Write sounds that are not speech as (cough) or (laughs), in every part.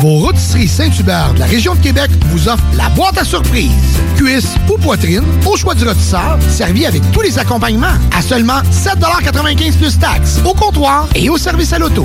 Vos rôtisseries Saint-Hubert de la région de Québec vous offrent la boîte à surprise. Cuisse ou poitrine, au choix du rôtisseur, servi avec tous les accompagnements à seulement 7,95 plus taxes, au comptoir et au service à l'auto.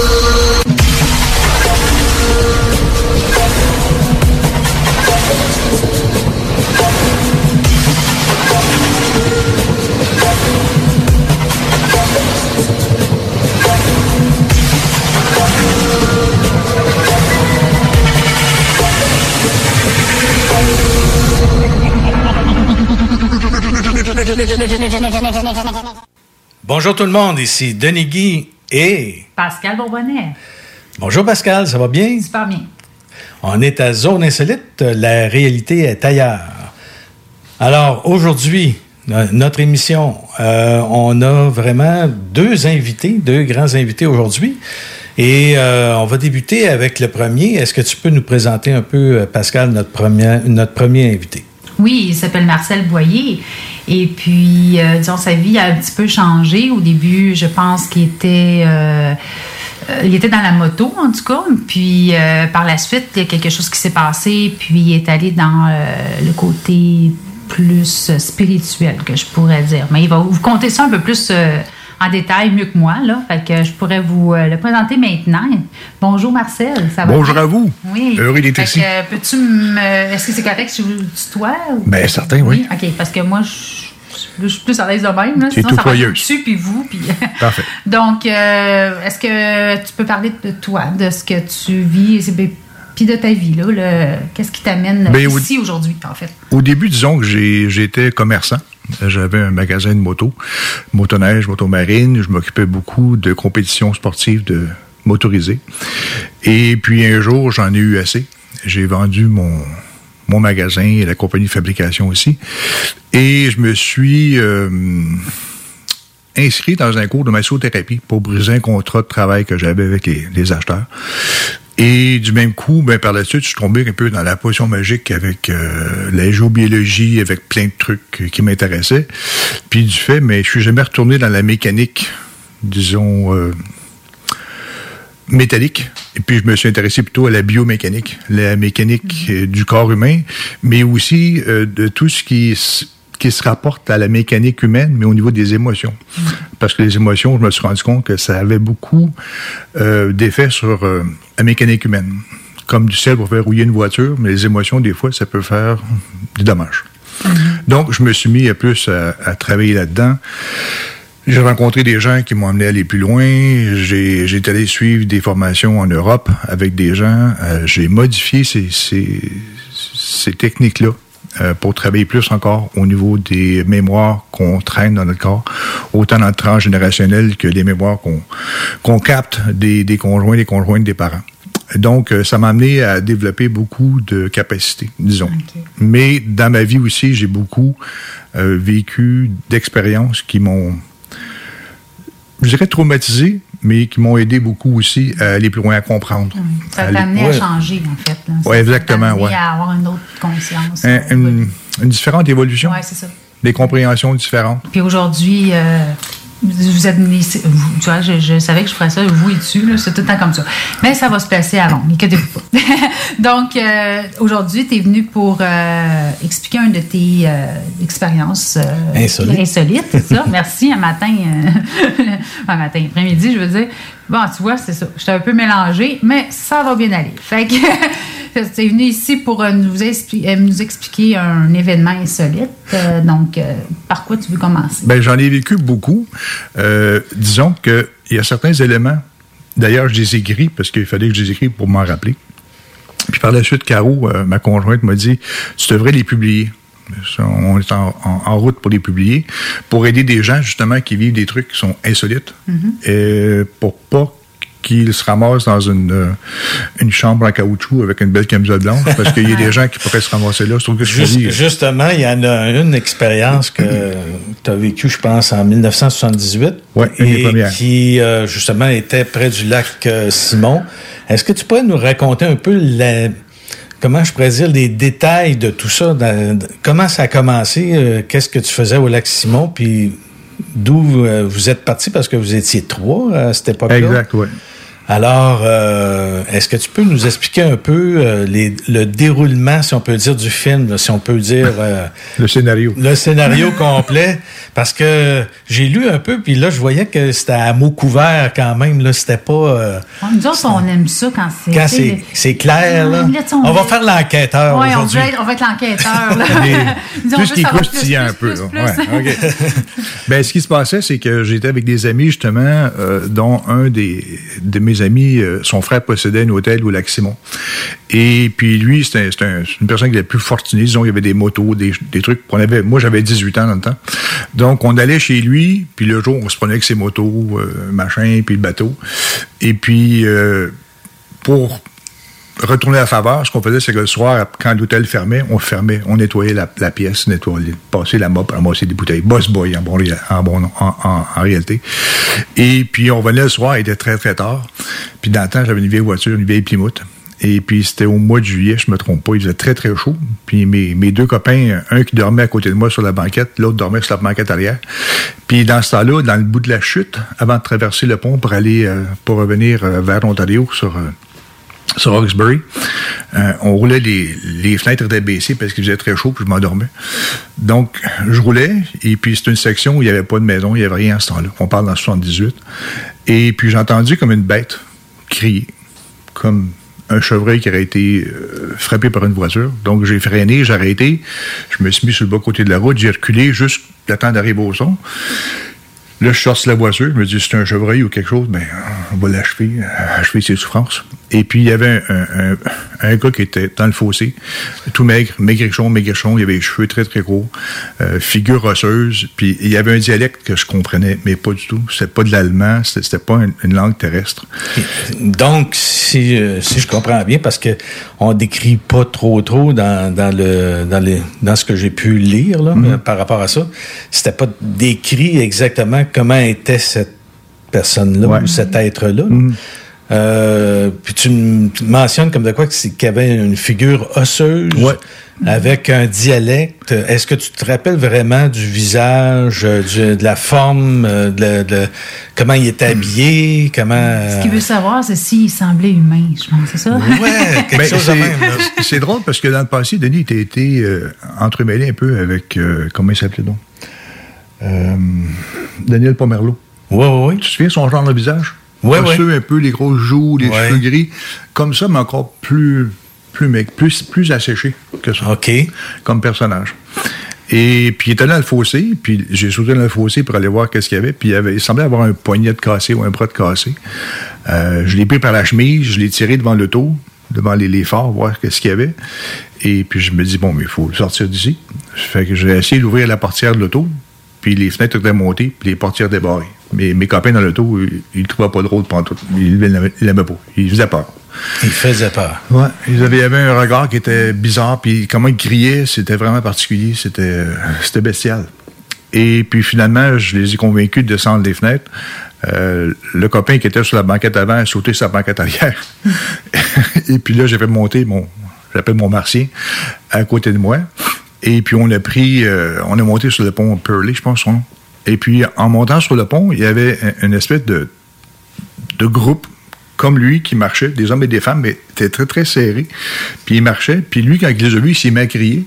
Bonjour tout le monde, ici Denis Guy et... Pascal Bourbonnet. Bonjour Pascal, ça va bien? Super bien. On est à Zone Insolite, la réalité est ailleurs. Alors aujourd'hui, no- notre émission, euh, on a vraiment deux invités, deux grands invités aujourd'hui. Et euh, on va débuter avec le premier. Est-ce que tu peux nous présenter un peu, euh, Pascal, notre premier, notre premier invité? Oui, il s'appelle Marcel Boyer. Et puis, euh, disons, sa vie a un petit peu changé. Au début, je pense qu'il était. euh, dans la moto, en tout cas. Puis, euh, par la suite, il y a quelque chose qui s'est passé. Puis, il est allé dans le côté plus spirituel, que je pourrais dire. Mais il va vous conter ça un peu plus en détail, mieux que moi. Là. Fait que je pourrais vous euh, le présenter maintenant. Bonjour, Marcel. Ça va? Bonjour bien? à vous. Oui. Heureux d'être ici. euh, peux-tu me. Est-ce que c'est correct si je vous tutoie? ou- Ben, certain, oui. OK, parce que moi, je, je suis plus à l'aise de même. Là, sinon, ça va dessus, puis vous. Puis... (laughs) Parfait. Donc, euh, est-ce que tu peux parler de toi, de ce que tu vis, et- puis de ta vie, là? le- Qu'est-ce qui t'amène Ben, au- ici aujourd'hui, en fait? Au début, disons que j'ai- j'étais commerçant. J'avais un magasin de moto, motoneige, motomarine. Je m'occupais beaucoup de compétitions sportives de motorisées. Et puis un jour, j'en ai eu assez. J'ai vendu mon, magasin et la compagnie de fabrication aussi. Et je me suis euh, inscrit dans un cours de massothérapie pour briser un contrat de travail que j'avais avec les acheteurs. Et du même coup, ben, par la suite, je suis tombé un peu dans la potion magique avec euh, la géobiologie, avec plein de trucs qui m'intéressaient. Puis du fait, mais je suis jamais retourné dans la mécanique, disons, euh, métallique. Et puis je me suis intéressé plutôt à la biomécanique, la mécanique euh, du corps humain, mais aussi de tout ce qui, s- qui se rapporte à la mécanique humaine, mais au niveau des émotions. Parce que les émotions, je me suis rendu compte que ça avait beaucoup euh, d'effets sur euh, la mécanique humaine. Comme du sel pour faire rouiller une voiture, mais les émotions, des fois, ça peut faire du dommage. Donc, je me suis mis plus à, travailler là-dedans. J'ai rencontré des gens qui m'ont amené à aller plus loin. J'ai j'ai allé suivre des formations en Europe avec des gens. Euh, J'ai modifié ces techniques-là euh, pour travailler plus encore au niveau des mémoires qu'on traîne dans notre corps, autant dans le transgénérationnel que les mémoires qu'on qu'on capte des, des conjoints, des conjointes des parents. Donc, euh, ça m'a amené à développer beaucoup de capacités, disons. Mais dans ma vie aussi, j'ai beaucoup euh, vécu d'expériences qui m'ont, je dirais, traumatisé, mais qui m'ont aidé beaucoup aussi à aller plus loin, à comprendre. Ça t'a amené à changer, en fait. Ça exactement, ouais. à avoir une autre conscience. Un- une, une différente évolution, Oui, c'est ça. des compréhensions différentes. Puis aujourd'hui, euh, vous êtes né- vous- tu vois, je, je savais que je ferais ça, vous et tu, c'est tout le temps comme ça. Mais ça va se placer avant, inquiétez-vous pas. (laughs) Donc, euh, aujourd'hui, tu es venu pour euh, expliquer une de tes euh, expériences Insolites. insolites, c'est ça? (laughs) Merci, un matin, (laughs) un matin, après-midi, je veux dire. Bon, tu vois, c'est ça. J'étais un peu mélangée, mais ça va bien aller. Fait que (laughs) tu es venu ici pour euh, nous, euh, nous expliquer un événement insolite. Euh, donc, euh, par quoi tu veux commencer? Ben, j'en ai vécu beaucoup. Euh, disons qu'il y a certains éléments. D'ailleurs, je les écris parce qu'il fallait que je les écrive pour m'en rappeler. Puis par la suite, Caro, ma conjointe, m'a dit Tu devrais les publier. On est en, en- en route pour les publier, pour aider des gens, justement, qui vivent des trucs qui sont insolites, et pour pas qu'ils se ramassent dans une, euh, une chambre en caoutchouc avec une belle camisole blanche, parce qu'il y a des (laughs) gens qui pourraient se ramasser là. Je justement, il y en a une expérience que tu as vécue, je pense, en 1978. Ouais, une des et premières. qui, euh, justement, était près du lac euh, Simon. Est-ce que tu pourrais nous raconter un peu la- comment je pourrais dire les détails de tout ça? dans- comment ça a commencé? euh, Qu'est-ce que tu faisais au lac Simon? Puis d'où euh, vous êtes parti? Parce que vous étiez trois à cette époque-là. exact, oui. Alors, euh, est-ce que tu peux nous expliquer un peu euh, les- le déroulement, si on peut dire, du film, là, si on peut dire euh, (laughs) Le scénario. le scénario (laughs) complet? Parce que j'ai lu un peu, puis là, je voyais que c'était à mots couverts quand même. Là, c'était pas euh, Ouais, Nous autres, on aime ça quand c'est. quand c'est c'est clair. Là. On On va faire l'enquêteur Ouais, on, aujourd'hui. veut être- on va être l'enquêteur. là. (laughs) Disons, tout on ce qui un peu. plus, là. plus. Ouais, OK. ben, ce qui se passait, c'est que j'étais avec des amis, justement, euh, dont un des, de mes amis, euh, son frère possédait un hôtel au lac Simon. Et puis lui, c'était une personne qui était plus fortunée. Disons, il y avait des motos, des, des trucs. qu'on avait, moi, j'avais 18 ans dans le temps. Donc, on allait chez lui, puis le jour, on se prenait avec ses motos, euh, machin, puis le bateau. Et puis, euh, pour retourner à la faveur, ce qu'on faisait, c'est que le soir, quand l'hôtel fermait, on fermait, on nettoyait la, pièce, nettoyait, passer la mop, ramasser des bouteilles. Boss boy, en, bon, en, bon- en, en- en réalité. Et puis, on venait le soir, il était très, très tard. Puis, dans le temps, j'avais une vieille voiture, une vieille Plymouth. Et puis, c'était au mois de juillet, je me trompe pas, il faisait très, très chaud. Puis, mes, mes deux copains, un qui dormait à côté de moi sur la banquette, l'autre dormait sur la banquette arrière. Puis, dans ce temps-là, dans le bout de la chute, avant de traverser le pont pour aller, euh, pour revenir euh, vers l'Ontario sur... euh, sur Hawkesbury. Euh, on roulait, les, fenêtres étaient baissées parce qu'il faisait très chaud, puis je m'endormais. Donc, je roulais, et puis c'est une section où il n'y avait pas de maison, il n'y avait rien à ce temps-là. On parle dans 78. Et puis j'ai entendu comme une bête crier, comme un chevreuil qui aurait été euh, frappé par une voiture. Donc, j'ai freiné, j'ai arrêté, je me suis mis sur le bas-côté de la route, j'ai reculé juste le temps d'arriver au son. Là, je sors de la voiture, je me dis, c'est un chevreuil ou quelque chose, ben, on va l'achever, euh, achever ses souffrances. Et puis, il y avait un, un, un gars qui était dans le fossé, tout maigre, maigrichon, maigrichon, il avait les cheveux très, très courts, euh, figure osseuse, puis il y avait un dialecte que je comprenais, mais pas du tout. C'était pas de l'allemand, c'était pas une, une langue terrestre. Donc, si, euh, si je comprends bien, parce que on décrit pas trop trop dans, dans le dans les dans ce que j'ai pu lire là, euh, par rapport à ça, c'était pas décrit exactement comment était cette personne-là Ouais. Ou cet être-là. là. Euh, puis tu mentionnes comme de quoi qu'il y avait une figure osseuse Ouais. avec un dialecte. Est-ce que tu te rappelles vraiment du visage, euh, du- de la forme, euh, de, comment il était habillé, comment Ce qu'il veut savoir, c'est s'il semblait humain, je pense, c'est ça? Ouais, quelque Ben, (laughs) chose de c'est- même. là. C'est drôle parce que dans le passé, Denis, tu été euh, entremêlé un peu avec, euh, comment il s'appelait donc? Euh, Daniel Pomerleau. Oui, oui, oui. Tu te souviens son genre de visage? Ouais, Osseux, un peu, les grosses joues, les Ouais. cheveux gris. Comme ça, mais encore plus, plus mec, plus, plus asséché que ça. OK. Comme personnage. Et puis, il était dans le fossé, puis j'ai sauté dans le fossé pour aller voir qu'est-ce qu'il y avait, puis il, avait, il semblait avoir un poignet de cassé ou un bras de cassé. Euh, je l'ai pris par la chemise, je l'ai tiré devant l'auto, devant les, les phares, voir ce qu'il y avait. Et puis je me dis, bon, mais il faut sortir d'ici. Fait que j'ai essayé d'ouvrir la portière de l'auto, puis les fenêtres étaient montées, puis les portières débarrées. Mais mes copains dans l'auto, ils ne trouvaient pas drôle pendant tout. Ils ne l'aimaient pas. Ils faisaient peur. Ils faisaient peur. Ouais. Ils avaient, avait un regard qui était bizarre, puis comment ils criaient, c'était vraiment particulier. C'était, c'était bestial. Et puis finalement, je les ai convaincus de descendre des fenêtres. Euh, le copain qui était sur la banquette avant a sauté sur la banquette arrière. (laughs) et puis là, j'ai fait monter mon, j'appelle mon martien, à côté de moi. Et puis on a pris, euh, on est monté sur le pont Pearly, je pense. Et puis en montant sur le pont, il y avait une espèce de, groupe comme lui qui marchait, des hommes et des femmes, mais était très très serré. Puis il marchait. Puis lui, quand il les a vus, il s'est mis à crier.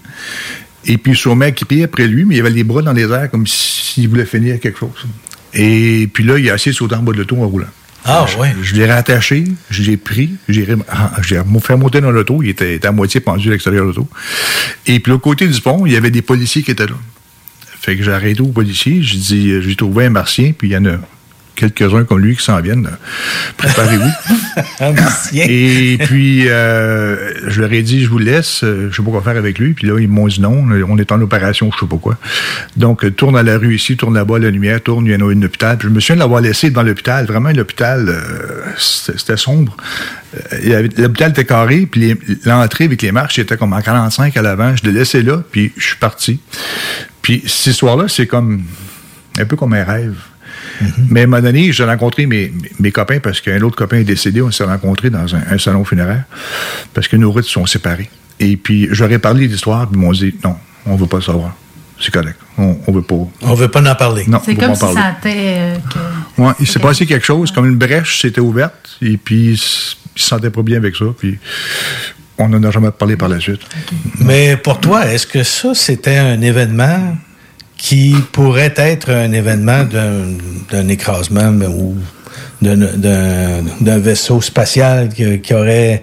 Et puis sûrement qui pied après lui, mais il avait les bras dans les airs comme s'il voulait finir quelque chose. Et puis là, il a essayé de sauter en bas de l'auto en roulant. Ah, je, oui. Je l'ai rattaché, je l'ai pris, j'ai ah, fait monter dans l'auto, il était, à moitié pendu à l'extérieur de l'auto. Et puis, au côté du pont, il y avait des policiers qui étaient là. Fait que j'ai arrêté aux policiers, j'ai dit, j'ai trouvé un martien, puis il y en a quelques-uns comme lui qui s'en viennent. Préparez-vous. (laughs) Et puis, euh, je leur ai dit, je vous laisse, euh, je sais pas quoi faire avec lui. Puis là, ils m'ont dit non, on est en opération, je sais pas quoi. Donc, euh, tourne à la rue ici, tourne là-bas, la lumière, tourne, il y en a une hôpital. Puis je me souviens de l'avoir laissé dans l'hôpital. Vraiment, l'hôpital, c'était sombre. L'hôpital était carré, puis l'entrée avec les marches était comme en 45 à l'avant. Je l'ai laissé là, puis je suis parti. Puis cette histoire-là, c'est comme un peu comme un rêve. Mais à un moment donné, j'ai rencontré mes, mes, copains parce qu'un autre copain est décédé. On s'est rencontrés dans un, salon funéraire parce que nos routes sont séparées. Et puis, j'aurais parlé d'histoire, puis ils m'ont dit non, on ne veut pas le savoir. C'est correct. On, on veut pas. On veut pas en parler. Non, c'est comme si ça euh, ouais, il s'est passé quelque chose, comme une brèche s'était ouverte, et puis il se sentait pas bien avec ça, puis on n'en a jamais parlé par la suite. Mais pour toi, est-ce que ça, c'était un événement qui pourrait être un événement d'un écrasement ou d'un vaisseau spatial qui, aurait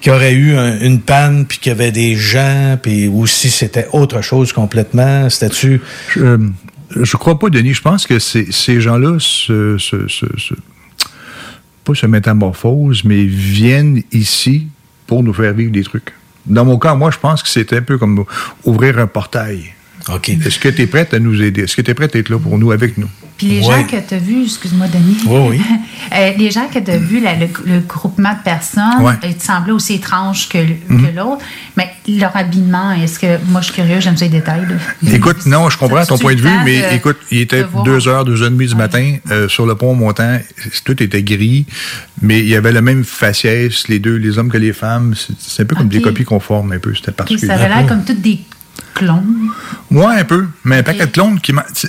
qui aurait eu une panne puis qu'il y avait des gens puis ou si c'était autre chose complètement. C'était-tu? Je, je crois pas Denis. Je pense que ces gens-là se, se, se, se, pas se métamorphosent mais viennent ici pour nous faire vivre des trucs. Dans mon cas moi je pense que c'était un peu comme ouvrir un portail est-ce que tu es prête à nous aider? Est-ce que tu es prête à être là pour nous, avec nous? Puis les gens que tu as vus, excuse-moi, Denis. Oui, oui. (laughs) Euh, les gens que tu as vus, le, groupement de personnes, ouais. ils te semblaient aussi étranges que, mhm. l'autre. Mais leur habillement, est-ce que. Moi, je suis curieux, j'aime ça les détails. (laughs) Écoute, non, je comprends ton point de vue, mais écoute, il était 2 heures, 2 heures et demie du matin euh, sur le pont montant. Tout était gris, mais il y avait la même faciès, les deux, les hommes que les femmes. C'est un peu comme des copies conformes, un peu. C'était particulier. ça avait l'air comme toutes des clones? Oui, un peu. Mais un paquet de clones qui. Tu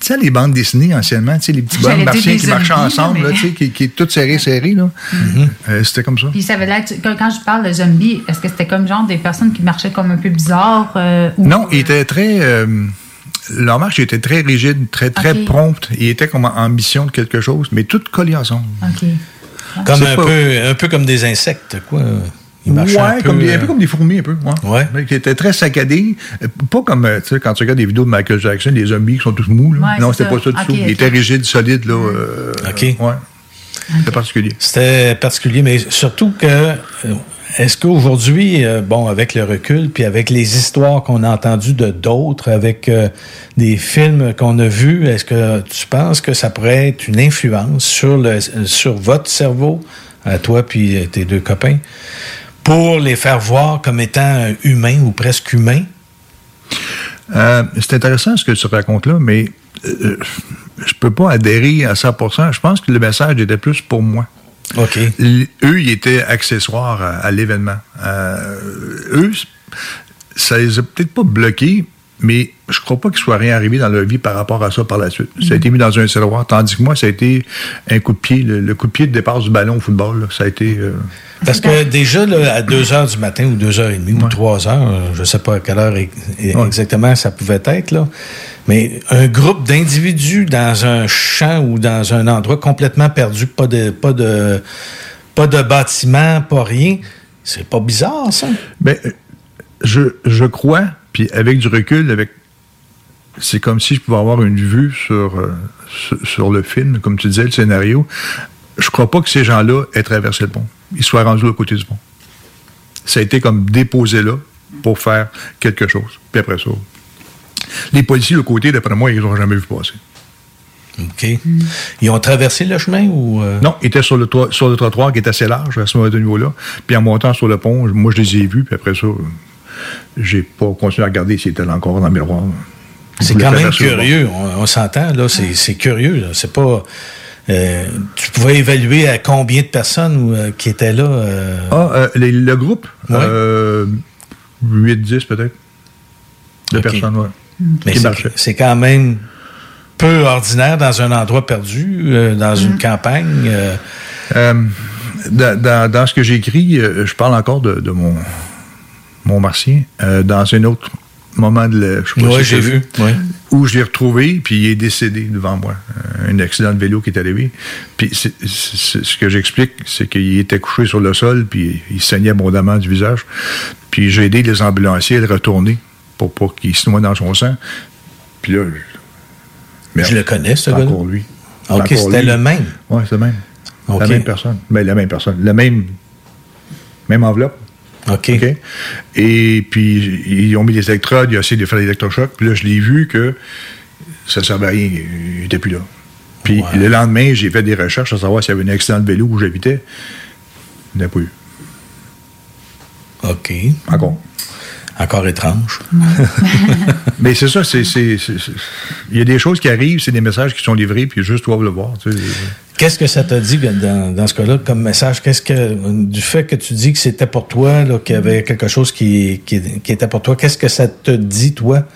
sais, les bandes dessinées anciennement, tu sais, les petits bonhommes martiens qui marchaient ensemble, tu sais, qui, qui est tout serré, serré, là. Mm-hmm. Euh, c'était comme ça. Puis ça veut dire quand je parle de zombies, est-ce que c'était comme genre des personnes qui marchaient comme un peu bizarres? Euh, non, ils étaient très. Euh, leur marche était très rigide, très, très prompte. Ils étaient comme en mission de quelque chose, mais toutes collées ensemble. OK. Comme un, peu, un peu comme des insectes, quoi. Il ouais, un, peu, comme des, un peu comme des fourmis, un peu. Ouais. ouais. Qui était très saccadé. Pas comme, tu sais, quand tu regardes des vidéos de Michael Jackson, les zombies qui sont tous mous. Là. non, c'était pas ça du tout. Il était rigide, solide. Là, euh, OK. Ouais. C'était particulier. C'était particulier, mais surtout que. Euh, est-ce qu'aujourd'hui, euh, bon, avec le recul, puis avec les histoires qu'on a entendues de d'autres, avec des films qu'on a vus, est-ce que tu penses que ça pourrait être une influence sur, le, sur votre cerveau, à toi puis tes deux copains? Pour les faire voir comme étant humains ou presque humains? Euh, c'est intéressant ce que tu racontes là, mais euh, je peux pas adhérer à 100%. Je pense que le message était plus pour moi. OK. eux, ils étaient accessoires à, l'événement. Euh, eux, ça les a peut-être pas bloqués, mais je crois pas qu'il soit rien arrivé dans leur vie par rapport à ça par la suite. Ça a été mis dans un tiroir, tandis que moi, ça a été un coup de pied, le, coup de pied de départ du ballon au football. ça a été. Euh, Parce que déjà, à 2 heures du matin ou 2 heures et demie ou 3 heures, euh, je ne sais pas à quelle heure exactement ça pouvait être, là, mais un groupe d'individus dans un champ ou dans un endroit complètement perdu, pas de, pas de, pas de bâtiment, pas rien, c'est pas bizarre, ça? Ben, je, je crois puis avec du recul, avec c'est comme si je pouvais avoir une vue sur, euh, sur, le film, comme tu disais, le scénario. Je crois pas que ces gens-là aient traversé le pont. Ils soient rendus à côté du pont. ça a été comme déposé là pour faire quelque chose. Puis après ça, les policiers, le côté, d'après moi, ils n'ont jamais vu passer. OK. Ils ont traversé le chemin ou. euh? Non, ils étaient sur le, sur le trottoir qui est assez large à ce niveau-là. Puis en montant sur le pont, moi, je les ai vus. Puis après ça, j'ai pas continué à regarder s'ils étaient là encore dans le miroir. C'est quand même curieux. On, on s'entend, là. C'est c'est curieux, là. C'est pas. euh, tu pouvais évaluer à combien de personnes euh, qui étaient là. euh, Ah, euh, les- le groupe, Ouais. euh, 8-10 peut-être, de personnes, ouais. mais c'est- quand même peu ordinaire dans un endroit perdu, euh, dans une campagne. euh, Euh, dans, dans- dans ce que euh, je parle encore de, de mon, mon martien. euh, dans un autre moment de la. je sais pas ouais, si j'ai vu. Ouais. Où je l'ai retrouvé, puis il est décédé devant moi. Euh, Un accident de vélo qui est arrivé. Puis c'est- c'est- c'est- ce que j'explique, c'est qu'il était couché sur le sol, puis il saignait abondamment du visage. Puis j'ai aidé les ambulanciers à le retourner pour pas qu'il se noie dans son sang. Puis là. merde, Je le connais, ce gars-là. encore lui. C'est OK, encore c'était lui. le même. Oui, c'est le même. La même personne. Ben, la même personne. La même, même enveloppe. OK. OK? Et puis, ils ont mis des électrodes, ils ont essayé de faire l'électrochoc. Puis là, je l'ai vu que ça ne servait à rien. Il n'était plus là. Puis le lendemain, j'ai fait des recherches à savoir s'il y avait un accident de vélo où j'habitais. Il n'y en a pas eu. OK. Encore. Encore étrange. (laughs) Mais c'est ça, c'est, il y a des choses qui arrivent, c'est des messages qui sont livrés, puis juste doivent le voir. tu sais. Qu'est-ce que ça t'a dit dans, dans ce cas-là comme message? Qu'est-ce que du fait que tu dis que c'était pour toi, qu'il y avait quelque chose qui, qui, qui était pour toi, qu'est-ce que ça te dit, toi,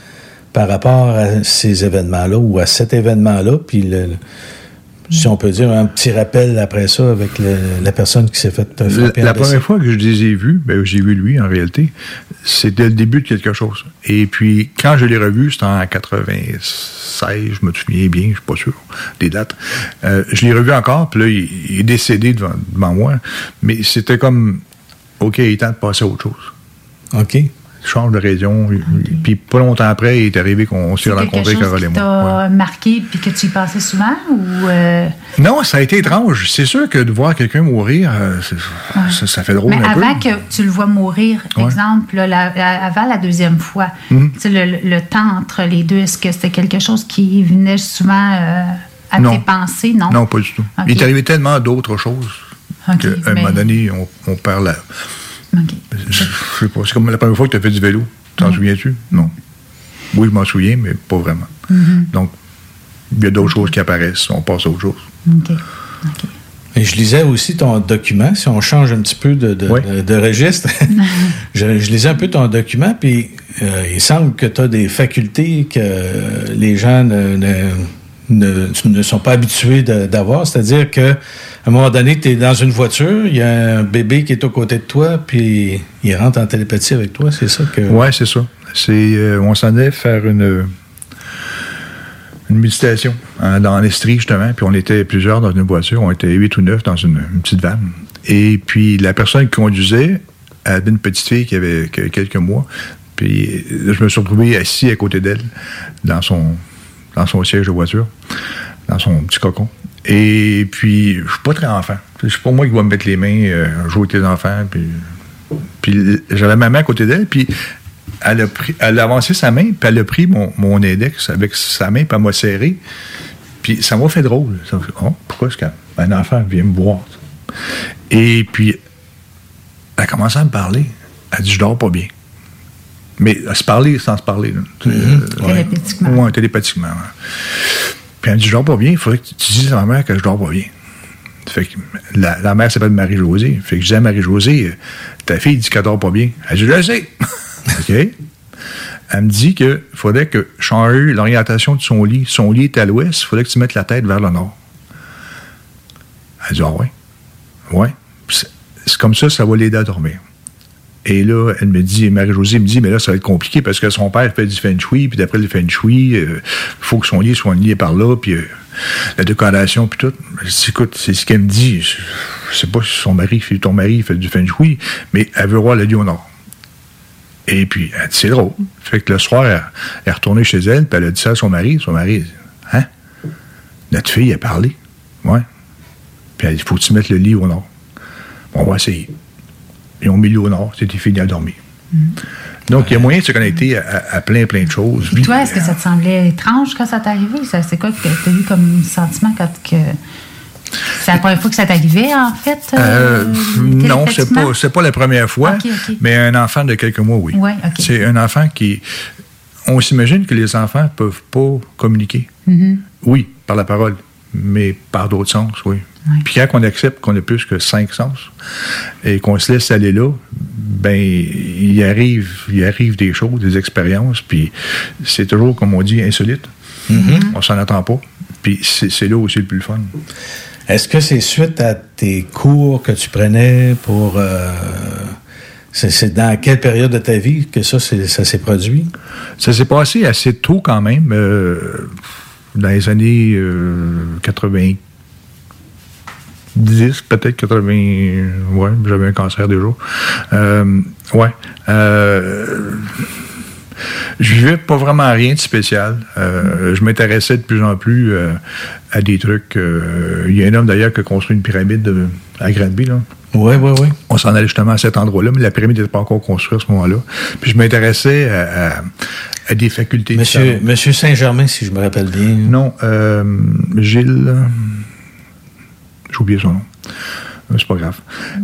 par rapport à ces événements-là ou à cet événement-là? Puis le- si on peut dire un petit rappel après ça avec le- la personne qui s'est fait La, frapper la décès. première fois que je les ai vus, ben, j'ai vu lui en réalité, c'était le début de quelque chose. Et puis, quand je l'ai revu, c'était en 96, je me souviens bien, je suis pas sûr des dates. Euh, je l'ai revu encore, puis là, il, il est décédé devant, devant moi. Mais c'était comme, OK, il est temps de passer à autre chose. OK. Change de région. Puis pas longtemps après, il est arrivé qu'on s'est rencontrés, Carole et moi. t'a Ouais. marqué puis que tu y passais souvent ou euh, Non, ça a été étrange. C'est sûr que de voir quelqu'un mourir, euh, ça, ça fait drôle mais un peu. avant que tu le vois mourir, Ouais. Mhm. exemple, là, la- la- avant la deuxième fois, sais, le, le temps entre les deux, est-ce que c'était quelque chose qui venait souvent euh, à Non. tes pensées? Non? Non, pas du tout. Il est arrivé tellement d'autres choses Ok, qu'à un mais- moment donné, on, on perd la. Je sais pas. C'est comme la première fois que tu as fait du vélo. T'en souviens-tu? Non. Oui, je m'en souviens, mais pas vraiment. Mhm. Donc, il y a d'autres choses qui apparaissent. On passe à autre chose. OK. OK. Et je lisais aussi ton document, si on change un petit peu de, de, Oui. de- de registre. (laughs) je, je lisais un peu ton document, puis euh, il semble que tu as des facultés que les gens ne, ne, ne- ne sont pas habitués d'avoir. C'est-à-dire que à un moment donné, tu es dans une voiture, il y a un bébé qui est aux côtés de toi, puis il rentre en télépathie avec toi, c'est ça que... Ouais, c'est ça. C'est, euh, on s'en allait faire une, une méditation hein, dans l'Estrie, justement. Puis on était plusieurs dans une voiture. On était huit ou neuf dans une, une petite vanne. Et puis la personne qui conduisait avait une petite fille qui avait, qui avait quelques mois. Puis euh, je me suis retrouvé assis à côté d'elle dans son, dans son siège de voiture, dans son petit cocon. Et puis, je suis pas très enfant. C'est pas moi qui vais me mettre les mains, euh, jouer avec les enfants. Puis, puis j'avais ma main à côté d'elle, puis elle a, pris, elle a avancé sa main, puis elle a pris mon, mon index avec sa main, puis elle m'a serré. Puis ça m'a fait drôle. Ça fait, oh, pourquoi est-ce qu'un enfant vient me voir? Et puis, elle a commencé à me parler. Elle dit, je dors pas bien. Mais à se parler sans se parler. là. Euh, Télépathiquement. Ouais, télépathiquement. ouais. Elle me dit, je dors pas bien, il faudrait que tu dises à ma mère que je dors pas bien. Fait que la, mère s'appelle Marie-Josée. Fait que je dis à Marie-Josée, euh, ta fille dit qu'elle dort pas bien. Elle dit, je le sais. (laughs) OK? Elle me dit qu'il faudrait que changer l'orientation de son lit. Son lit est à l'ouest, il faudrait que tu mettes la tête vers le nord. Elle dit, ah ouais? Ouais. C'est comme ça, ça va l'aider à dormir. Et là, elle me dit, Marie-Josée me dit, mais là, ça va être compliqué parce que son père fait du feng shui, puis d'après le feng shui, il faut que son lit soit lié par là, puis euh, la décoration, puis tout. Je dis, écoute, c'est ce qu'elle me dit. Je, sais pas si son mari, ton mari fait du feng shui, mais elle veut voir le lit au nord. Et puis, elle dit, c'est drôle. Fait que le soir, elle, est retournée chez elle, puis elle a dit ça à son mari. Son mari, hein? Notre fille a parlé. Ouais. Puis elle dit, faut que tu mettes le lit au nord. Bon, on va essayer. Ont mis l'eau au nord, c'était fini à dormir. Donc, il y a moyen de se connecter à, à plein, plein de choses. Et toi, est-ce que ça te semblait étrange quand ça t'est arrivé? C'est quoi que tu as eu comme sentiment quand que. C'est la première fois que ça t'arrivait, en fait? Euh, non, c'est pas, pas la première fois, mais un enfant de quelques mois, oui. Ouais. C'est un enfant qui. On s'imagine que les enfants ne peuvent pas communiquer. Mm-hmm. Oui, par la parole, mais par d'autres sens, oui. Puis quand on accepte qu'on a plus que cinq sens et qu'on se laisse aller là, ben il arrive, il arrive des choses, des expériences, puis c'est toujours, comme on dit, insolite. On s'en attend pas. Puis c'est là aussi le plus fun. Est-ce que c'est suite à tes cours que tu prenais pour... euh, c'est dans quelle période de ta vie que ça, c'est- ça s'est produit? Ça s'est passé assez tôt quand même, euh, dans les années euh, 90, peut-être 80. Ouais, j'avais un cancer déjà. Euh, ouais. Euh, je vivais pas vraiment rien de spécial. Euh, je m'intéressais de plus en plus euh, à des trucs. euh, Il y a un homme d'ailleurs qui a construit une pyramide de- à Granby, là. Oui, oui, oui. On s'en allait justement à cet endroit-là, mais la pyramide n'était pas encore construite à ce moment-là. Puis je m'intéressais à, à- à des facultés. Monsieur, Saint-Germain, si je me rappelle bien. Non, euh, Gilles. J'ai oublié son nom. Euh, C'est pas grave.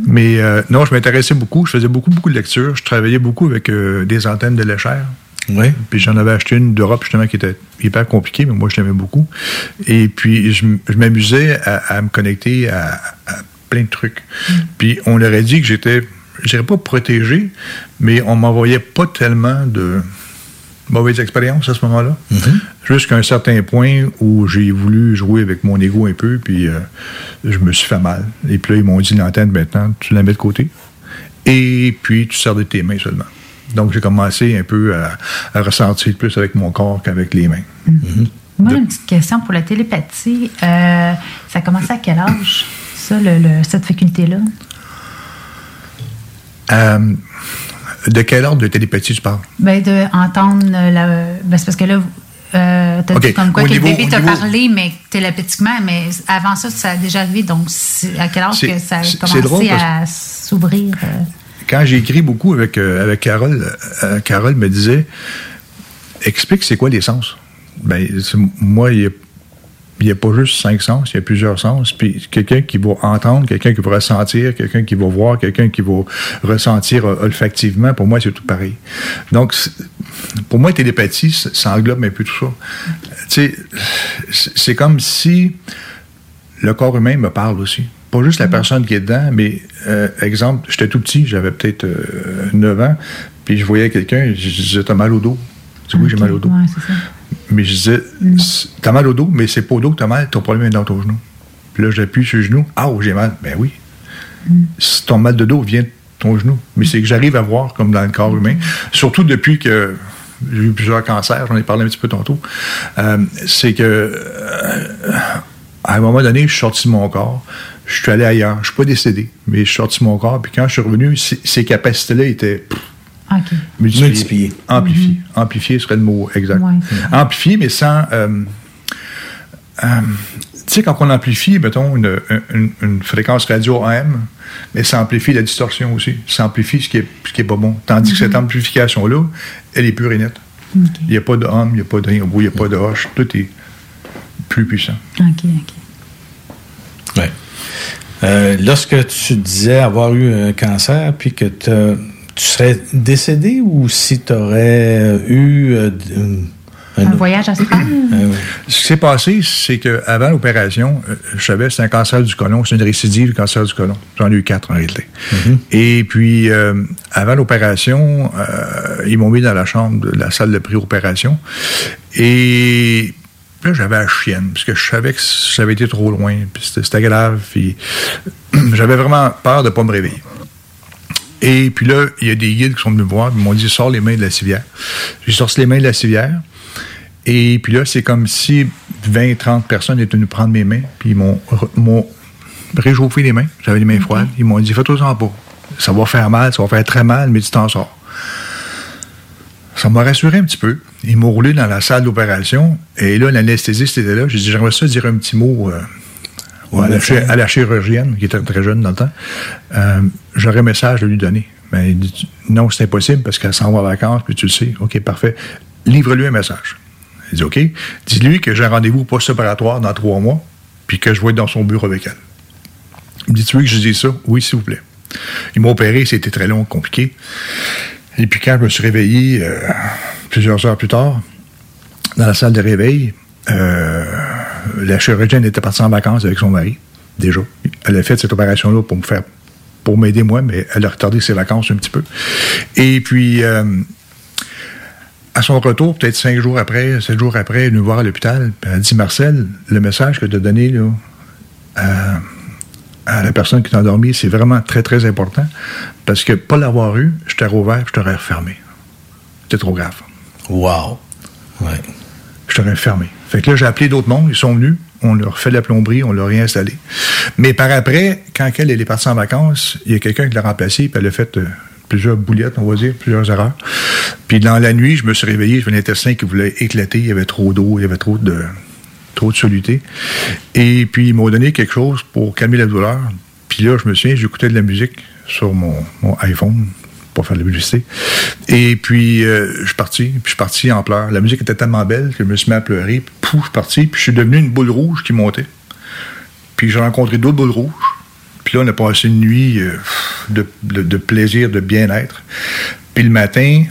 Mais euh, non, je m'intéressais beaucoup. Je faisais beaucoup, beaucoup de lectures. Je travaillais beaucoup avec euh, des antennes de léchère. Oui. Puis j'en avais acheté une d'Europe, justement, qui était hyper compliquée, mais moi, je l'aimais beaucoup. Et puis, je, m'amusais à, à me connecter à, à plein de trucs. Puis, on aurait dit que j'étais, je dirais pas protégé, mais on m'envoyait pas tellement de mauvaises expériences à ce moment-là. Jusqu'à un certain point où j'ai voulu jouer avec mon ego un peu, puis euh, je me suis fait mal. Et puis là, ils m'ont dit l'antenne, maintenant, tu la mets de côté. Et puis, tu sers de tes mains seulement. Donc, j'ai commencé un peu à, à ressentir plus avec mon corps qu'avec les mains. Moi, une petite question pour la télépathie. Euh, ça a commencé à quel âge, ça, le- le- cette faculté-là? Euh, de quel ordre de télépathie tu parles? Ben, de entendre la. Ben, c'est parce que là, euh, t'as dit comme quoi Au que niveau- le bébé t'a niveau- parlé, mais télépathiquement, mais avant ça, ça a déjà arrivé. Donc, à quel âge que ça a commencé drôle à s'ouvrir? euh? Quand j'ai écrit beaucoup avec, euh, avec Carole, euh, Carole me disait Explique c'est quoi les sens. Ben, moi, il n'y a, il y a pas juste cinq sens, il y a plusieurs sens. Puis quelqu'un qui va entendre, quelqu'un qui va ressentir, quelqu'un qui va voir, quelqu'un qui va ressentir euh, olfactivement, pour moi, c'est tout pareil. Donc, pour moi, télépathie, ça, englobe un peu tout ça. Tu sais, c'est c'est comme si le corps humain me parle aussi. Pas juste la personne qui est dedans, mais euh, exemple, j'étais tout petit, j'avais peut-être euh, 9 ans, puis je voyais quelqu'un, je disais, t'as mal au dos. Dis, oui, j'ai mal au dos. Ouais, c'est ça. Mais je disais, C'est- t'as mal au dos, mais c'est pas au dos que t'as mal, ton problème est dans ton genou. Puis là, j'appuie sur le genou, ah, oh, j'ai mal. Ben oui. Si ton mal de dos vient de ton genou. Mais c'est que j'arrive à voir comme dans le corps humain, surtout depuis que j'ai eu plusieurs cancers, j'en ai parlé un petit peu tantôt, euh, c'est que euh, à un moment donné, je suis sorti de mon corps, je suis allé ailleurs, je suis pas décédé, mais je suis sorti de mon corps, puis quand je suis revenu, ces, ces capacités-là étaient pff, OK. multipliées. Multipliées. Amplifiées. Amplifiées serait le mot exact. Ouais, vrai. Amplifiées, mais sans... euh, euh, tu sais, quand on amplifie, mettons, une, une- une fréquence radio AM, mais ça amplifie la distorsion aussi. Ça amplifie ce qui est, ce qui est pas bon. Tandis que cette amplification-là, elle est pure et nette. Il n'y a pas de hum, il n'y a pas de bout, il n'y a pas de hoche. Tout est plus puissant. OK, OK. Ouais. Euh, lorsque tu disais avoir eu un cancer, puis que t'as- tu serais décédé ou si tu aurais eu euh, un, Un voyage astral? (clears throat) euh, Ce qui s'est passé, c'est qu'avant l'opération, euh, je savais que c'est un cancer du côlon, c'est une récidive du cancer du côlon. J'en ai eu quatre en réalité. Et puis, euh, avant l'opération, euh, ils m'ont mis dans la chambre de la salle de pré-opération. Et là, j'avais la chienne, parce que je savais que j'avais été trop loin, puis c'était c'était grave. Puis (clears throat) j'avais vraiment peur de ne pas me réveiller. Et puis là, il y a des guides qui sont venus me voir, ils m'ont dit sors les mains de la civière. J'ai sorti les mains de la civière. Et puis là, c'est comme si 20, 30 personnes étaient venues prendre mes mains, puis ils m'ont, réchauffé les mains. J'avais les mains froides. Ils m'ont dit fais-toi-en pas. Ça va faire mal, ça va faire très mal, mais tu t'en sors. Ça m'a rassuré un petit peu. Ils m'ont roulé dans la salle d'opération. Et là, l'anesthésiste était là. J'ai dit, j'aimerais ça dire un petit mot euh, à, la, chirurgienne, qui était très jeune dans le temps. Euh, J'aurais un message à lui donner. Mais il dit, non, c'est impossible parce qu'elle s'en va en vacances, puis tu le sais. OK, parfait. Livre-lui un message. Il dit, OK. Dis-lui que j'ai un rendez-vous post-opératoire dans trois mois, puis que je vais être dans son bureau avec elle. Il me dit, tu veux que je dise ça? Oui, s'il vous plaît. Ils m'ont opéré, c'était très long, compliqué. Et puis quand je me suis réveillé, euh, plusieurs heures plus tard, dans la salle de réveil, euh, la chirurgienne était partie en vacances avec son mari, déjà. Elle a fait cette opération-là pour me faire pour m'aider moi, mais elle a retardé ses vacances un petit peu. Et puis, euh, à son retour, peut-être cinq jours après, sept jours après, elle venue voir à l'hôpital. Elle a dit Marcel, le message que tu as donné là, à, la personne qui t'a endormi, c'est vraiment très, très important. Parce que pas l'avoir eu, je t'aurais ouvert, je t'aurais refermé. C'était trop grave. Wow. Ouais. Je t'aurais fermé. Fait que là, j'ai appelé d'autres mondes, ils sont venus, on leur fait la plomberie, on l'a réinstallé. Mais par après, quand elle, est partie en vacances, il y a quelqu'un qui l'a remplacé, puis elle a fait euh, plusieurs boulettes, on va dire, plusieurs erreurs. Puis dans la nuit, je me suis réveillé, j'avais un intestin qui voulait éclater, il y avait trop d'eau, il y avait trop de trop de soluté. Et puis ils m'ont donné quelque chose pour calmer la douleur. Puis là, je me souviens, j'écoutais de la musique sur mon iPhone, pour faire de la publicité. Et puis, euh, je suis parti, puis je suis parti en pleurs. La musique était tellement belle que je me suis mis à pleurer, puis pouf, je suis parti, puis je suis devenu une boule rouge qui montait. Puis j'ai rencontré d'autres boules rouges. Puis là, on a passé une nuit euh, de, plaisir, de bien-être. Puis le matin,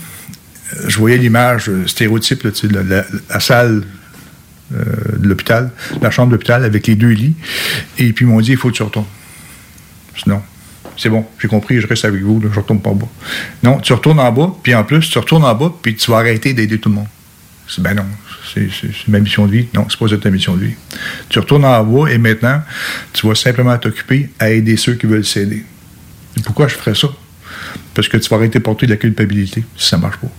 je voyais l'image stéréotype, la, salle euh, de l'hôpital, la chambre d'hôpital avec les deux lits. Et puis ils m'ont dit, il faut que tu retournes. Sinon, c'est bon, j'ai compris, je reste avec vous, je ne retourne pas en bas. Non, tu retournes en bas, puis en plus, tu retournes en bas, puis tu vas arrêter d'aider tout le monde. ben non, c'est ma mission de vie. Non, c'est pas ta mission de vie. Tu retournes en bas et maintenant, tu vas simplement t'occuper à aider ceux qui veulent s'aider. pourquoi je ferais ça? Parce que tu vas arrêter de porter de la culpabilité si ça ne marche pas.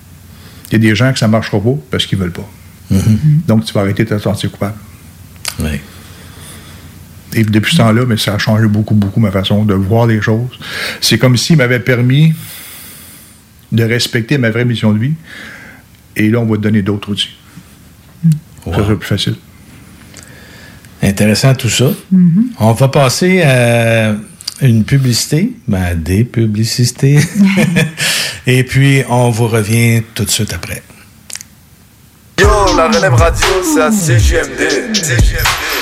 Il y a des gens que ça ne marchera pas parce qu'ils ne veulent pas. Mm-hmm. Donc, tu vas arrêter de te sentir coupable. Oui. Et depuis ce temps-là, mais ça a changé beaucoup, beaucoup ma façon de voir les choses. C'est comme s'il m'avait permis de respecter ma vraie mission de vie. Et là, on va te donner d'autres outils. Ça sera plus facile. Intéressant tout ça. Mm-hmm. On va passer à une publicité, ben, des publicités. (laughs) Et puis, on vous revient tout de suite après. Yo, la relève radio, c'est à CGMD. CGMD.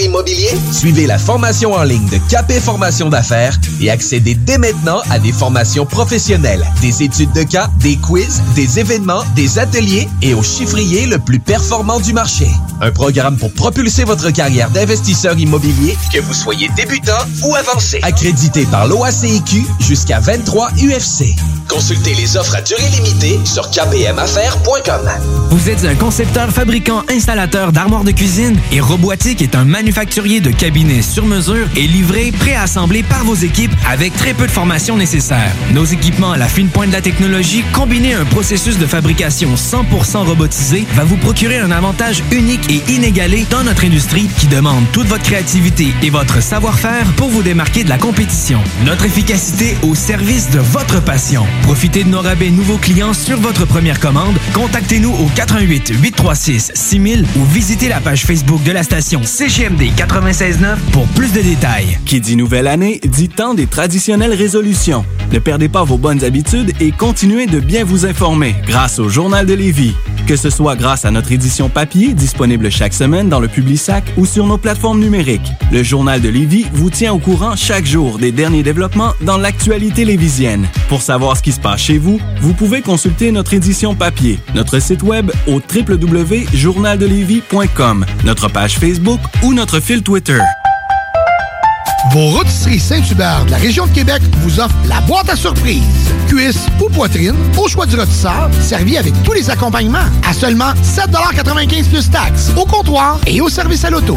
immobilier? Suivez la formation en ligne de Capé Formation d'affaires et accédez dès maintenant à des formations professionnelles, des études de cas, des quiz, des événements, des ateliers et au chiffrier le plus performant du marché. Un programme pour propulser votre carrière d'investisseur immobilier, que vous soyez débutant ou avancé. Accrédité par l'OACIQ jusqu'à 23 UFC. Consultez les offres à durée limitée sur kpmaffaires.com. Vous êtes un concepteur, fabricant, installateur d'armoires de cuisine et Robotique est un manufacturier de cabinets sur mesure et livré, préassemblé par vos équipes avec très peu de formation nécessaire. Nos équipements à la fine pointe de la technologie, combinés à un processus de fabrication 100% robotisé, va vous procurer un avantage unique et inégalé dans notre industrie qui demande toute votre créativité et votre savoir-faire pour vous démarquer de la compétition. Notre efficacité au service de votre passion. Profitez de nos rabais nouveaux clients sur votre première commande. Contactez-nous au 88 836 6000 ou visitez la page Facebook de la station CGMD 96.9 pour plus de détails. Qui dit nouvelle année, dit temps des traditionnelles résolutions. Ne perdez pas vos bonnes habitudes et continuez de bien vous informer grâce au Journal de Lévis. Que ce soit grâce à notre édition papier disponible chaque semaine dans le Publisac ou sur nos plateformes numériques, le Journal de Lévis vous tient au courant chaque jour des derniers développements dans l'actualité lévisienne. Pour savoir ce qui se passe chez vous, vous pouvez consulter notre édition papier, notre site web au www.journaldelévis.com, notre page Facebook ou notre fil Twitter. Vos rôtisseries Saint-Hubert de la région de Québec vous offrent la boîte à surprise. Cuisse ou poitrine, au choix du rôtisseur, servi avec tous les accompagnements à seulement 7,95 plus taxes, au comptoir et au service à l'auto.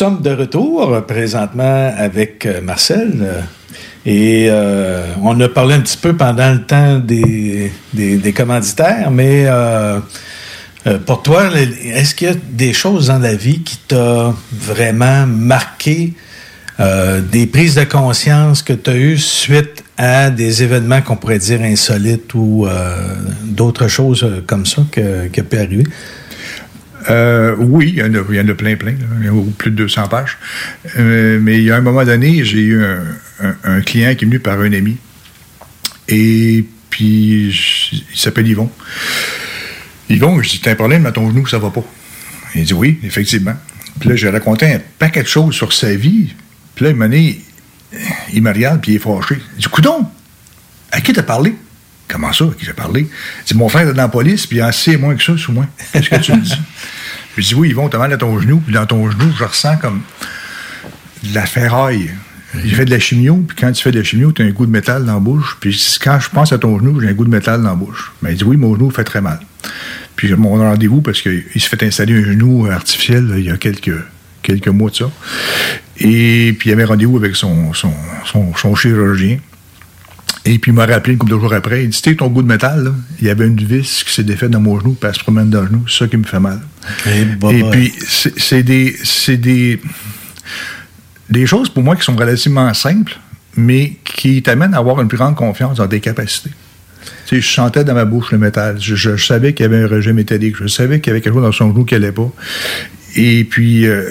Sommes de retour présentement avec euh, Marcel. Et euh, on a parlé un petit peu pendant le temps des, commanditaires, mais euh, pour toi, est-ce qu'il y a des choses dans la vie qui t'ont vraiment marqué, des prises de conscience que tu as eues suite à des événements qu'on pourrait dire insolites ou d'autres choses comme ça qui a pu arriver? Euh, oui, il y, en a, y a plein, plein. plus de 200 pages. Euh, mais il y a un moment donné, j'ai eu un, client qui est venu par un ami. Et puis, il s'appelle Yvon. Yvon, je dis, t'as un problème à ton genou, ça va pas. Il dit, oui, effectivement. Puis là, j'ai raconté un paquet de choses sur sa vie. Puis là, il m'a dit, il me regarde, puis il est fâché. Il dit, coudon, à qui t'as parlé? Comment ça, qui j'ai parlé? Il dit, mon frère est dans la police, puis il en sait moins que ça sous moi. Qu'est-ce que tu me dis? (laughs) Je dis, oui, Yvon, t'as mal à ton genou, puis dans ton genou, je ressens comme de la ferraille. J'ai fait de la chimio, puis quand tu fais de la chimio, tu as un goût de métal dans la bouche. Puis quand je pense à ton genou, j'ai un goût de métal dans la bouche. Mais il dit, oui, mon genou fait très mal. Puis mon rendez-vous parce qu'il se fait installer un genou artificiel là, il y a quelques, quelques mois de ça. Et puis il avait rendez-vous avec son, son, son, son chirurgien. Et puis il m'a rappelé une couple de jours après, il dit, tu sais, ton goût de métal, là, il y avait une vis qui s'est défaite dans mon genou, puis elle se promène dans le genou, c'est ça qui me fait mal. Et, puis, c'est des, c'est des, des choses pour moi qui sont relativement simples, mais qui t'amènent à avoir une plus grande confiance dans tes capacités. Tu sais, je sentais dans ma bouche le métal. Je, je- je savais qu'il y avait un rejet métallique. Je savais qu'il y avait quelque chose dans son genou qui n'allait pas. Et puis, euh,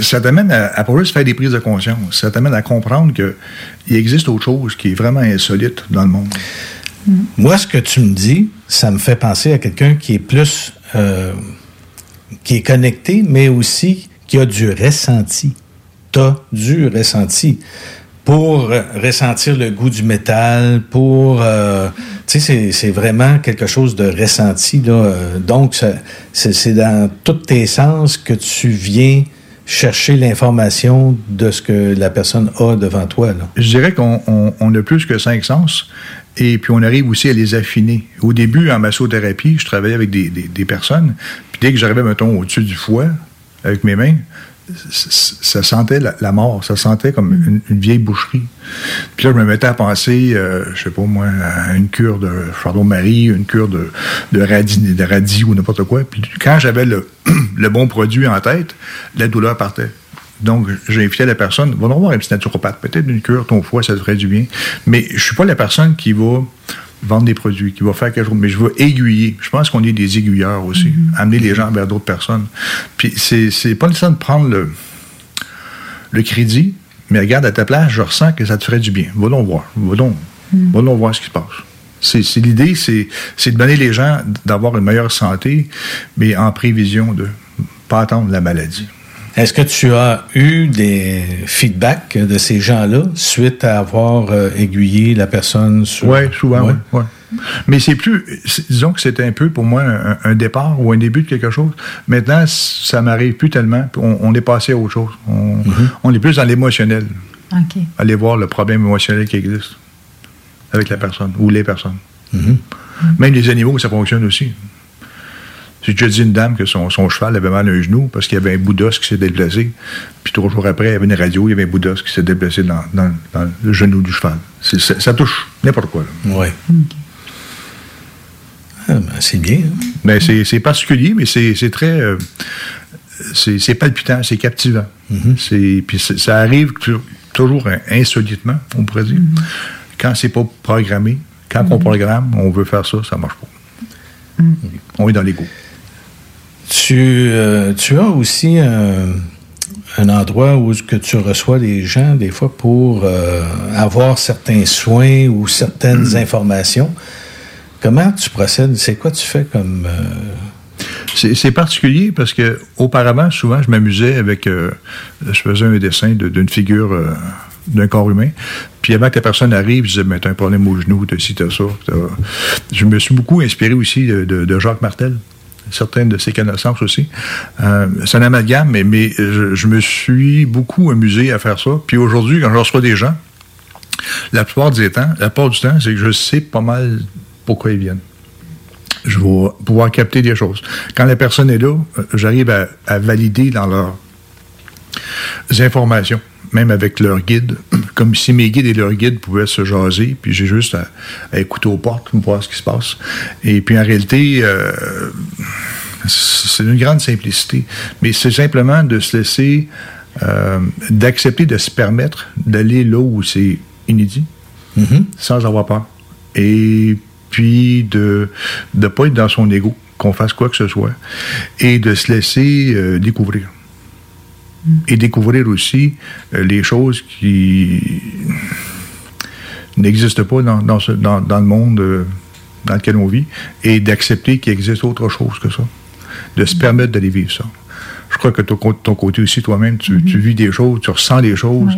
ça t'amène à, à pas juste faire des prises de conscience. Ça t'amène à comprendre qu'il existe autre chose qui est vraiment insolite dans le monde. Moi, ce que tu me dis, ça me fait penser à quelqu'un qui est plus. euh, qui est connecté, mais aussi qui a du ressenti. Tu as du ressenti. Pour ressentir le goût du métal, pour. euh, tu sais, c'est- vraiment quelque chose de ressenti. Donc, c'est dans tous tes sens que tu viens chercher l'information de ce que la personne a devant toi. Je dirais qu'on on- a plus que cinq sens et puis on arrive aussi à les affiner. Au début, en massothérapie, je travaillais avec des, des- personnes, puis dès que j'arrivais, mettons, au-dessus du foie, avec mes mains, ça sentait la, la mort, ça sentait comme une, une vieille boucherie. Puis là, je me mettais à penser, euh, je sais pas moi, à une cure de chardon-marie, une cure de, de, radis, de radis ou n'importe quoi. Puis quand j'avais le, (clears throat) le bon produit en tête, la douleur partait. Donc, j'ai invité la personne, va voir un petit naturopathe, peut-être une cure, ton foie, ça te ferait du bien. Mais je suis pas la personne qui va vendre des produits, qui va faire quelque chose, mais je veux aiguiller. Je pense qu'on est des aiguilleurs aussi, amener les gens vers d'autres personnes. Puis c'est, pas nécessaire de prendre le, le crédit, mais regarde, à ta place, je ressens que ça te ferait du bien. Va donc voir. Va donc, va donc voir ce qui se passe. C'est, l'idée, c'est, c'est de donner les gens d'avoir une meilleure santé, mais en prévision de pas attendre la maladie. Est-ce que tu as eu des feedbacks de ces gens-là suite à avoir euh, aiguillé la personne sur... Oui, souvent, Ouais. oui. Mais c'est plus, c'est- disons que c'était un peu pour moi un, un départ ou un début de quelque chose. Maintenant, ça m'arrive plus tellement. On, on est passé à autre chose. On, on est plus dans l'émotionnel. OK. Aller voir le problème émotionnel qui existe avec la personne ou les personnes. Même les animaux, ça fonctionne aussi. J'ai déjà dit une dame que son, son cheval avait mal à un genou parce qu'il y avait un bout d'os qui s'est déplacé. Puis trois jours après, il y avait une radio, il y avait un bout d'os qui s'est déplacé dans, dans- dans le genou du cheval. Ça, ça touche n'importe quoi. Oui. Ah, ben, c'est bien. hein? Ben, c'est particulier, mais c'est très. euh, c'est palpitant, c'est captivant. C'est- Puis ça arrive toujours in- insolitement, on pourrait dire. Quand c'est pas programmé, quand on programme, on veut faire ça, ça marche pas. On est dans l'ego. Tu, euh, tu as aussi un, un endroit où que tu reçois des gens, des fois, pour euh, avoir certains soins ou certaines informations. Comment tu procèdes? C'est quoi tu fais comme... euh, C'est particulier parce que auparavant, souvent, je m'amusais avec. je faisais un dessin de- d'une figure d'un corps humain. Puis avant que la personne arrive, je disais, mais t'as un problème au genou, t'as ci, t'as ça. Je me suis beaucoup inspiré aussi de, de- de Jacques Martel, certaines de ses connaissances aussi. Euh, c'est un amalgame, mais, mais je, me suis beaucoup amusé à faire ça. Puis aujourd'hui, quand je reçois des gens, la plupart du temps, la plupart du temps, c'est que je sais pas mal pourquoi ils viennent je vais pouvoir capter des choses. Quand la personne est là, euh, j'arrive à valider dans leurs informations, même avec leur guide, (clears throat) comme si mes guides et leurs guides pouvaient se jaser, puis j'ai juste à, à écouter aux portes pour voir ce qui se passe. Et puis en réalité, euh, c'est une grande simplicité, mais c'est simplement de se laisser, euh, d'accepter de se permettre d'aller là où c'est inédit, sans avoir peur. Et puis de ne pas être dans son ego, qu'on fasse quoi que ce soit, et de se laisser euh, découvrir. Et découvrir aussi euh, les choses qui n'existent pas dans, dans, ce- dans- dans le monde euh, dans lequel on vit, et d'accepter qu'il existe autre chose que ça. De se permettre d'aller vivre ça. Je crois que ton, ton côté aussi, toi-même, tu, tu vis des choses, tu ressens des choses,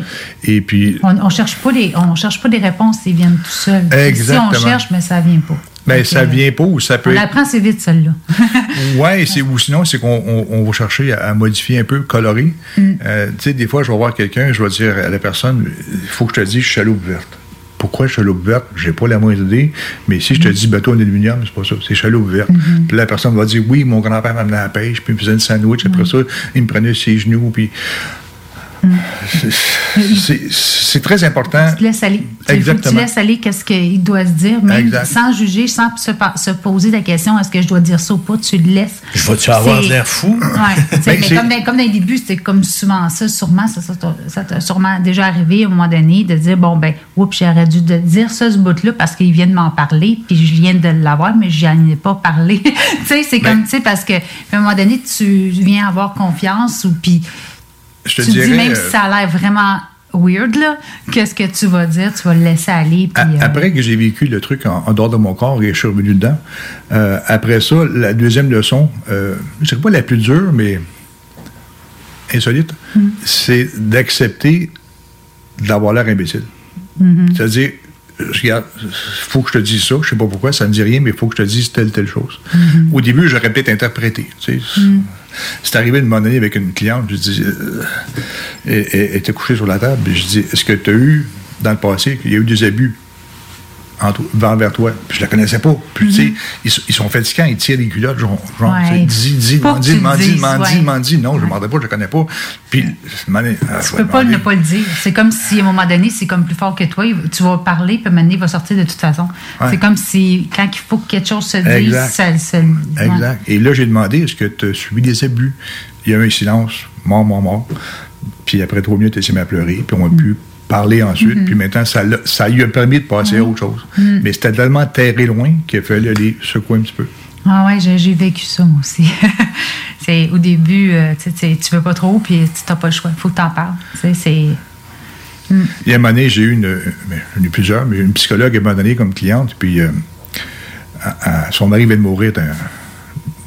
et puis On, on cherche pas les, on cherche pas des réponses, ils viennent tout seuls. Exactement. Si on cherche, mais ça vient pas. Ben, Donc, ça vient pas ou ça peut On être apprend assez vite, celle-là. (laughs) C'est ou sinon c'est qu'on on, on va chercher à, à modifier un peu, colorer. Mm. Euh, tu sais, des fois, je vais voir quelqu'un, je vais dire à la personne, il faut que je te dise, chaloupe verte. Pourquoi chaloupe verte? J'ai pas la moindre idée, mais si je te Mm. dis bateau en aluminium, c'est pas ça, c'est chaloupe verte. Mm-hmm. Puis la personne va dire, oui, mon grand-père m'amenait à la pêche, puis il me faisait une sandwich, après ça, il me prenait ses genoux, puis... Mm. C'est- c'est- C'est très important. Tu te laisses aller. Il faut que tu Exactement. laisses aller qu'est-ce qu'il doit se dire, Exact. sans juger, sans se, poser la question est-ce que je dois dire ça ou pas, tu le laisses. Je vais-tu avoir C'est- de l'air fou? Sais, (laughs) Ben, mais c'est- comme, dans- comme dans les débuts, c'était comme souvent ça, sûrement, ça, ça, t'a- ça t'a sûrement déjà arrivé à un moment donné de dire bon, ben, oups, j'aurais dû de dire ça, ce bout-là, parce qu'il vient de m'en parler, puis je viens de l'avoir, mais je n'en ai pas parlé. (laughs) tu sais, c'est Ben comme, tu sais, parce que, à un moment donné, tu viens avoir confiance, ou puis Je te tu dis, même euh, si ça a l'air vraiment weird, là, qu'est-ce que tu vas dire, tu vas le laisser aller, puis. Euh, Après que j'ai vécu le truc en, en dehors de mon corps et je suis revenu dedans, euh, après ça, la deuxième leçon, euh, je dirais pas la plus dure, mais insolite, c'est d'accepter d'avoir l'air imbécile. C'est-à-dire, je regarde, faut que je te dise ça, je sais pas pourquoi, ça ne dit rien, mais il faut que je te dise telle, telle chose. Au début, j'aurais peut-être interprété. Tu sais. C'est arrivé une moment donné avec une cliente, je dis, euh, elle, était couchée sur la table, puis je dis, est-ce que tu as eu, dans le passé, qu'il y a eu des abus? Envers toi? Puis je la connaissais pas. Puis tu sais, ils, sont- ils sont fatigants, ils tirent les culottes, genre, Ouais. dis, dis, Faut m'en que dis, tu le m'en dis, dises, m'en dis, ouais. m'en dis. Non, je ne demandais pas, je ne connais pas. Puis, ai- ah, Tu peux pas ne pas le dire. C'est comme si, à un moment donné, c'est comme plus fort que toi. Tu vas parler, puis maintenant, il va sortir de toute façon. Ouais. C'est comme si, quand il faut que quelque chose se dise, Exact. ça, ça- ouais. Exact. Et là, j'ai demandé, est-ce que tu as subi des abus? Il y a eu un silence, mort, mort, mort. Puis après trois minutes, elle s'est à pleurer, puis on a pu parler ensuite. Mhm. Puis maintenant, ça, ça lui a permis de passer à autre chose. Mhm. Mais c'était tellement terré loin qu'il a fallu aller secouer un petit peu. Ah ouais, j'ai vécu ça, moi aussi. (laughs) c'est au début, euh, tu sais, tu veux pas trop, puis tu n'as pas le choix. Il faut que tu en parles. C'est. Mm. Il y a un moment donné, j'ai eu une, ben, j'en ai eu plusieurs, mais une psychologue à un moment donné comme cliente, puis euh, à- à- son mari vient de mourir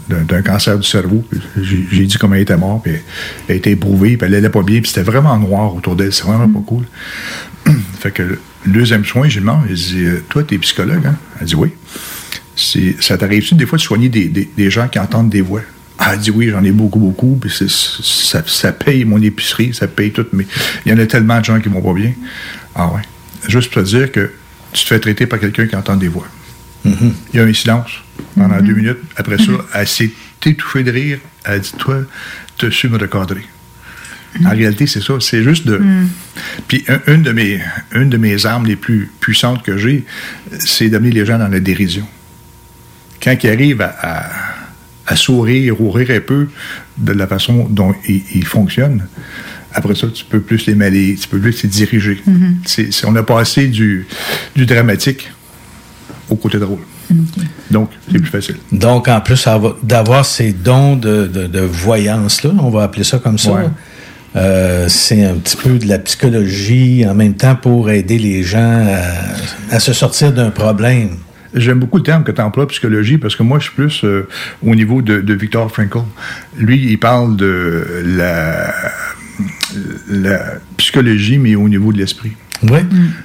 d'un, cancer du cerveau. J'ai, dit comment elle était morte, puis elle était éprouvée, puis elle allait pas bien, puis c'était vraiment noir autour d'elle, c'est vraiment pas cool. (clears throat) fait que le deuxième soin, j'ai demandé, elle dit, euh, toi, t'es psychologue, hein? Elle dit oui. C'est, ça t'arrive-tu des fois de soigner des, des- des gens qui entendent des voix? Elle dit oui, j'en ai beaucoup, beaucoup, puis ça, ça paye mon épicerie, ça paye tout, mais il y en a tellement de gens qui vont pas bien. Ah ouais. Juste pour te dire que tu te fais traiter par quelqu'un qui entend des voix. Il y a un silence pendant deux minutes. Après ça, elle s'est étouffé de rire. Elle dit, toi, tu as su me recadrer. En réalité, c'est ça. C'est juste de. Puis un- une, de mes, une de mes armes les plus puissantes que j'ai, c'est d'amener les gens dans la dérision. Quand ils arrivent à, à- à sourire ou rire un peu de la façon dont ils, ils fonctionnent, après ça, tu peux plus les mêler, tu peux plus les diriger. On a passé du, du dramatique au côté drôle. Donc, c'est plus facile. Donc, en plus avo- d'avoir ces dons de, de- de voyance-là, on va appeler ça comme ça, Ouais. euh, c'est un petit peu de la psychologie en même temps pour aider les gens à, à se sortir d'un problème. J'aime beaucoup le terme que tu emploies, psychologie, parce que moi, je suis plus euh, au niveau de, de Victor Frankl. Lui, il parle de la, la psychologie, mais au niveau de l'esprit. Oui.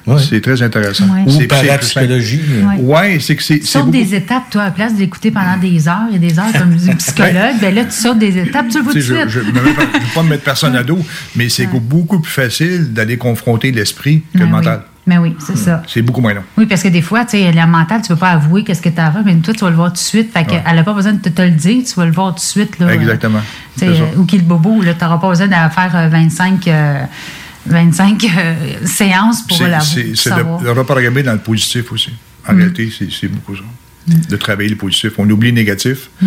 Ouais. C'est très intéressant. Ouais. Ou C'est- c'est parapsychologie. plus simple. Ouais, c'est que c'est. Tu c'est sautes beaucoup- des étapes, toi, à la place d'écouter pendant des heures et des heures comme un (laughs) psychologue, ben là, tu sautes des étapes, tu le vois tout je ne veux pas me mettre personne à dos, mais c'est beaucoup plus facile d'aller confronter l'esprit que le Ben oui. mental. Mais oui, c'est ça. C'est beaucoup moins long. Oui, parce que des fois, tu sais, la mentale, tu ne peux pas avouer qu'est-ce que tu as fait, mais toi, tu vas le voir tout de suite. Fait qu'elle n'a pas besoin de te, te le dire, tu vas le voir tout de suite. Là, Exactement. Euh, ou qu'il bobo, tu n'auras pas besoin de faire euh, 25, euh, 25 euh, séances pour l'avouer. C'est de, reprogrammer dans le positif aussi. En Mm. réalité, c'est beaucoup ça. De travailler le positif. On oublie le négatif. Et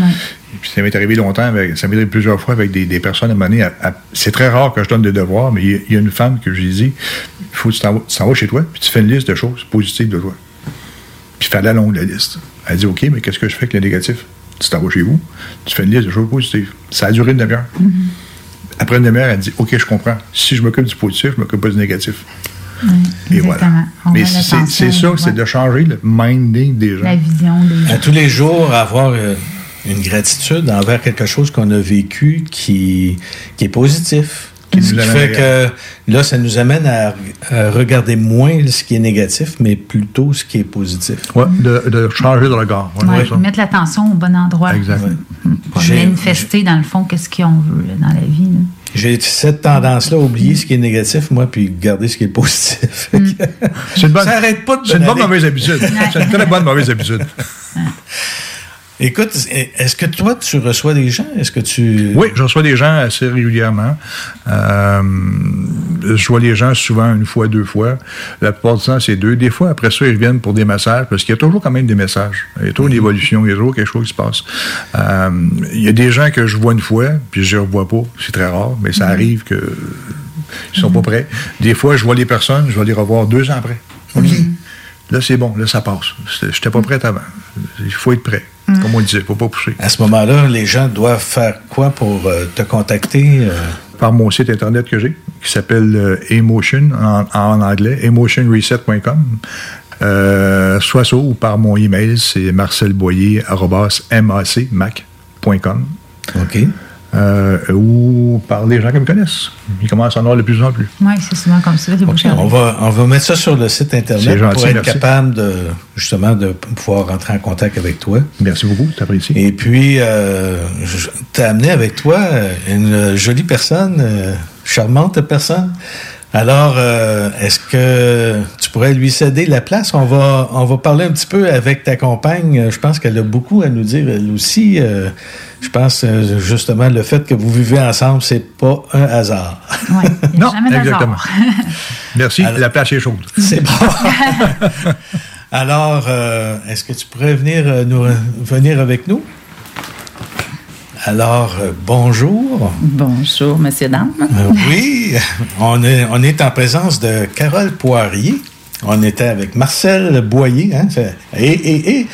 puis ça m'est arrivé longtemps, avec, ça m'est arrivé plusieurs fois avec des, des personnes à un C'est très rare que je donne des devoirs, mais il y a- il y, a une femme que je lui ai dit il faut que tu t'en vas- chez toi, puis tu fais une liste de choses positives de toi. Puis fais la longue, la liste. Elle dit OK, mais qu'est-ce que je fais avec le négatif? Tu t'en vas chez vous, tu fais une liste de choses positives. Ça a duré une demi-heure. Après une demi-heure, elle dit OK, je comprends. Si je m'occupe du positif, je m'occupe pas du négatif. Et voilà. On Mais c'est ça, ouais. c'est de changer le minding des gens. La vision des À tous les jours, avoir euh, une gratitude envers quelque chose qu'on a vécu qui, qui est positif. Qui Ce qui fait que là, ça nous amène à, à regarder moins ce qui est négatif, mais plutôt ce qui est positif. Ouais, de, de changer de regard. Ouais, Ouais, ouais, ça. mettre l'attention au bon endroit. Exact. Pour manifester, dans le fond, qu'est-ce qu'on veut là, dans la vie. là. J'ai cette tendance-là à oublier ce qui est négatif, moi, puis garder ce qui est positif. (laughs) C'est une bonne, Ça arrête pas de c'est une bonne mauvaise habitude. C'est une très bonne mauvaise habitude. Écoute, est-ce que toi, tu reçois des gens? Est-ce que tu... Oui, je reçois des gens assez régulièrement. Euh, je vois les gens souvent une fois, deux fois. La plupart du temps, c'est deux. Des fois, après ça, ils reviennent pour des messages, parce qu'il y a toujours quand même des messages. Il y a toujours une évolution, il y a toujours quelque chose qui se passe. Euh, il y a des gens que je vois une fois, puis je les revois pas. C'est très rare, mais ça arrive que ils sont pas prêts. Des fois, je vois les personnes, je vais les revoir deux ans après. OK. Là, c'est bon, là, ça passe. Je n'étais pas prêt avant. Il faut être prêt. Comme on disait, il ne faut pas pousser. À ce moment-là, les gens doivent faire quoi pour euh, te contacter? euh? par mon site internet que j'ai, qui s'appelle euh, Emotion en, en anglais, emotionreset.com. Euh, soit ça ou par mon email, c'est marcelboyer.mac.com. OK. Euh, ou par des gens qui me connaissent. Ils commencent à en avoir de plus en plus. Oui, c'est souvent comme ça. les On va, on va mettre ça sur le site Internet gentil, pour être merci. capable de, justement, de pouvoir rentrer en contact avec toi. Merci beaucoup, t'apprécies. Et puis, euh, t'as amené avec toi une jolie personne, euh, charmante personne. Alors, euh, est-ce que tu pourrais lui céder la place? On va, on va parler un petit peu avec ta compagne. Je pense qu'elle a beaucoup à nous dire, elle aussi. Euh, je pense, euh, justement, le fait que vous vivez ensemble, c'est pas un hasard. A (laughs) Non, jamais exactement. (laughs) Merci, la place est chaude. C'est bon. (laughs) Alors, euh, est-ce que tu pourrais venir, nous, venir avec nous? Alors, euh, bonjour. Bonjour, monsieur, dame. Euh, oui, on est, on est en présence de Carole Poirier. On était avec Marcel Boyer. Hein, fait- et, et, et.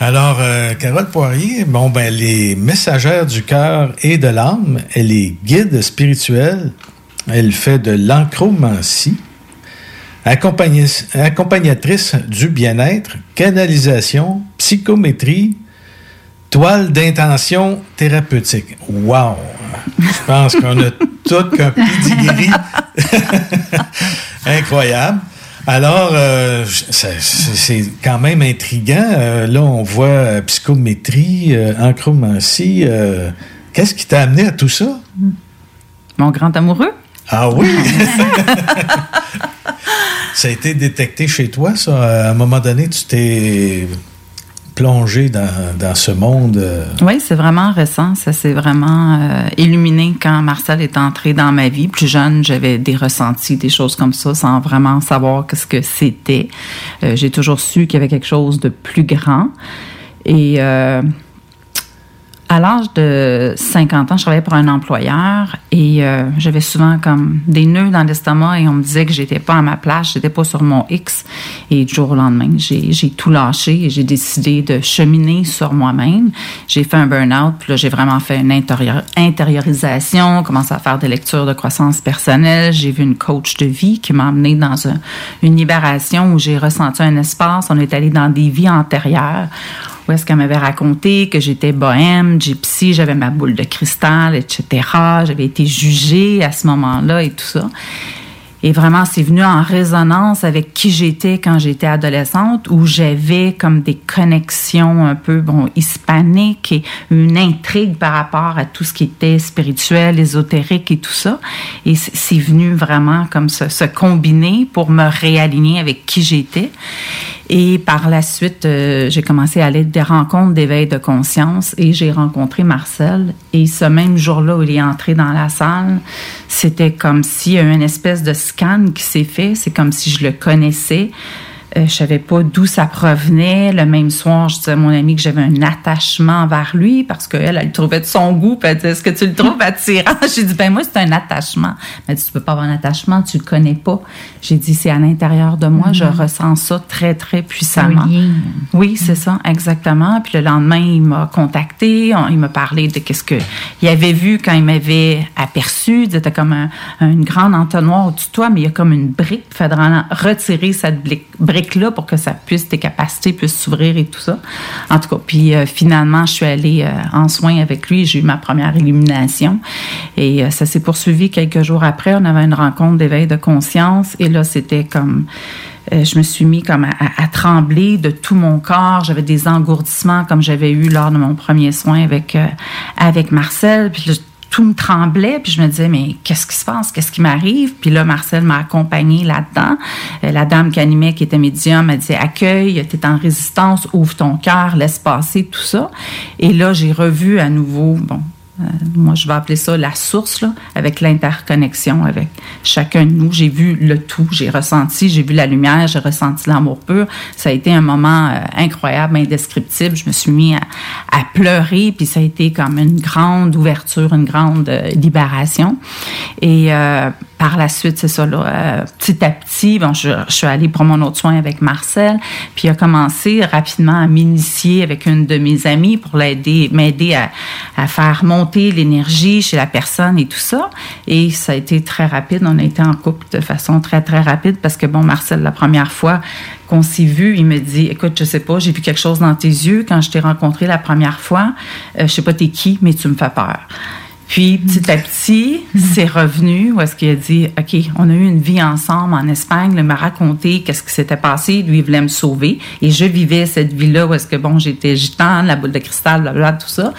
Alors, euh, Carole Poirier, bon, ben, les messagères du cœur et de l'âme, elle est guide spirituelle. Elle fait de l'encromancie, accompagna- accompagnatrice du bien-être, canalisation, psychométrie, toile d'intention thérapeutique. Wow! Je pense qu'on a tout qu'un pedigree (laughs) incroyable. Alors, euh, c'est quand même intriguant. Euh, là, on voit euh, psychométrie, euh, encromancie. Qu'est-ce qui t'a amené à tout ça? Mon grand amoureux? Ah oui! (laughs) ça a été détecté chez toi, ça? À un moment donné, tu t'es plongé dans, dans ce monde. euh, Oui, c'est vraiment récent. Ça s'est vraiment euh, illuminé quand Marcel est entré dans ma vie. Plus jeune, j'avais des ressentis, des choses comme ça, sans vraiment savoir qu'est-ce que c'était. Euh, J'ai toujours su qu'il y avait quelque chose de plus grand. Et à l'âge de 50 ans, je travaillais pour un employeur et euh, j'avais souvent comme des nœuds dans l'estomac et on me disait que j'étais pas à ma place, j'étais pas sur mon X. Et du jour au lendemain, j'ai tout lâché et j'ai décidé de cheminer sur moi-même. J'ai fait un burn-out, puis là, j'ai vraiment fait une intériorisation, commencé à faire des lectures de croissance personnelle. J'ai vu une coach de vie qui m'a amené dans un- une libération où j'ai ressenti un espace. On est allé dans des vies antérieures où est-ce qu'elle m'avait raconté que j'étais bohème, gypsy, j'avais ma boule de cristal, etc. J'avais été jugée à ce moment-là et tout ça. Et vraiment, c'est venu en résonance avec qui j'étais quand j'étais adolescente, où j'avais comme des connexions un peu, bon, hispaniques et une intrigue par rapport à tout ce qui était spirituel, ésotérique et tout ça. Et c'est venu vraiment comme se, se combiner pour me réaligner avec qui j'étais. Et par la suite, euh, j'ai commencé à aller des rencontres d'éveil de conscience et j'ai rencontré Marcel. Et ce même jour-là où il est entré dans la salle, c'était comme s'il y a eu une espèce de scan qui s'est fait. C'est comme si je le connaissais. Euh, je savais pas d'où ça provenait. Le même soir, je disais à mon ami que j'avais un attachement vers lui parce qu'elle, elle le trouvait de son goût. Puis elle disait, est-ce que tu le trouves attirant? (laughs) J'ai dit, ben moi, c'est un attachement. Elle dit, tu peux pas avoir un attachement, tu le connais pas. J'ai dit, c'est à l'intérieur de moi, je Mhm. ressens ça très, très puissamment. Lien. Oui, c'est ça, exactement. Puis le lendemain, il m'a contacté, on- il m'a parlé de qu'est-ce que il avait vu quand il m'avait aperçu. Il était comme un- une grande entonnoir au-dessus de toi, mais il y a comme une brique. Il faudra retirer cette bli- brique-là pour que ça puisse, tes capacités puissent s'ouvrir et tout ça. En tout cas, puis euh, finalement, je suis allée euh, en soins avec lui. J'ai eu ma première illumination. Et euh, ça s'est poursuivi quelques jours après. On avait une rencontre d'éveil de conscience. Et là, c'était comme je me suis mis comme à, trembler de tout mon corps. J'avais des engourdissements comme j'avais eu lors de mon premier soin avec euh, avec Marcel. Puis là, tout me tremblait, puis je me disais, mais qu'est-ce qui se passe? Qu'est-ce qui m'arrive? Puis là, Marcel m'a accompagnée là-dedans. Euh, la dame qui animait, qui était médium, m'a dit, accueille, t'es en résistance, ouvre ton cœur, laisse passer tout ça. Et là, j'ai revu à nouveau, bon, euh, moi, je vais appeler ça la source, là, avec l'interconnexion avec chacun de nous. J'ai vu le tout, j'ai ressenti, j'ai vu la lumière, j'ai ressenti l'amour pur. Ça a été un moment euh, incroyable, indescriptible. Je me suis mis à, à pleurer, puis ça a été comme une grande ouverture, une grande euh, libération. Et par la suite, c'est ça, là, euh, petit à petit, bon, je, je suis allée pour mon autre soin avec Marcel, puis il a commencé rapidement à m'initier avec une de mes amies pour l'aider, m'aider à, à faire monter l'énergie chez la personne et tout ça. Et ça a été très rapide. On a été en couple de façon très, très rapide parce que, bon, Marcel, la première fois qu'on s'est vu, il me dit, écoute, je sais pas, j'ai vu quelque chose dans tes yeux quand je t'ai rencontré la première fois. Euh, je sais pas t'es qui, mais tu me fais peur. Puis, petit à petit, c'est revenu où est-ce qu'il a dit, OK, on a eu une vie ensemble en Espagne, il m'a raconté qu'est-ce qui s'était passé, lui, il voulait me sauver. Et je vivais cette vie-là où est-ce que, bon, j'étais gitane, la boule de cristal, blablabla, tout ça.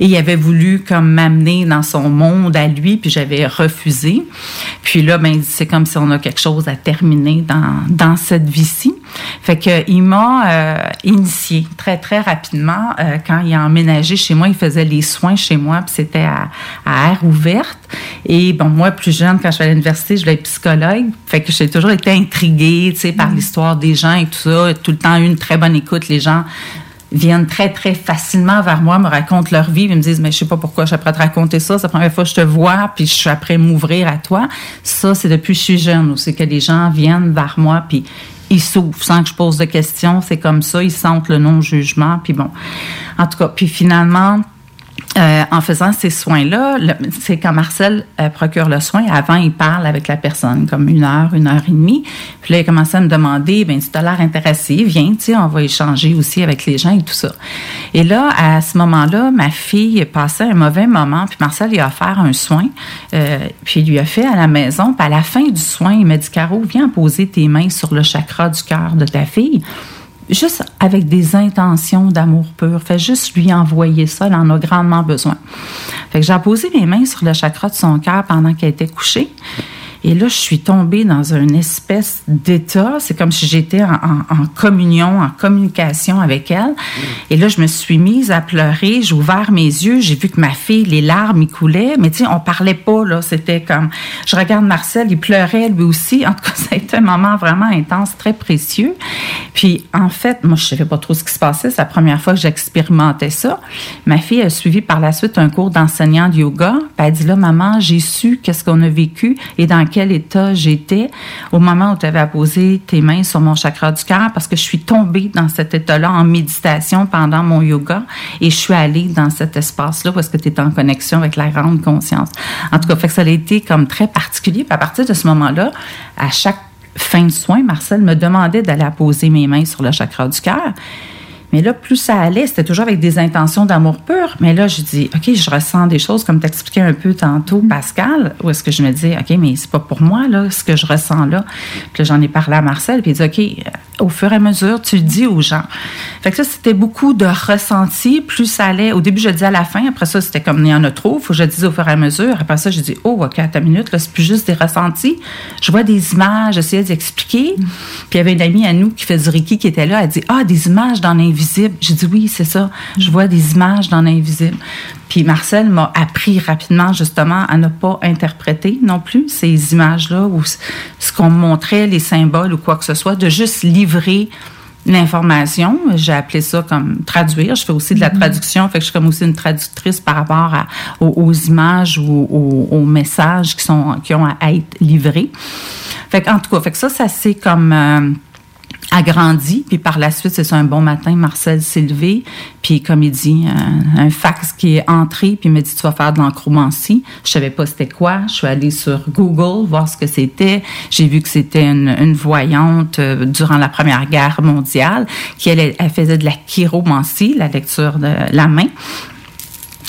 Et il avait voulu comme m'amener dans son monde à lui, puis j'avais refusé. Puis là, ben, c'est comme si on a quelque chose à terminer dans, dans cette vie-ci. Fait que il m'a euh, initié très, très rapidement. Euh, quand il a emménagé chez moi, il faisait les soins chez moi, puis c'était à, à air ouverte. Et bon, moi, plus jeune, quand je suis à l'université, je voulais être psychologue. Fait que j'ai toujours été intriguée, tu sais, par l'histoire des gens et tout ça. Tout le temps eu une très bonne écoute. Les gens viennent très, très facilement vers moi, me racontent leur vie, puis me disent, mais je sais pas pourquoi je suis après à te raconter ça, c'est la première fois que je te vois, puis je suis après m'ouvrir à toi. Ça, c'est depuis que je suis jeune, c'est que les gens viennent vers moi, puis ils s'ouvrent sans que je pose de questions, c'est comme ça, ils sentent le non-jugement, puis bon. En tout cas, puis finalement, euh, en faisant ces soins-là, c'est quand Marcel euh, procure le soin, avant, il parle avec la personne, comme une heure, une heure et demie. Puis là, il commençait à me demander, ben, si tu as l'air intéressé, viens, tu sais, on va échanger aussi avec les gens et tout ça. Et là, à ce moment-là, ma fille passait un mauvais moment, puis Marcel lui a offert un soin, euh, puis il lui a fait à la maison. Puis à la fin du soin, il m'a dit, Caro, viens poser tes mains sur le chakra du cœur de ta fille juste avec des intentions d'amour pur. Fais juste lui envoyer ça, elle en a grandement besoin. Fait que j'ai posé mes mains sur le chakra de son cœur pendant qu'elle était couchée. Et là, je suis tombée dans une espèce d'état. C'est comme si j'étais en, communion, en communication avec elle. Et là, je me suis mise à pleurer. J'ai ouvert mes yeux. J'ai vu que ma fille, les larmes, y coulaient. Mais tu sais, on parlait pas, là. C'était comme... Je regarde Marcel, il pleurait lui aussi. En tout cas, (laughs) ça a été un moment vraiment intense, très précieux. Puis, en fait, moi, je savais pas trop ce qui se passait. C'est la première fois que j'expérimentais ça. Ma fille a suivi par la suite un cours d'enseignant de yoga. Puis elle dit là, maman, j'ai su qu'est-ce qu'on a vécu et dans quel état j'étais au moment où tu avais posé tes mains sur mon chakra du cœur parce que je suis tombée dans cet état-là en méditation pendant mon yoga et je suis allée dans cet espace-là parce que tu es en connexion avec la grande conscience. En tout cas, fait que ça a été comme très particulier. À partir de ce moment-là, à chaque fin de soin, Marcel me demandait d'aller poser mes mains sur le chakra du cœur. Mais là, plus ça allait, c'était toujours avec des intentions d'amour pur. Mais là, je dis, OK, je ressens des choses, comme t'expliquais un peu tantôt, Pascal, où est-ce que je me dis, OK, mais c'est pas pour moi, là, ce que je ressens là. Puis j'en ai parlé à Marcel, puis il dit, OK, au fur et à mesure, tu le dis aux gens. Fait que ça, c'était beaucoup de ressenti. Plus ça allait, au début, je disais à la fin. Après ça, c'était comme il y en a trop. Faut que je dise au fur et à mesure. Après ça, je dis, oh, OK, à ta minute, là, c'est plus juste des ressentis. Je vois des images, j'essayais d'expliquer. Puis il y avait une amie à nous qui fait du Reiki qui était là. Elle dit, ah, des images dans l'invisible. J'ai dit, oui, c'est ça. Je vois des images dans l'invisible. Puis Marcel m'a appris rapidement justement à ne pas interpréter non plus ces images-là ou ce qu'on montrait, les symboles ou quoi que ce soit, de juste livrer l'information. J'ai appelé ça comme traduire. Je fais aussi de la mm-hmm. traduction, fait que je suis comme aussi une traductrice par rapport aux, images ou aux, messages qui sont qui ont à être livrés. Fait en tout cas, fait que ça, ça c'est comme euh, agrandi. Puis par la suite, c'est ça, un bon matin, Marcel s'est levé. Puis comme il dit, un, fax qui est entré, puis il me dit, tu vas faire de l'encromancie. Je savais pas c'était quoi. Je suis allée sur Google voir ce que c'était. J'ai vu que c'était une, voyante euh, durant la Première Guerre mondiale, qui elle, elle faisait de la chiromancie, la lecture de la main.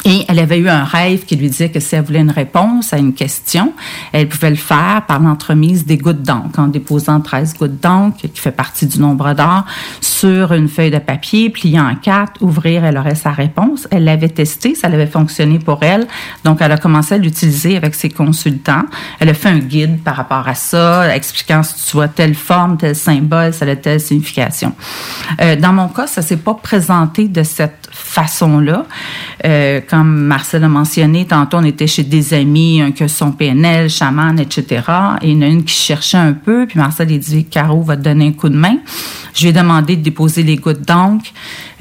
Et elle avait eu un rêve qui lui disait que si elle voulait une réponse à une question, elle pouvait le faire par l'entremise des gouttes d'encre, en déposant 13 gouttes d'encre, qui fait partie du nombre d'or, sur une feuille de papier, pliant en quatre, ouvrir, elle aurait sa réponse. Elle l'avait testé, ça avait fonctionné pour elle. Donc, elle a commencé à l'utiliser avec ses consultants. Elle a fait un guide par rapport à ça, expliquant si tu vois telle forme, tel symbole, ça a telle signification. Euh, dans mon cas, ça s'est pas présenté de cette façon-là. Euh, comme Marcel a mentionné, tantôt on était chez des amis, un que son PNL, chaman, etc. Et il y en a une qui cherchait un peu, puis Marcel a dit Caro va te donner un coup de main. Je lui ai demandé de déposer les gouttes d'encre.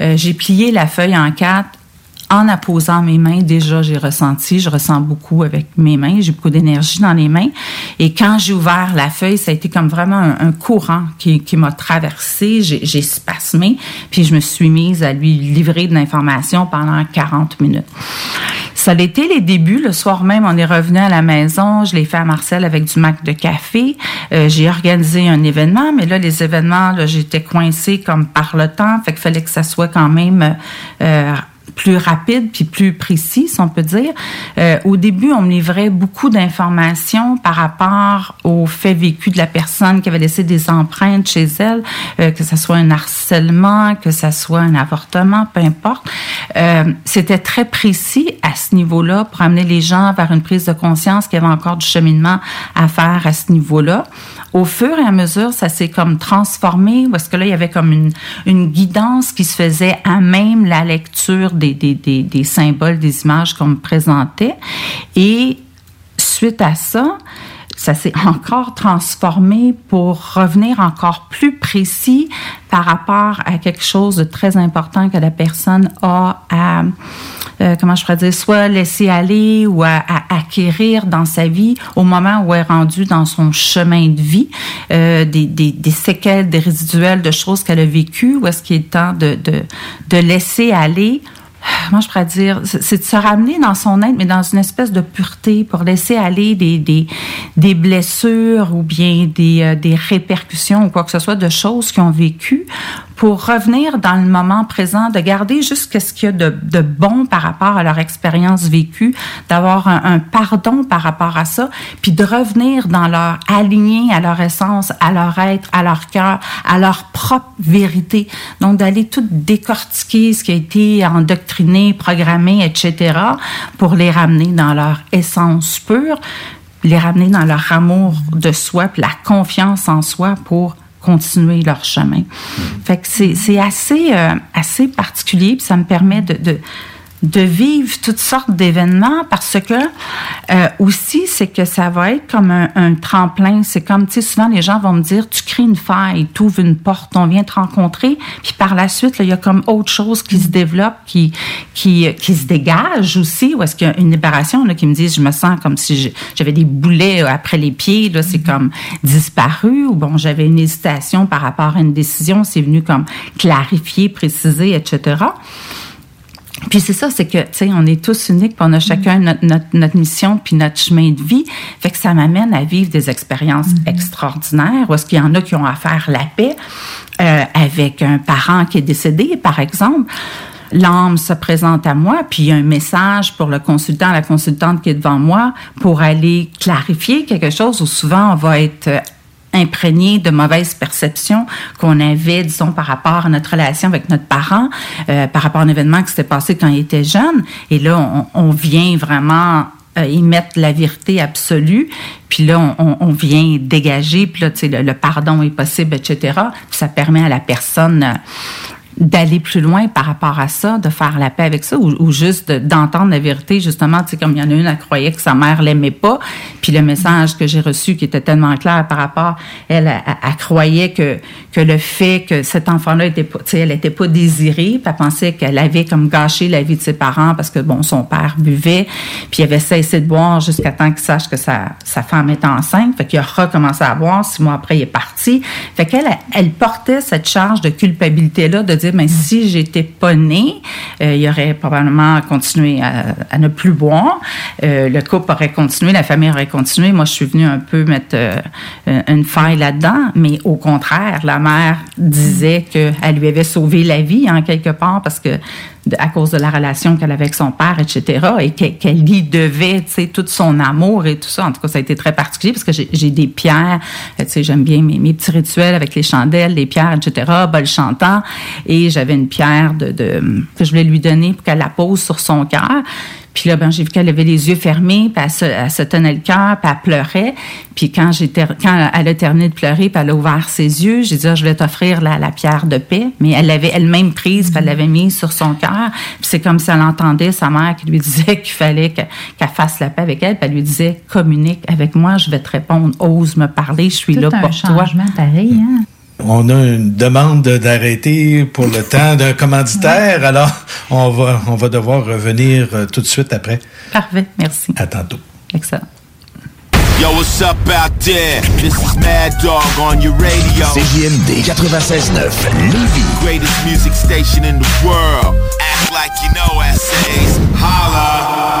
Euh, j'ai plié la feuille en quatre en apposant mes mains, déjà, j'ai ressenti, je ressens beaucoup avec mes mains, j'ai beaucoup d'énergie dans les mains. Et quand j'ai ouvert la feuille, ça a été comme vraiment un, courant qui, qui m'a traversé, j'ai spasmé, puis je me suis mise à lui livrer de l'information pendant 40 minutes. Ça a été les débuts. Le soir même, on est revenu à la maison. Je l'ai fait à Marcel avec du mac de café. Euh, j'ai organisé un événement, mais là, les événements, j'étais coincée comme par le temps. Fait qu'il fallait que ça soit quand même euh, plus rapide puis plus précis, si on peut dire. Euh, au début, on me livrait beaucoup d'informations par rapport au fait vécu de la personne qui avait laissé des empreintes chez elle, euh, que ce soit un harcèlement, que ce soit un avortement, peu importe. Euh, C'était très précis à ce niveau-là pour amener les gens vers une prise de conscience qu'il y avait encore du cheminement à faire à ce niveau-là au fur et à mesure, ça s'est comme transformé parce que là, il y avait comme une, une guidance qui se faisait à même la lecture des, des, des, symboles, des images qu'on me présentait. Et suite à ça, ça s'est encore transformé pour revenir encore plus précis par rapport à quelque chose de très important que la personne a à euh, comment je pourrais dire, soit laisser aller ou à, acquérir dans sa vie au moment où elle est rendue dans son chemin de vie, euh, des, des, des, séquelles, des résiduels de choses qu'elle a vécues, ou est-ce qu'il est temps de, de, de laisser aller moi je pourrais dire, c'est de se ramener dans son être, mais dans une espèce de pureté pour laisser aller des, des, des blessures ou bien des, euh, des répercussions ou quoi que ce soit de choses qu'ils ont vécues pour revenir dans le moment présent, de garder juste ce qu'il y a de, bon par rapport à leur expérience vécue, d'avoir un, un, pardon par rapport à ça, puis de revenir dans leur aligné à leur essence, à leur être, à leur cœur, à leur propre vérité. Donc d'aller tout décortiquer ce qui a été endoctriné, programmé, etc., pour les ramener dans leur essence pure les ramener dans leur amour de soi, puis la confiance en soi pour continuer leur chemin. Fait que c'est assez, euh, assez particulier, puis ça me permet de, de de vivre toutes sortes d'événements parce que euh, aussi c'est que ça va être comme un, tremplin. C'est comme tu sais souvent les gens vont me dire tu crées une faille tu ouvres une porte on vient te rencontrer. Puis par la suite il y a comme autre chose qui se développe qui qui qui se dégage aussi. Ou est-ce qu'il y a une libération? Là qui me disent je me sens comme si j'avais des boulets après les pieds là c'est comme disparu. Ou bon j'avais une hésitation par rapport à une décision. C'est venu comme clarifier préciser etc puis c'est ça, c'est que, tu sais, on est tous uniques, puis on a chacun notre, notre, notre, mission, puis notre chemin de vie. Fait que ça m'amène à vivre des expériences extraordinaires, où est-ce qu'il y en a qui ont à faire la paix euh, avec un parent qui est décédé, par exemple. L'âme se présente à moi, puis il y a un message pour le consultant, la consultante qui est devant moi, pour aller clarifier quelque chose où souvent on va être imprégné de mauvaises perceptions qu'on avait, disons, par rapport à notre relation avec notre parent, euh, par rapport à un événement qui s'était passé quand il était jeune. Et là, on, on vient vraiment euh, y mettre la vérité absolue, puis là, on, on vient dégager, puis là, tu sais, le, pardon est possible, etc. Puis ça permet à la personne... Euh, d'aller plus loin par rapport à ça, de faire la paix avec ça, ou, juste d'entendre la vérité, justement, tu sais, comme il y en a une, elle croyait que sa mère l'aimait pas, puis le message que j'ai reçu qui était tellement clair par rapport, elle, elle, croyait que que le fait que cet enfant-là était pas, tu sais, elle était pas désirée, puis elle pensait qu'elle avait comme gâché la vie de ses parents parce que bon, son père buvait, puis il avait cessé de boire jusqu'à temps qu'il sache que sa sa femme est enceinte, fait qu'il a recommencé à boire, six mois après il est parti, fait qu'elle elle portait cette charge de culpabilité là de dire mais si j'étais pas née, euh, il aurait probablement continué à, ne plus boire, euh, le couple aurait continué, la famille aurait continué. Moi, je suis venue un peu mettre euh, une faille là-dedans, mais au contraire, la mère disait qu'elle lui avait sauvé la vie en quelque part parce que à cause de la relation qu'elle avait avec son père, etc., et qu'elle qu y devait, tu sais, tout son amour et tout ça. En tout cas, ça a été très particulier parce que j'ai des pierres, tu sais, j'aime bien mes, mes, petits rituels avec les chandelles, les pierres, etc., bol chantant, et j'avais une pierre de, de, que je voulais lui donner pour qu'elle la pose sur son cœur. Puis là, ben, j'ai vu qu'elle avait les yeux fermés, puis elle se, elle se tenait le cœur, puis elle pleurait. Puis quand, quand elle a terminé de pleurer, puis elle a ouvert ses yeux, j'ai dit, ah, je vais t'offrir la, la, pierre de paix. Mais elle l'avait elle-même prise, puis elle l'avait mise sur son cœur. Puis c'est comme si elle entendait sa mère qui lui disait qu'il fallait que, qu'elle fasse la paix avec elle. Puis elle lui disait, communique avec moi, je vais te répondre, ose me parler, je suis Tout là un pour changement toi. pareil, hein? On a une demande d'arrêter pour le (laughs) temps d'un commanditaire, alors on va, on va devoir revenir euh, tout de suite après. Parfait, merci. À tantôt. Excellent. Yo, what's up out there? This is Mad Dog on your radio. CJMD 96.9, Lévis. Greatest music station in the world. Act like you know essays. Holla.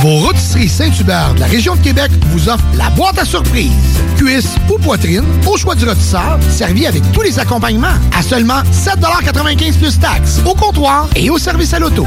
Vos rôtisseries Saint-Hubert de la région de Québec vous offrent la boîte à surprise. Cuisse ou poitrine, au choix du rôtisseur, servi avec tous les accompagnements à seulement 7,95 plus taxes, au comptoir et au service à l'auto.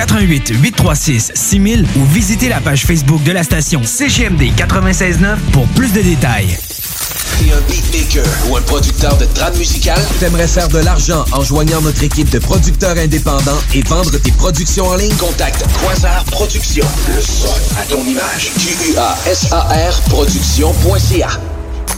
88 836 6000 ou visitez la page Facebook de la station CGMD 96.9 pour plus de détails. T'es un beatmaker ou un producteur de trad musical? T'aimerais faire de l'argent en joignant notre équipe de producteurs indépendants et vendre tes productions en ligne? Contacte Quasar Productions. Le son à ton image. Q-U-A-S-A-R Productions.ca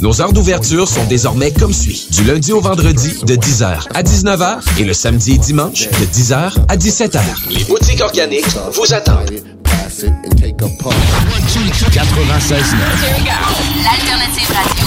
Nos heures d'ouverture sont désormais comme suit. Du lundi au vendredi de 10h à 19h et le samedi et dimanche de 10h à 17h. Les boutiques organiques vous attendent. 96 L'alternative radio.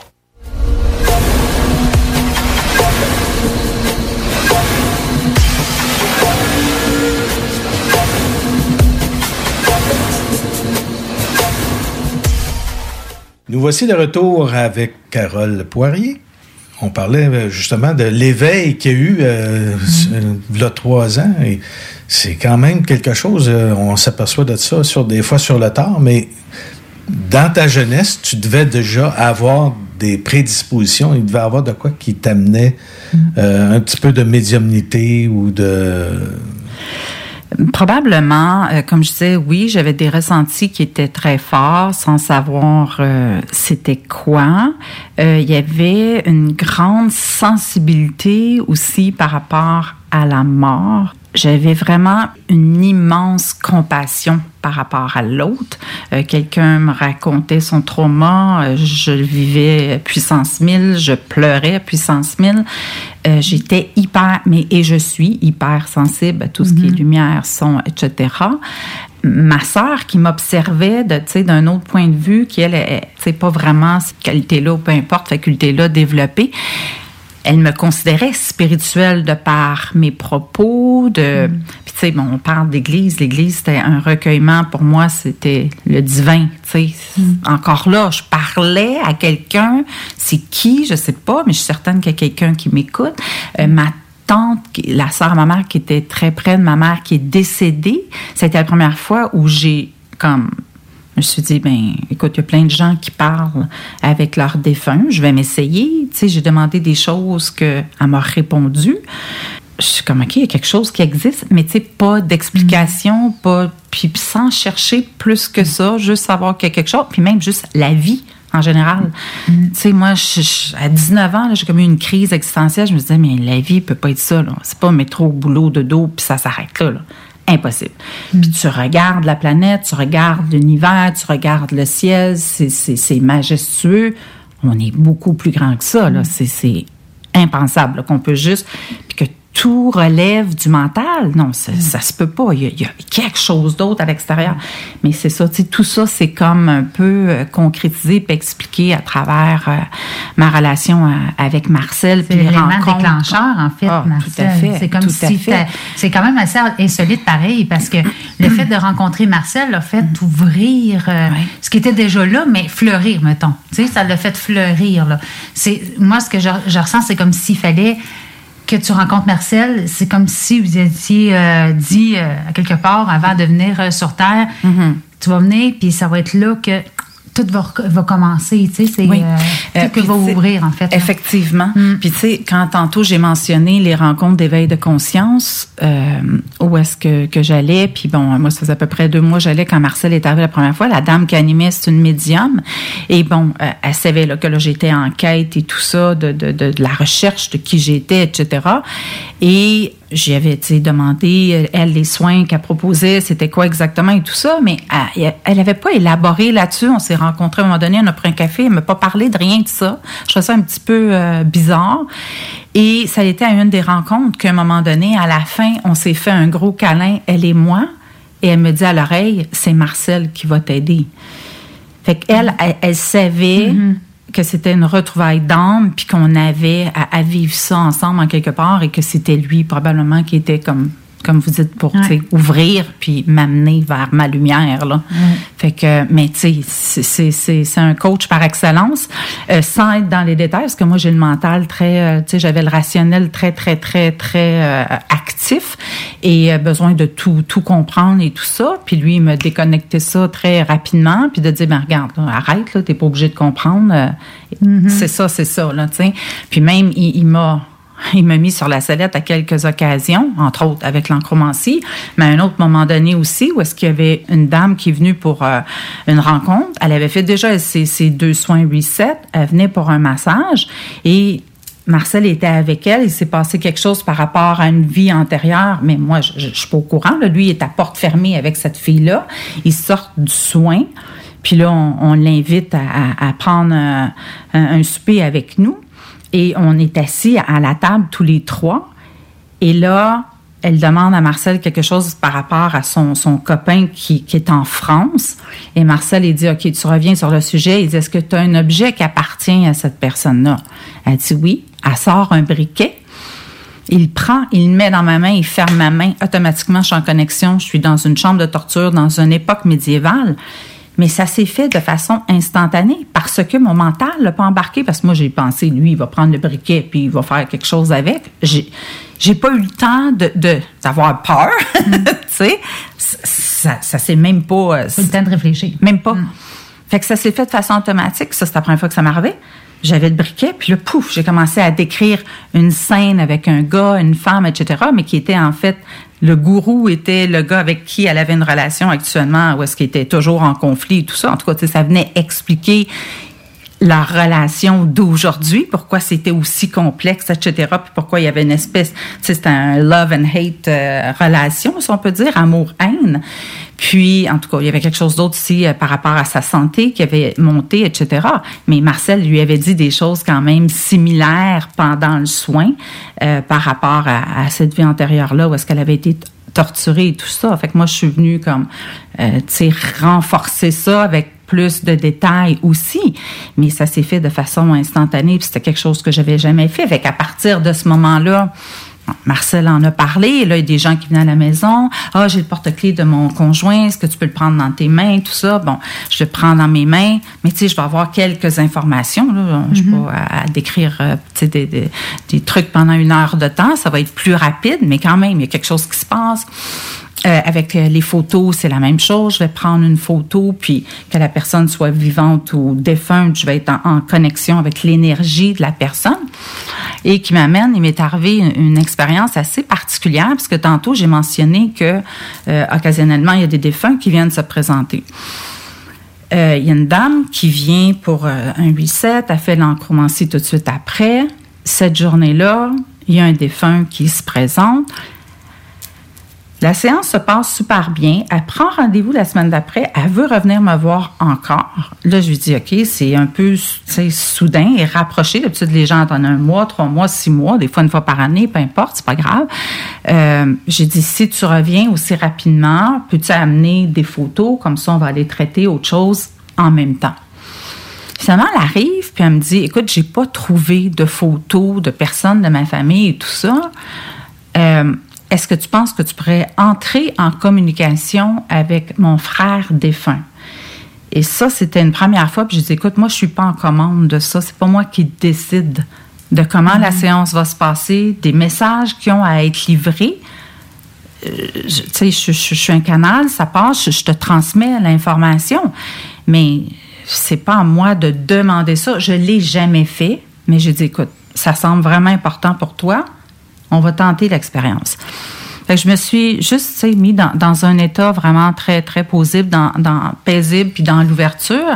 Nous voici de retour avec Carole Poirier. On parlait euh, justement de l'éveil qu'il y a eu euh, il y a trois ans. Et c'est quand même quelque chose, euh, on s'aperçoit de ça sur, des fois sur le tard, mais dans ta jeunesse, tu devais déjà avoir des prédispositions, il devait avoir de quoi qui t'amenait euh, un petit peu de médiumnité ou de... Probablement, euh, comme je disais, oui, j'avais des ressentis qui étaient très forts sans savoir euh, c'était quoi. Euh, il y avait une grande sensibilité aussi par rapport à la mort. J'avais vraiment une immense compassion par rapport à l'autre. Euh, Quelqu'un me racontait son trauma, euh, je le vivais puissance 1000, je pleurais puissance 1000. Euh, J'étais hyper, mais et je suis hyper sensible à tout ce qui est lumière, son, etc. Ma sœur qui m'observait de, tu sais, d'un autre point de vue, qui elle, est, tu sais, pas vraiment cette qualité-là, ou peu importe, faculté-là développée, elle me considérait spirituelle de par mes propos, de puis tu sais bon, on parle d'église, l'église c'était un recueillement pour moi, c'était le divin, tu sais. Encore là, je parlais à quelqu'un, c'est qui, je sais pas, mais je suis certaine qu'il y a quelqu'un qui m'écoute. Euh, ma tante, la sœur de ma mère qui était très près de ma mère qui est décédée, c'était la première fois où j'ai comme je me suis dit, ben, écoute, il y a plein de gens qui parlent avec leurs défunts. Je vais m'essayer. Tu sais, j'ai demandé des choses qu'elle m'a répondu. Je suis comme, OK, il y a quelque chose qui existe, mais tu sais, pas d'explication, pas. Puis, sans chercher plus que ça, juste savoir qu'il y a quelque chose, puis même juste la vie en général. Tu sais, moi, je- je- à 19 ans, j'ai comme eu une crise existentielle. Je me disais, mais la vie peut pas être ça. C'est pas métro, boulot, de dos, puis ça s'arrête là. là. Impossible. Puis tu regardes la planète, tu regardes l'univers, tu regardes le ciel, c'est- majestueux. On est beaucoup plus grand que ça. là. C'est- C'est impensable qu'on peut juste... Puis que tout relève du mental. Non, ça, ça se peut pas. Il y a, il y a quelque chose d'autre à l'extérieur. Mais c'est ça, tout ça, c'est comme un peu euh, concrétisé puis expliqué à travers euh, ma relation euh, avec Marcel. C'est l'élément déclencheur, en fait, Ah, Marcel. Tout à fait. C'est comme si c'est quand même assez insolite pareil parce que le fait de rencontrer Marcel l'a fait ouvrir euh, ce qui était déjà là, mais fleurir, mettons. Tu sais, ça l'a fait fleurir. Là. Moi ce que je, je ressens, c'est comme s'il fallait que tu rencontres Marcel, c'est comme si vous étiez euh, dit euh, à quelque part avant de venir euh, sur Terre, Mm-hmm. tu vas venir, puis ça va être là que tout va, commencer, tu sais, c'est Oui. euh, Euh, tout que puis, va ouvrir, en fait. Effectivement. Puis tu sais, quand tantôt j'ai mentionné les rencontres d'éveil de conscience, euh, où est-ce que, que j'allais, puis bon, moi ça faisait à peu près deux mois j'allais quand Marcel est arrivé la première fois. La dame qui animait, c'est une médium. Et bon, euh, elle savait là, que là j'étais en quête et tout ça, de, de, de, de la recherche de qui j'étais, etc. Et j'y avais demandé, euh, elle, les soins qu'elle proposait, c'était quoi exactement et tout ça, mais elle- elle n'avait pas élaboré là-dessus. On s'est rencontrés à un moment donné, on a pris un café, elle m'a pas parlé de rien de ça. Je trouvais ça un petit peu euh, bizarre. Et ça a été à une des rencontres qu'à un moment donné, à la fin, on s'est fait un gros câlin, elle et moi, et elle me dit à l'oreille, c'est Marcel qui va t'aider. Fait qu'elle, elle, elle savait que c'était une retrouvaille d'âme, puis qu'on avait à, à vivre ça ensemble en quelque part, et que c'était lui probablement qui était comme comme vous dites, pour tu sais, ouvrir puis m'amener vers ma lumière. Là. Fait que, mais tu sais, c'est- un coach par excellence, euh, sans être dans les détails, parce que moi, j'ai le mental très, euh, tu sais, j'avais le rationnel très, très, très, très euh, actif et euh, besoin de tout, tout comprendre et tout ça. Puis lui, il me déconnectait ça très rapidement, puis de dire, ben regarde, là, arrête, là, t'es pas obligé de comprendre. euh, C'est ça, c'est ça, là, tu sais. Puis même, il, il m'a il m'a mis sur la sellette à quelques occasions, entre autres avec l'encromancie, mais à un autre moment donné aussi, où est-ce qu'il y avait une dame qui est venue pour euh, une rencontre. Elle avait fait déjà ses, deux soins reset. Elle venait pour un massage et Marcel était avec elle. Il s'est passé quelque chose par rapport à une vie antérieure, mais moi, je ne suis pas au courant. Lui, il est à porte fermée avec cette fille-là. Ils sortent du soin. Puis là, on, l'invite à, prendre un- un souper avec nous. Et on est assis à la table tous les trois. Et là, elle demande à Marcel quelque chose par rapport à son, son copain qui, qui est en France. Et Marcel, il dit, OK, tu reviens sur le sujet. Il dit, est-ce que tu as un objet qui appartient à cette personne-là? Elle dit oui. Elle sort un briquet. Il prend, il le met dans ma main, il ferme ma main. Automatiquement, je suis en connexion. Je suis dans une chambre de torture dans une époque médiévale. Mais ça s'est fait de façon instantanée parce que mon mental l'a pas embarqué. Parce que moi, j'ai pensé, lui, il va prendre le briquet puis il va faire quelque chose avec. J'ai, j'ai pas eu le temps de, d'avoir peur. (laughs) tu sais, ça, ça s'est même pas. euh, Pas le temps de réfléchir. Même pas. Fait que ça s'est fait de façon automatique. Ça, c'est la première fois que ça m'arrivait. J'avais le briquet, puis là, pouf, j'ai commencé à décrire une scène avec un gars, une femme, etc., mais qui était en fait, le gourou était le gars avec qui elle avait une relation actuellement, où est-ce qu'il était toujours en conflit tout ça. En tout cas, ça venait expliquer la relation d'aujourd'hui, pourquoi c'était aussi complexe, etc., puis pourquoi il y avait une espèce, c'était un love and hate euh, relation, si on peut dire, amour-haine. Puis, en tout cas, il y avait quelque chose d'autre aussi euh, par rapport à sa santé qui avait monté, etc. Mais Marcel lui avait dit des choses quand même similaires pendant le soin euh, par rapport à, à cette vie antérieure-là, où est-ce qu'elle avait été torturée et tout ça. Fait que moi, je suis venue comme, euh, tu sais, renforcer ça avec plus de détails aussi, mais ça s'est fait de façon instantanée, puis c'était quelque chose que j'avais jamais fait. Fait qu'à partir de ce moment-là, Marcel en a parlé, là, il y a des gens qui venaient à la maison. Ah, j'ai le porte-clés de mon conjoint, est-ce que tu peux le prendre dans tes mains, tout ça? Bon, je le prends dans mes mains, mais tu sais, je vais avoir quelques informations, là. Je ne pas à, à décrire, euh, des trucs pendant une heure de temps, ça va être plus rapide, mais quand même, il y a quelque chose qui se passe. Euh, avec euh, les photos, c'est la même chose. Je vais prendre une photo, puis que la personne soit vivante ou défunte, je vais être en, connexion avec l'énergie de la personne. Et qui m'amène, il m'est arrivé une, expérience assez particulière, parce que tantôt, j'ai mentionné que euh, occasionnellement, il y a des défunts qui viennent se présenter. Il y a une dame qui vient pour un reset, elle fait l'encromancie tout de suite après. Cette journée-là, il y a un défunt qui se présente. La séance se passe super bien. Elle prend rendez-vous la semaine d'après. Elle veut revenir me voir encore. Là, je lui dis, OK, c'est un peu soudain et rapproché. D'habitude, les gens attendent un mois, trois mois, six mois, des fois une fois par année, peu importe, c'est pas grave. Euh, J'ai dit, si tu reviens aussi rapidement, peux-tu amener des photos? Comme ça, on va aller traiter autre chose en même temps. Finalement, elle arrive, puis elle me dit, écoute, j'ai pas trouvé de photos de personnes de ma famille et tout ça. Euh, est-ce que tu penses que tu pourrais entrer en communication avec mon frère défunt? Et ça, c'était une première fois. Puis je dis, écoute, moi, je suis pas en commande de ça. C'est pas moi qui décide de comment la séance va se passer, des messages qui ont à être livrés. Euh, je- tu sais, je, je- je suis un canal, ça passe, je, je te transmets l'information. Mais c'est pas à moi de demander ça. Je l'ai jamais fait. Mais j'ai dit, écoute, ça semble vraiment important pour toi on va tenter l'expérience. Fait que je me suis juste mis dans, dans un état vraiment très, très paisible, dans, dans- paisible, puis dans l'ouverture.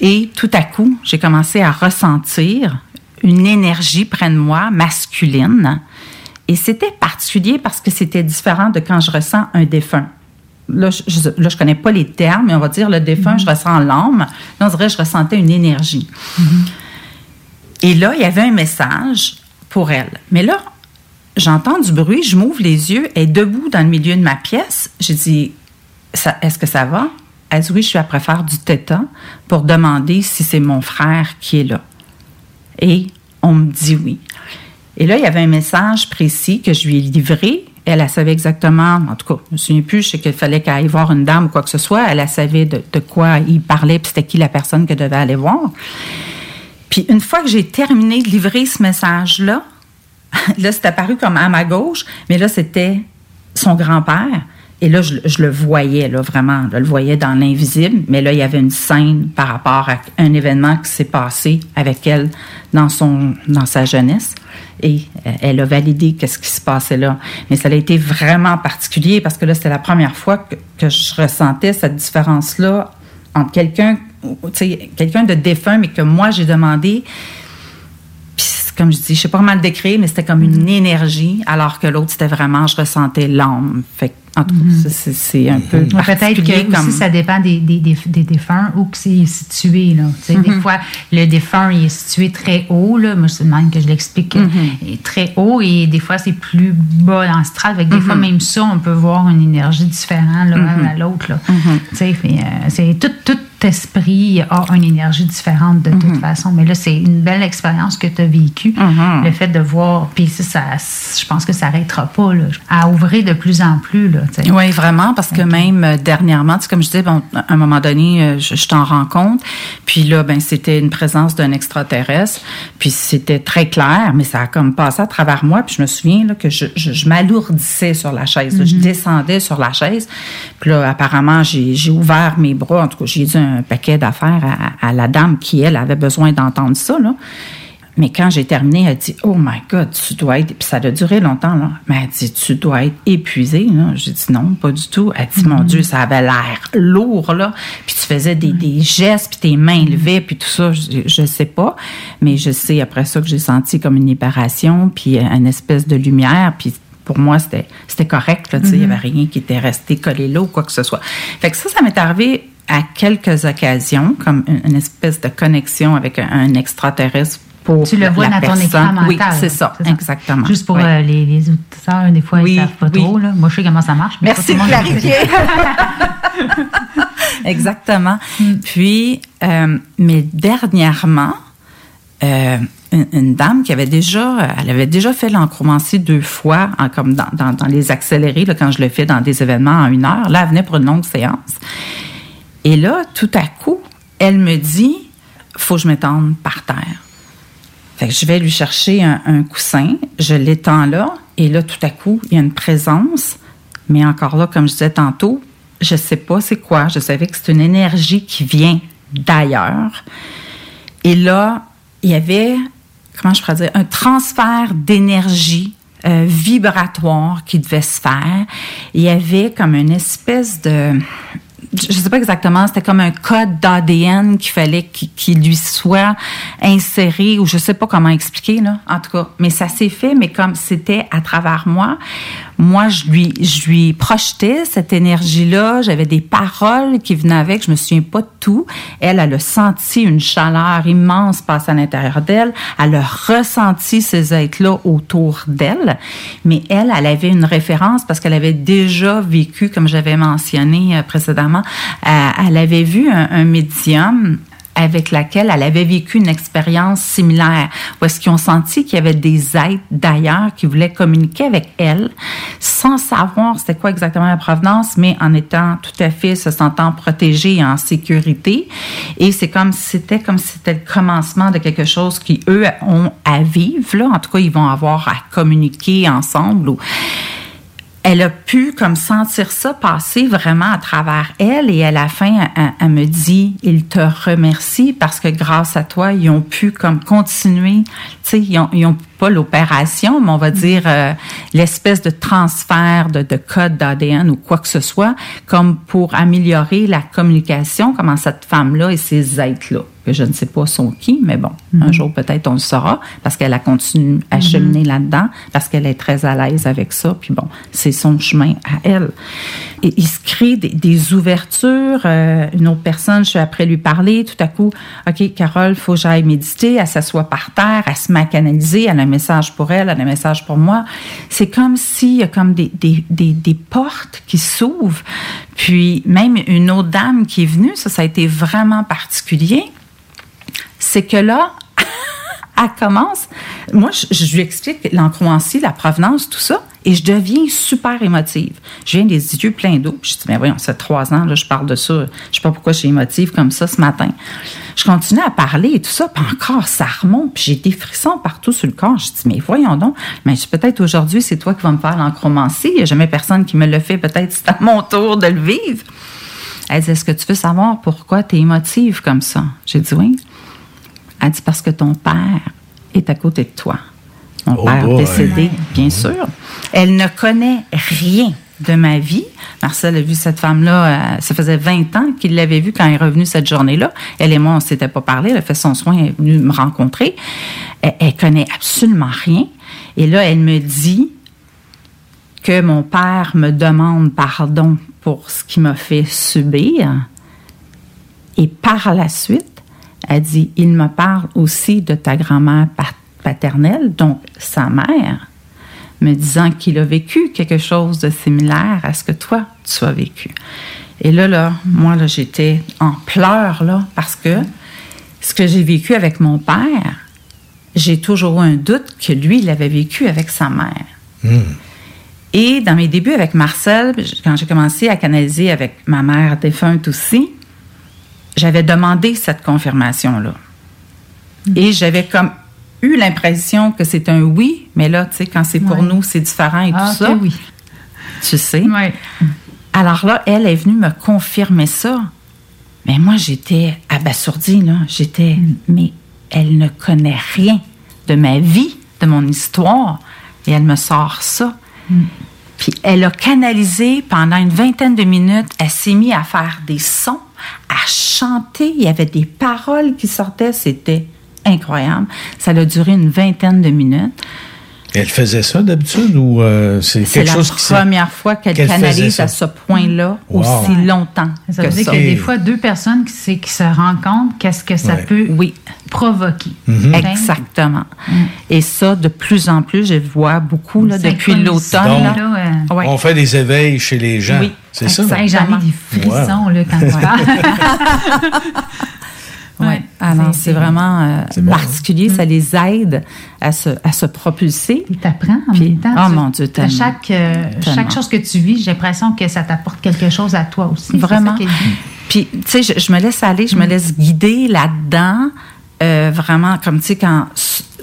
Et tout à coup, j'ai commencé à ressentir une énergie près de moi, masculine. Et c'était particulier parce que c'était différent de quand je ressens un défunt. Là, je, je connais pas les termes, mais on va dire le défunt, je ressens l'âme. Là, on dirait que je ressentais une énergie. Et là, il y avait un message elle. Mais là, j'entends du bruit, je m'ouvre les yeux, elle debout dans le milieu de ma pièce. J'ai dit, est-ce que ça va? Elle dit, oui, je suis après faire du tétan pour demander si c'est mon frère qui est là. Et on me dit oui. Et là, il y avait un message précis que je lui ai livré. Elle, savait exactement, en tout cas, je me souviens plus, je sais qu'il fallait qu'elle aille voir une dame ou quoi que ce soit. Elle, savait de, de quoi il parlait, puis c'était qui la personne que devait aller voir. Puis une fois que j'ai terminé de livrer ce message-là, (laughs) là, c'est apparu comme à ma gauche, mais là, c'était son grand-père. Et là, je, le voyais, là, vraiment. Je le voyais dans l'invisible, mais là, il y avait une scène par rapport à un événement qui s'est passé avec elle dans, son, dans sa jeunesse. Et euh, elle a validé qu'est-ce qui se passait là. Mais ça a été vraiment particulier parce que là, c'était la première fois que, que je ressentais cette différence-là entre quelqu'un, quelqu'un de défunt, mais que moi, j'ai demandé. Puis, comme je dis, je sais pas comment le décrire, mais c'était comme une énergie, alors que l'autre, c'était vraiment, je ressentais l'âme. Fait en tout cas, c'est- c'est- un peu. Ouais, Peut-être que comme- aussi ça dépend des, des, des, des défunts où que c'est situé. Là. Tu sais, Des fois, le défunt il est situé très haut. Là. Moi, c'est même que je l'explique. Est très haut et des fois, c'est plus bas dans le strat. Fait que Des fois, même ça, on peut voir une énergie différente là, à l'autre. euh, c'est tout, tout esprit a une énergie différente de Mhm. toute façon. Mais là, c'est une belle expérience que tu as vécue. Le fait de voir, puis ça, ça- je pense que ça n'arrêtera pas là, à ouvrir de plus en plus. Là. Oui, vraiment, parce que même euh, dernièrement, tu sais, comme je disais, bon, à un moment donné, euh, je, je t'en rends compte. Puis là, ben, c'était une présence d'un extraterrestre. Puis c'était très clair, mais ça a comme passé à travers moi. Puis je me souviens là, que je, je, je m'alourdissais sur la chaise. là. Je descendais sur la chaise. Puis là, apparemment, j'ai j'ai ouvert mes bras. En tout cas, j'ai dit un paquet d'affaires à, à la dame qui, elle, avait besoin d'entendre ça. Là. Mais quand j'ai terminé, elle dit Oh my God, tu dois être. Puis ça a duré longtemps, là. Mais elle dit Tu dois être épuisé. J'ai dit Non, pas du tout. Elle dit Mon Dieu, ça avait l'air lourd, là. Puis tu faisais des, des gestes, puis tes mains levées, puis tout ça. Je, je sais pas. Mais je sais après ça que j'ai senti comme une libération, puis une espèce de lumière. Puis pour moi, c'était correct. là, tu sais, Il n'y Mhm. avait rien qui était resté collé là ou quoi que ce soit. Fait que ça, ça m'est arrivé à quelques occasions, comme une, une espèce de connexion avec un, un extraterrestre pour Tu le vois dans ton personne. écran mental. Oui, c'est ça, exactement. Juste pour Oui. euh, les, les auditeurs, des fois, Oui, ils savent pas oui. trop. Là. Moi, je sais comment ça marche. mais Merci de clarifier. (laughs) Exactement. Puis, euh, mais dernièrement, euh, une, une dame qui avait déjà, elle avait déjà fait l'encromancie deux fois, en- comme dans, dans- dans les accélérés, là, quand je le fais dans des événements en une heure. Là, elle venait pour une longue séance. Et là, tout à coup, elle me dit, faut que je m'étende par terre. Je vais lui chercher un, coussin, je l'étends là, et là, tout à coup, il y a une présence, mais encore là, comme je disais tantôt, je sais pas c'est quoi. Je savais que c'est une énergie qui vient d'ailleurs. Et là, il y avait, comment je pourrais dire, un transfert d'énergie euh, vibratoire qui devait se faire. Il y avait comme une espèce de je sais pas exactement, c'était comme un code d'ADN qu'il fallait qu'il qu'il lui soit inséré ou je sais pas comment expliquer là, en tout cas. Mais ça s'est fait, mais comme c'était à travers moi, moi je lui je lui projetais cette énergie là. J'avais des paroles qui venaient avec. Je me souviens pas de tout. Elle, elle a senti une chaleur immense passer à l'intérieur d'elle. Elle a ressenti ces êtres là autour d'elle. Mais elle, elle avait une référence parce qu'elle avait déjà vécu, comme j'avais mentionné euh, précédemment, euh, elle avait vu un, un médium avec laquelle elle avait vécu une expérience similaire, où est-ce qu'ils ont senti qu'il y avait des êtres d'ailleurs qui voulaient communiquer avec elle, sans savoir c'était quoi exactement la provenance, mais en étant tout à fait se sentant protégée et en sécurité. Et c'est comme c'était comme si c'était le commencement de quelque chose qui eux ont à vivre. Là, en tout cas, ils vont avoir à communiquer ensemble. Elle a pu comme sentir ça passer vraiment à travers elle et à la fin, elle, elle me dit, il te remercie parce que grâce à toi, ils ont pu comme continuer, tu sais, ils ont, ils ont pas l'opération, mais on va dire euh, l'espèce de transfert de, de code d'ADN ou quoi que ce soit, comme pour améliorer la communication, comment cette femme-là et ces êtres-là. Que je ne sais pas sont qui, mais bon, un Mhm. jour peut-être on le saura parce qu'elle a continué à Mhm. cheminer là-dedans, parce qu'elle est très à l'aise avec ça, puis bon, c'est son chemin à elle. Et il se crée des, des ouvertures. euh, une autre personne, je suis après lui parler, tout à coup, OK, Carole, faut que j'aille méditer, elle s'assoit par terre, elle se met à canaliser, elle a un message pour elle, elle a un message pour moi. C'est comme s'il y a comme des, des, des, des portes qui s'ouvrent. Puis même une autre dame qui est venue, ça, ça a été vraiment particulier. C'est que là, (laughs) elle commence. Moi, je, lui explique l'encroancie, la provenance, tout ça, et je deviens super émotive. Je viens des yeux pleins d'eau. Je dis, mais voyons, ça trois ans, là, je parle de ça. Je sais pas pourquoi je suis émotive comme ça ce matin. Je continue à parler et tout ça, puis encore, ça remonte, puis j'ai des frissons partout sur le corps. Je dis, mais voyons donc, mais peut-être aujourd'hui, c'est toi qui vas me faire l'encromancie. Il n'y a jamais personne qui me le fait. Peut-être c'est à mon tour de le vivre. Elle dit, est-ce que tu veux savoir pourquoi tu es émotive comme ça? J'ai dit, oui. Elle dit parce que ton père est à côté de toi. Mon Oh père boy. décédé, bien sûr. Elle ne connaît rien de ma vie. Marcel a vu cette femme-là, euh, ça faisait 20 ans qu'il l'avait vue quand elle est revenue cette journée-là. Elle et moi, on ne s'était pas parlé. Elle a fait son soin, elle est venue me rencontrer. Elle, elle connaît absolument rien. Et là, elle me dit que mon père me demande pardon pour ce qu'il m'a fait subir. Et par la suite, elle dit, il me parle aussi de ta grand-mère pa- paternelle, donc sa mère, me disant qu'il a vécu quelque chose de similaire à ce que toi, tu as vécu. Et là, là, moi, là, j'étais en pleurs, là, parce que ce que j'ai vécu avec mon père, j'ai toujours eu un doute que lui, il avait vécu avec sa mère. Et dans mes débuts avec Marcel, quand j'ai commencé à canaliser avec ma mère défunte aussi, j'avais demandé cette confirmation-là. Et j'avais comme eu l'impression que c'est un oui, mais là, tu sais, quand c'est pour Ouais. nous, c'est différent et Ah, tout ça. oui. Tu sais. Alors là, elle est venue me confirmer ça. Mais moi, j'étais abasourdie, là. J'étais, Mm. mais elle ne connaît rien de ma vie, de mon histoire, et elle me sort ça. Mm. Puis elle a canalisé pendant une vingtaine de minutes. Elle s'est mise à faire des sons, à chanter. Il y avait des paroles qui sortaient. C'était incroyable. Ça a duré une vingtaine de minutes. Elle faisait ça d'habitude ou euh, c'est C'est quelque la chose qui s'est- première fois qu'elle canalise ça? à ce point-là Wow. aussi longtemps Ça que veut dire qu'il y a des fois deux personnes qui, se- qui se rencontrent, qu'est-ce que ça Ouais. peut oui. provoquer? Mhm. Ben, Exactement. Et ça, de plus en plus, je vois beaucoup là, depuis l'automne. euh, Ouais. On fait des éveils chez les gens. Oui, c'est ça? J'en ai des frissons là, quand tu (laughs) parles. (laughs) Ouais. Alors, c'est vraiment euh, particulier. Ça les aide à se, à se propulser. Ils t'apprennent en Puis- même temps. Oh tu- mon Dieu, à tellement. chaque, euh, Tellement. chaque chose que tu vis, j'ai l'impression que ça t'apporte quelque chose à toi aussi. Vraiment. ça. Puis, tu sais, je, je me laisse aller, je me laisse guider là-dedans. Euh, vraiment, comme tu sais, quand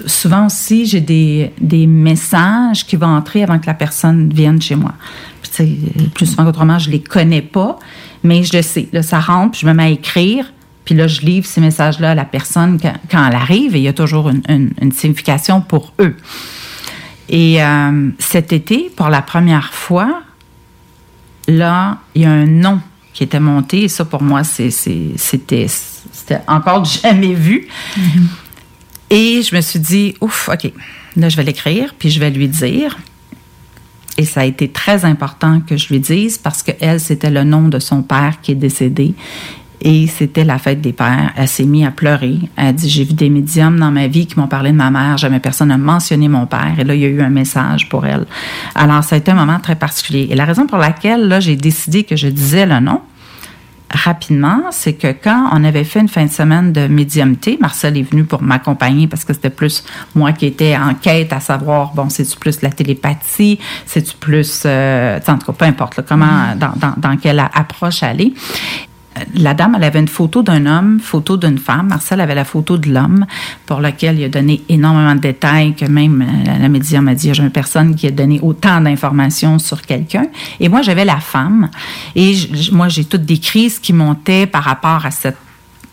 souvent aussi, j'ai des, des messages qui vont entrer avant que la personne vienne chez moi. Puis, tu sais, plus souvent qu'autrement, je les connais pas, mais je le sais. Là, ça rentre, puis je me mets à écrire, puis là, je livre ces messages-là à la personne quand, quand elle arrive, et il y a toujours une, une- une signification pour eux. Et euh, cet été, pour la première fois, là, il y a un nom qui était monté. Et ça, pour moi, c'était encore jamais vu. Et je me suis dit, ouf, OK, là, je vais l'écrire, puis je vais lui dire. Et ça a été très important que je lui dise parce que elle, c'était le nom de son père qui est décédé. Et c'était la fête des pères. Elle s'est mise à pleurer. Elle a dit J'ai vu des médiums dans ma vie qui m'ont parlé de ma mère. Jamais personne n'a mentionné mon père. Et là, il y a eu un message pour elle. Alors, ça a été un moment très particulier. Et la raison pour laquelle, là, j'ai décidé que je disais le nom, rapidement, c'est que quand on avait fait une fin de semaine de médiumté, Marcel est venu pour m'accompagner parce que c'était plus moi qui étais en quête à savoir, bon, c'est-tu plus la télépathie, c'est-tu plus, euh, en tout cas, peu importe, là, comment, dans, dans, dans quelle approche aller. La dame, elle avait une photo d'un homme, photo d'une femme. Marcel avait la photo de l'homme, pour lequel il a donné énormément de détails, que même euh, la médium m'a dit, j'ai une personne qui a donné autant d'informations sur quelqu'un. Et moi, j'avais la femme. Et moi, j'ai tout décrit ce qui montait par rapport à cette,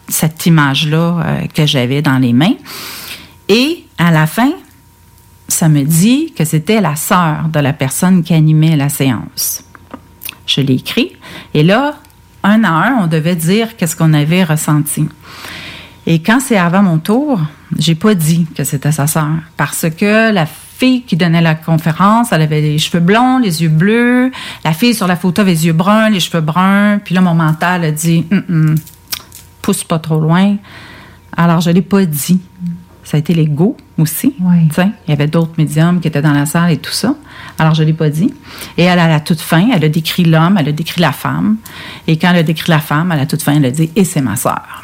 cette image-là euh, que j'avais dans les mains. Et à la fin, ça me dit que c'était la sœur de la personne qui animait la séance. Je l'ai écrit. Et là, un à un, on devait dire qu'est-ce qu'on avait ressenti. Et quand c'est avant mon tour, j'ai pas dit que c'était sa sœur parce que la fille qui donnait la conférence, elle avait les cheveux blonds, les yeux bleus. La fille sur la photo avait les yeux bruns, les cheveux bruns. Puis là, mon mental a dit, pousse pas trop loin. Alors, je l'ai pas dit. Ça a été l'ego aussi. Il y avait d'autres médiums qui étaient dans la salle et tout ça. Alors, je l'ai pas dit. Et elle, à la toute fin, elle a décrit l'homme, elle a décrit la femme. Et quand elle a décrit la femme, à la toute fin, elle a dit, et c'est ma sœur.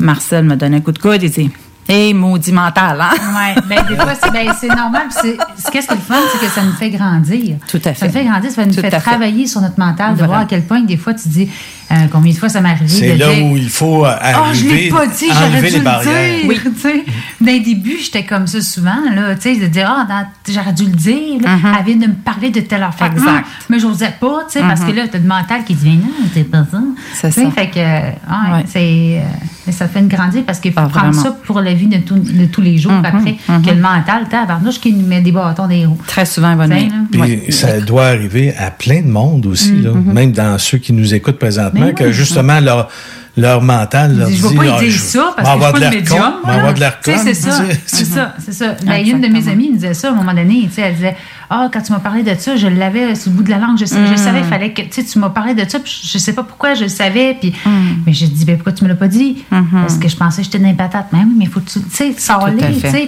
Marcel me donne un coup de coude et dit, Hé, maudit mental, hein? Oui, ben, des fois, c'est ben, c'est normal. Qu'est-ce qui est le fun, c'est que ça nous fait grandir. Tout à Ça fait. nous fait grandir, ça nous Tout fait travailler sur notre mental, de Voilà. voir à quel point, des fois, tu dis euh, combien de fois ça m'est arrivé. C'est de là dire, où il faut euh, Ah, je arriver, l'ai pas dit, j'aurais enlever dû les le barrières. dire. (laughs) tu. Dans les débuts, j'étais comme ça souvent, là, tu sais, de dire, ah, dans- j'aurais dû le dire, là. elle vient de me parler de telle affaire. Exact. Hum, mais j'osais pas, tu sais, parce que Mhm. là, t'as le mental qui dit, non, c'est pas ça. C'est Tu ça. Fait que, ouais, c'est, euh, mais ça fait une grandir parce qu'il faut prendre Ah, vraiment. ça pour la vie de, tout- de tous les jours après, que le mental, tabarnouche, qui nous met des bâtons des roues. Très souvent, bonne. Puis ça doit arriver à plein de monde aussi, là, Mhm. même dans ceux qui nous écoutent présentement, Que oui. justement leur, leur mental leur Je dit ne vais pas lui dire je- ça parce que je de suis pas l'air de médium. con. c'est ça. (laughs) C'est- ça. C'est ça. Ben, une de mes amies me disait ça à un moment donné. Elle disait Ah, quand tu m'as parlé de ça, je l'avais sur le bout de la langue. Je, sais- je Mm. savais, il fallait que. Tu sais, tu m'as parlé de ça, puis je sais pas pourquoi je le savais. Puis, Mm. mais j'ai dit ben, Pourquoi tu me l'as pas dit? Mm-hmm. Parce que je pensais que j'étais dans les patates. Mais oui, mais il faut que tu. Tu sais. Tu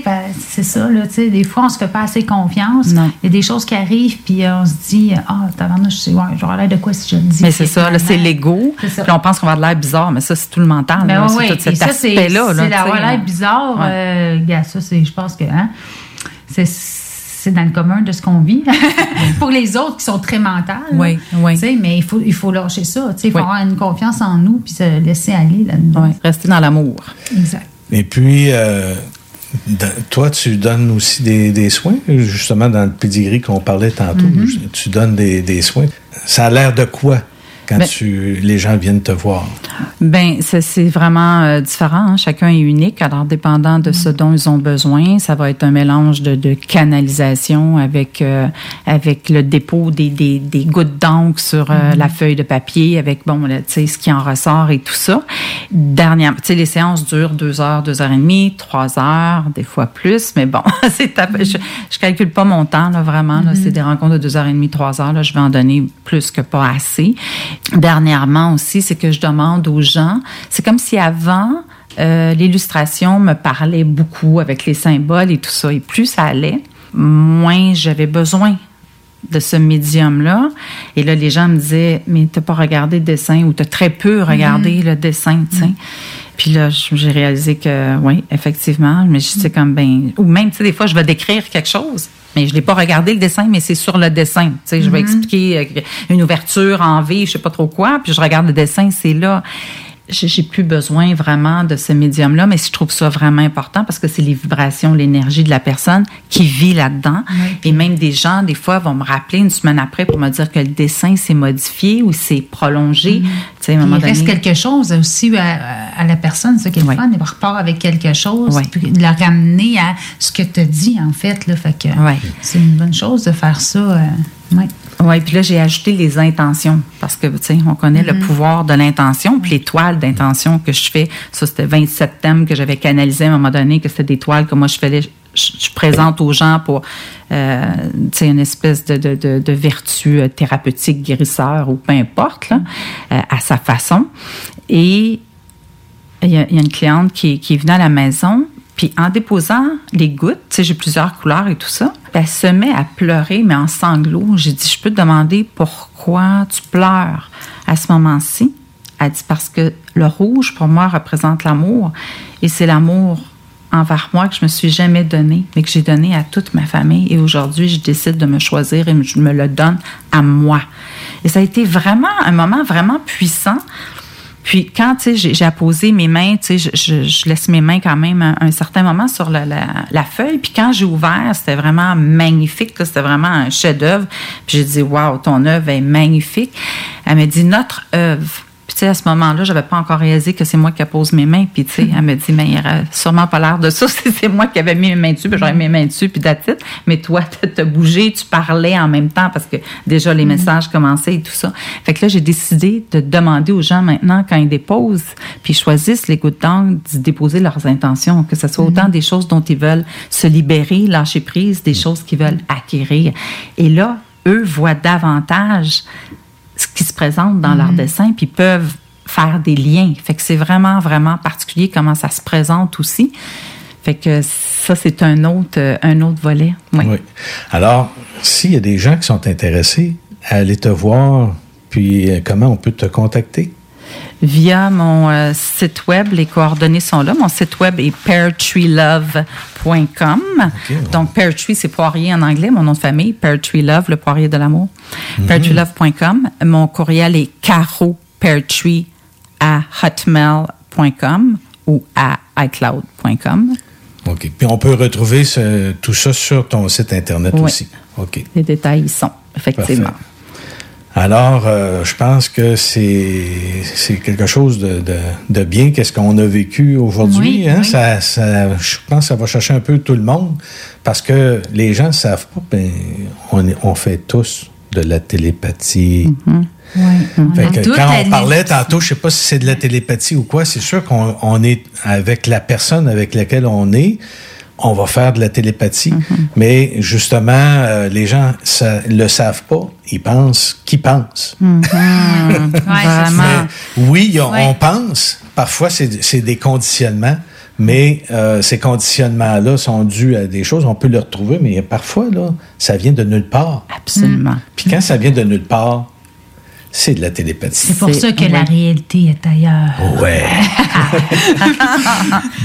ben, c'est ça. Là, tu sais, des fois, on se fait pas assez confiance. Il y a des choses qui arrivent, puis euh, on se dit Ah, tabarnouche, je sais, ouais, j'aurais l'air de quoi si je le dis. Mais c'est ça, là, c'est l'ego. Puis on pense qu'on va avoir de l'air bizarre, mais ça, c'est tout le mental. Ben là. oui, c'est tout et cet ça, c'est aspect-là. là, c'est la tu sais, voilà là. bizarre. Euh, ça, c'est, je pense que hein, c'est, c'est dans le commun de ce qu'on vit. (laughs) Pour les autres qui sont très mentales. Oui, oui. tu sais, Mais il faut, il faut lâcher ça. tu sais, Il faut Oui. avoir une confiance en nous puis se laisser aller là-dedans. Ouais, Rester dans l'amour. Exact. Et puis, euh, toi, tu donnes aussi des, des soins, justement, dans le pedigree qu'on parlait tantôt. Mhm. Tu donnes des, des soins. Ça a l'air de quoi? Quand Ben- tu, les gens viennent te voir? Ben, ça, c'est vraiment euh, différent. hein. Chacun est unique. Alors, dépendant de ce dont ils ont besoin, ça va être un mélange de, de canalisation avec euh, avec le dépôt des, des, des gouttes d'encre sur euh, Mhm. la feuille de papier, avec bon, là, tu sais, ce qui en ressort et tout ça. Dernière, tu sais, les séances durent deux heures, deux heures et demie, trois heures, des fois plus, mais bon, (laughs) c'est peu- je, je calcule pas mon temps là vraiment. Là, Mhm. c'est des rencontres de deux heures et demie, trois heures. Là, je vais en donner plus que pas assez. Dernièrement aussi, c'est que je demande aux gens. C'est comme si avant. euh, l'illustration me parlait beaucoup avec les symboles et tout ça. Et plus ça allait, moins j'avais besoin de ce médium-là. Et là, les gens me disaient, mais t'as pas regardé le dessin ou t'as très peu regardé le dessin, tu sais. Puis là, j'ai réalisé que, oui, effectivement, mais je sais comme ben, ou même, tu sais, des fois, je vais décrire quelque chose, mais je l'ai pas regardé le dessin, mais c'est sur le dessin. Tu sais, je vais Mhm. expliquer euh, une ouverture en V, je sais pas trop quoi, puis je regarde le dessin, c'est là. J'ai plus besoin vraiment de ce médium-là, mais je trouve ça vraiment important parce que c'est les vibrations, l'énergie de la personne qui vit là-dedans. Et même des gens, des fois, vont me rappeler une semaine après pour me dire que le dessin s'est modifié ou s'est prolongé. Tu sais, à un moment il reste donné. quelque chose aussi à, à la personne, ça qui est le fun. Repart avec quelque chose, Oui. puis de la ramener à ce que tu as dit, en fait. Là, fait que c'est une bonne chose de faire ça. euh. Oui, puis là, j'ai ajouté les intentions parce que, tu sais, on connaît le Mhm. pouvoir de l'intention. Puis les toiles d'intention que je fais, ça, c'était 27 thèmes que j'avais canalisés à un moment donné, que c'était des toiles que moi, je fais, je, présente aux gens pour, euh, tu sais, une espèce de, de, de, de vertu euh, thérapeutique, guérisseur ou peu importe, là, euh, à sa façon. Et il y, a, il y a une cliente qui, qui est venue à la maison, puis en déposant les gouttes, tu sais, j'ai plusieurs couleurs et tout ça, elle se met à pleurer, mais en sanglots. J'ai dit, je peux te demander pourquoi tu pleures à ce moment-ci? Elle dit, parce que le rouge, pour moi, représente l'amour, et c'est l'amour envers moi que je me suis jamais donné, mais que j'ai donné à toute ma famille. Et aujourd'hui, je décide de me choisir et je me le donne à moi. Et ça a été vraiment un moment vraiment puissant. Puis quand j'ai apposé mes mains, je, laisse mes mains quand même un, certain moment sur la, la- feuille. Puis quand j'ai ouvert, c'était vraiment magnifique. C'était vraiment un chef-d'œuvre. Puis j'ai dit, waouh, ton œuvre est magnifique. Elle m'a dit, notre œuvre. Puis tu sais, à ce moment-là, j'avais pas encore réalisé que c'est moi qui pose mes mains. Puis, tu sais, elle me dit, mais il aurait sûrement pas l'air de ça. (laughs) si C'est moi qui avais mis mes mains dessus. Puis, j'aurais mis mes mains dessus, puis it. Mais toi, (laughs) tu as bougé, tu parlais en même temps parce que déjà les messages commençaient et tout ça. Fait que là, j'ai décidé de demander aux gens maintenant, quand ils déposent, puis ils choisissent les gouttes d'angle, de déposer leurs intentions, que ce soit autant des choses dont ils veulent se libérer, lâcher prise, des choses qu'ils veulent acquérir. Et là, eux voient davantage qui se présente dans leur dessin, puis peuvent faire des liens. Fait que c'est vraiment, vraiment particulier comment ça se présente aussi. Fait que ça, c'est un autre, euh, un autre volet. Oui. Oui. Alors, s'il y a des gens qui sont intéressés à aller te voir, puis euh, comment on peut te contacter? Via mon euh, site web, les coordonnées sont là. Mon site web est peartreelove.com. Donc, Pear Tree, c'est poirier en anglais, mon nom de famille. Pear Tree Love, le poirier de l'amour. Mhm. Peartreelove.com. Mon courriel est à hotmail.com ou à iCloud.com. OK. Puis on peut retrouver ce- tout ça sur ton site Internet Oui. aussi. OK. Les détails y sont, effectivement. Parfait. Alors, euh, je pense que c'est c'est quelque chose de, de, de bien, qu'est-ce qu'on a vécu aujourd'hui. Oui, hein? oui. Ça, ça, je pense que ça va chercher un peu tout le monde parce que les gens ne savent pas, ben, on, est- on fait tous de la télépathie. Fait que quand on parlait tantôt, je sais pas si c'est de la télépathie ou quoi, c'est sûr qu'on on est avec la personne avec laquelle on est, on va faire de la télépathie. Mais justement, euh, les gens ça, le savent pas. Ils pensent qu'ils pensent. Mais oui, on, Ouais. on pense. Parfois, c'est c'est des conditionnements. Mais euh, ces conditionnements-là sont dus à des choses. On peut les retrouver, mais parfois, là, ça vient de nulle part. Absolument. Puis quand ça vient de nulle part, c'est de la télépathie. C'est pour ça que la réalité est ailleurs. Ouais. (laughs)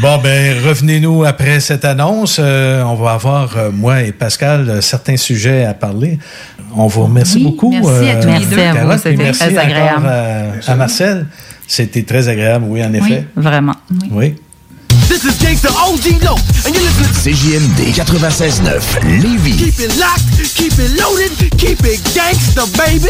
bon, ben, revenez-nous après cette annonce. Euh, on va avoir, euh, moi et Pascal, euh, certains sujets à parler. On vous remercie Oui, beaucoup. merci à tous les deux. à vous, c'était très encore, agréable. euh, à Marcel. C'était très agréable, oui, en Oui, effet. vraiment. Oui. This is Gangsta OG Low, and you're listening CJMD 96.9 Lévis. Keep it locked, keep it loaded, keep it gangsta, baby.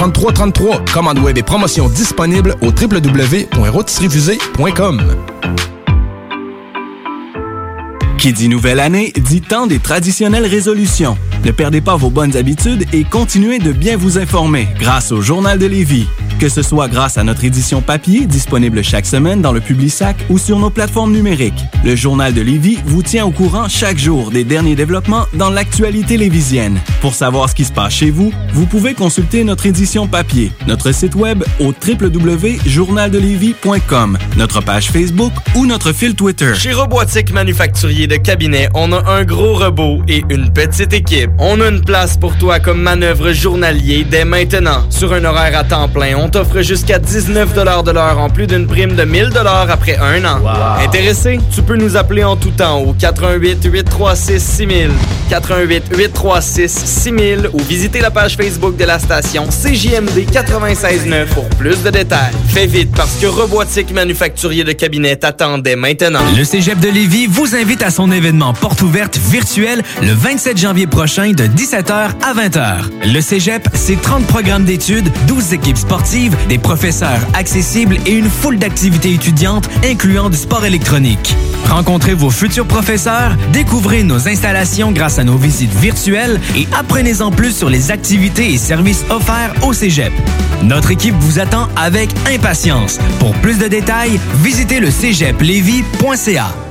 3333. Commande web et promotion disponible au www.rôtisseriefusée.com. Qui dit nouvelle année dit temps des traditionnelles résolutions. Ne perdez pas vos bonnes habitudes et continuez de bien vous informer grâce au Journal de Lévis. Que ce soit grâce à notre édition papier disponible chaque semaine dans le Publisac ou sur nos plateformes numériques. Le Journal de Lévis vous tient au courant chaque jour des derniers développements dans l'actualité lévisienne. Pour savoir ce qui se passe chez vous, vous pouvez consulter notre édition papier, notre site web au www.journaldelévis.com, notre page Facebook ou notre fil Twitter. Chez Robotique Manufacturier de Cabinet, on a un gros robot et une petite équipe. On a une place pour toi comme manœuvre journalier dès maintenant. Sur un horaire à temps plein, on t'offre jusqu'à 19 de l'heure en plus d'une prime de 1000 après un an. Intéressé? Tu peux nous appeler en tout temps au 88 836 6000, 88 836 6000 ou visiter la page Facebook de la station CJMD 969 pour plus de détails. Fais vite parce que Robotique Manufacturier de Cabinet t'attendait maintenant. Le Cégep de Lévis vous invite à son événement porte ouverte virtuel le 27 janvier prochain de 17h à 20h. Le Cégep, c'est 30 programmes d'études, 12 équipes sportives, des professeurs accessibles et une foule d'activités étudiantes incluant du sport électronique. Rencontrez vos futurs professeurs, découvrez nos installations grâce à nos visites virtuelles et apprenez-en plus sur les activités et services offerts au Cégep. Notre équipe vous attend avec impatience. Pour plus de détails, visitez le cégeplevy.ca.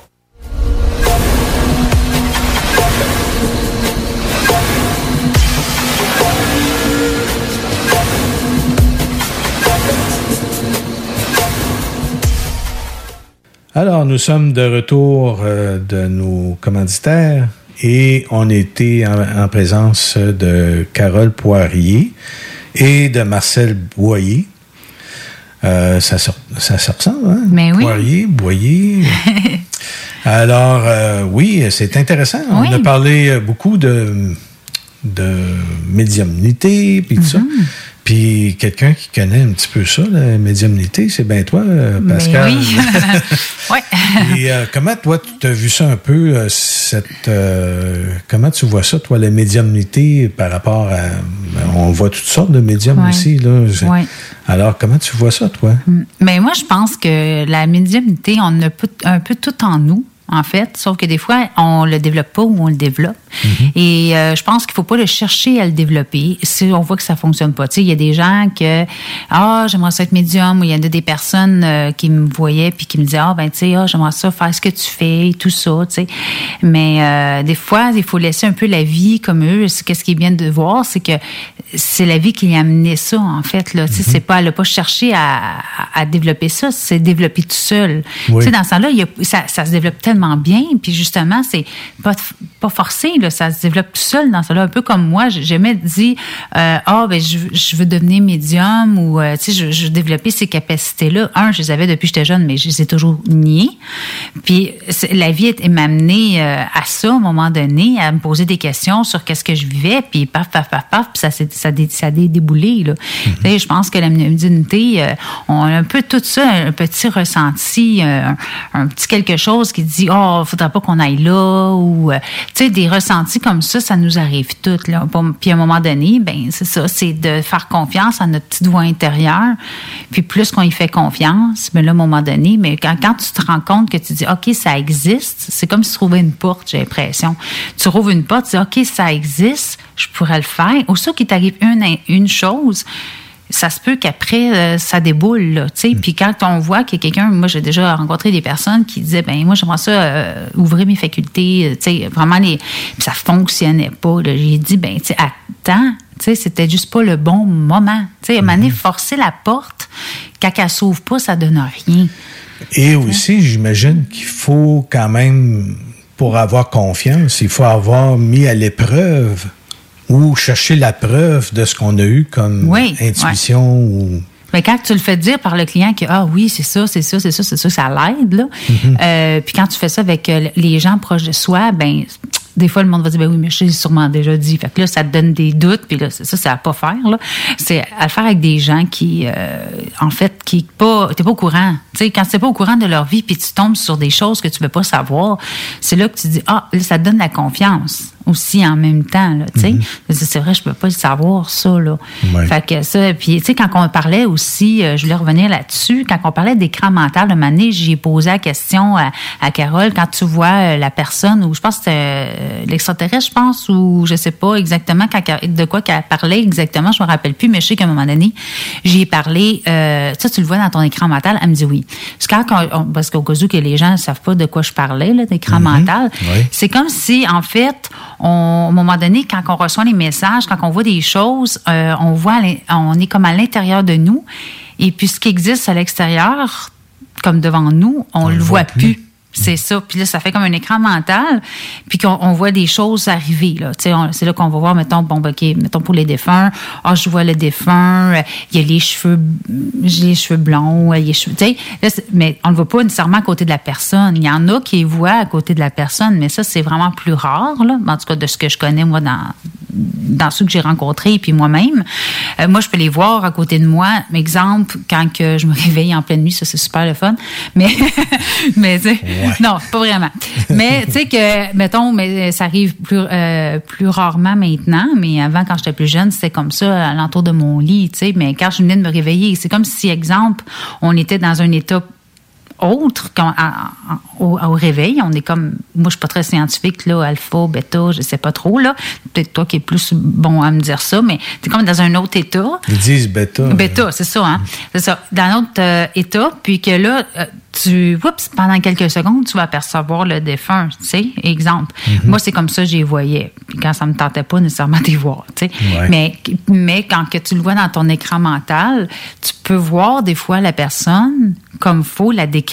Alors, nous sommes de retour euh, de nos commanditaires et on était en, en présence de Carole Poirier et de Marcel Boyer. Euh, ça, se- ça se ressemble, hein? Mais oui. Poirier, Boyer. (laughs) Alors, euh, oui, c'est intéressant. On Oui. a parlé beaucoup de, de médiumnité, puis tout ça. Puis quelqu'un qui connaît un petit peu ça, la médiumnité, c'est bien toi, euh, Mais Pascal. oui. (laughs) ouais. Et euh, comment, toi, tu as vu ça un peu, euh, cette, euh, comment tu vois ça, toi, la médiumnité par rapport à... ben, On voit toutes sortes de médiums Ouais. aussi, là. Ouais. Alors, comment tu vois ça, toi? Mais moi, je pense que la médiumnité, on a un peu tout en nous, en fait, sauf que des fois, on le développe pas ou on le développe. Et euh, je pense qu'il faut pas le chercher à le développer si on voit que ça fonctionne pas. Tu sais, il y a des gens que ah j'aimerais ça être médium ou il y en a des personnes euh, qui me voyaient puis qui me disaient ah ben tu sais ah j'aimerais ça faire ce que tu fais et tout ça tu sais. Mais euh, des fois il faut laisser un peu la vie comme eux. Qu'est-ce qui est bien de voir c'est que c'est la vie qui a amené ça en fait là. Tu sais c'est pas elle a pas cherché à, à, à développer ça c'est développé tout seul. Oui. Tu sais dans ce temps-là il y a- ça, ça se développe tellement bien puis justement c'est pas pas forcé là ça se développe tout seul dans ça là. Un peu comme moi j'ai jamais dit euh, ah ben je, je veux devenir médium ou euh, tu sais je, je veux développer ces capacités là un je les avais depuis que j'étais jeune mais je les ai toujours niées. Puis la vie est- m'a amené euh, à ça à un moment donné à me poser des questions sur qu'est-ce que je vivais puis paf paf paf paf puis ça s'est- ça a dé- ça dé- déboulé là. Tu sais, je pense que la médiumnité euh, on a un peu tout ça un petit ressenti un, un petit quelque chose qui dit oh faudrait pas qu'on aille là ou tu sais des ressentis comme ça ça nous arrive toutes puis à un moment donné ben c'est ça c'est de faire confiance à notre petite voix intérieure puis plus qu'on y fait confiance ben là à un moment donné mais quand, tu te rends compte que tu dis ok ça existe c'est comme si tu trouvais une porte j'ai l'impression. Tu rouvres une porte tu dis ok ça existe je pourrais le faire. Au qu'il t'arrive une une chose ça se peut qu'après euh, ça déboule là, tu sais. Puis quand on voit que quelqu'un moi j'ai déjà rencontré des personnes qui disaient ben moi j'aimerais ça euh, ouvrir mes facultés euh, tu sais vraiment les puis ça fonctionnait pas j'ai dit ben attends tu sais c'était juste pas le bon moment. Tu sais à un moment donné, forcer la porte quand elle s'ouvre pas ça donne rien. Et aussi, j'imagine qu'il faut quand même, pour avoir confiance, il faut avoir mis à l'épreuve ou chercher la preuve de ce qu'on a eu comme Oui, intuition ou... Mais quand tu le fais dire par le client que ah oui c'est ça c'est ça c'est ça c'est ça ça l'aide là. Mhm. Euh, puis quand tu fais ça avec euh, les gens proches de soi ben des fois le monde va dire ben oui mais je l'ai sûrement déjà dit fait que là ça te donne des doutes puis là c'est ça c'est à pas faire là c'est à faire avec des gens qui euh, en fait qui pas t'es pas au courant tu sais quand t'es pas au courant de leur vie puis tu tombes sur des choses que tu veux pas savoir c'est là que tu dis ah là, ça te donne la confiance aussi en même temps là tu sais c'est vrai je peux pas le savoir ça là Ouais. fait que ça, puis tu sais, quand on parlait aussi, euh, je voulais revenir là-dessus, quand on parlait d'écran mental, de année, j'ai posé la question à, à Carole, quand tu vois euh, la personne, ou je pense que c'était euh, l'extraterrestre, je pense, ou je sais pas exactement quand, de quoi qu'elle parlait exactement, je me rappelle plus, mais je sais qu'à un moment donné, j'y ai parlé, euh, ça, tu le vois dans ton écran mental, elle me dit oui. Parce, que quand on- parce qu'au cas où que les gens ne savent pas de quoi je parlais, là, d'écran mental, Oui. c'est comme si, en fait, on, à un moment donné, quand on reçoit les messages, quand on voit des choses, euh, on voit, on est comme à l'intérieur de nous. Et puis, ce qui existe à l'extérieur, comme devant nous, on, le voit plus. C'est ça. Puis là, ça fait comme un écran mental. Puis qu'on on voit des choses arriver. C'est là qu'on va voir, mettons, bon, ben, OK, mettons pour les défunts. Ah, je vois le défunt. euh, Il y a les cheveux, j'ai les cheveux blonds. il y a les cheveux, là, mais on ne le voit pas nécessairement à côté de la personne. Il y en a qui voient à côté de la personne, mais ça, c'est vraiment plus rare. Là. En tout cas, de ce que je connais, moi, dans, dans ceux que j'ai rencontrés, puis moi-même. Euh, moi, je peux les voir à côté de moi. Exemple, quand que je me (laughs) réveille en pleine nuit, ça, c'est super le fun. Mais, (laughs) mais tu sais, non, pas vraiment. Mais tu sais que, mettons, mais ça arrive plus, euh, plus rarement maintenant, mais avant, quand j'étais plus jeune, c'était comme ça, à l'entour de mon lit, tu sais. Mais quand je venais de me réveiller, c'est comme si, exemple, on était dans un état autre quand, à- à- au, au réveil. On est comme, moi, je suis pas très scientifique, là, alpha, bêta, je sais pas trop, là. Peut-être toi qui es plus bon à me dire ça, mais tu es comme dans un autre état. Ils disent bêta. Bêta, c'est ça, hein? C'est ça. Dans un autre euh, état, puis que là, euh, tu, oups, pendant quelques secondes, tu vas apercevoir le défunt, tu sais, exemple. Moi, c'est comme ça j'y voyais. Puis quand ça me tentait pas nécessairement les voir, tu sais. Ouais. Mais, mais quand que tu le vois dans ton écran mental, tu peux voir des fois la personne comme faut la décrire,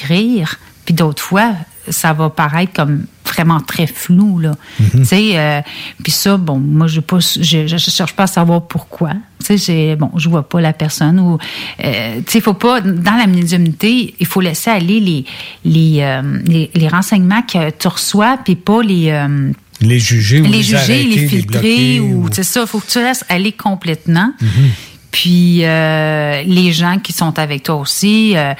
puis d'autres fois, ça va paraître comme vraiment très flou, là. Tu sais, euh, puis ça, bon, moi, je pas, je, je cherche pas à savoir pourquoi. Tu sais, bon, je vois pas la personne ou, euh, tu sais, il faut pas, dans la médiumnité, il faut laisser aller les, les, euh, les, les renseignements que tu reçois, puis pas les, euh, Les juger ou les les juger, arrêter, les les filtrer, bloquer, ou, ou- c'est ça, il faut que tu laisses aller complètement. Mhm. Puis euh, les gens qui sont avec toi aussi, euh,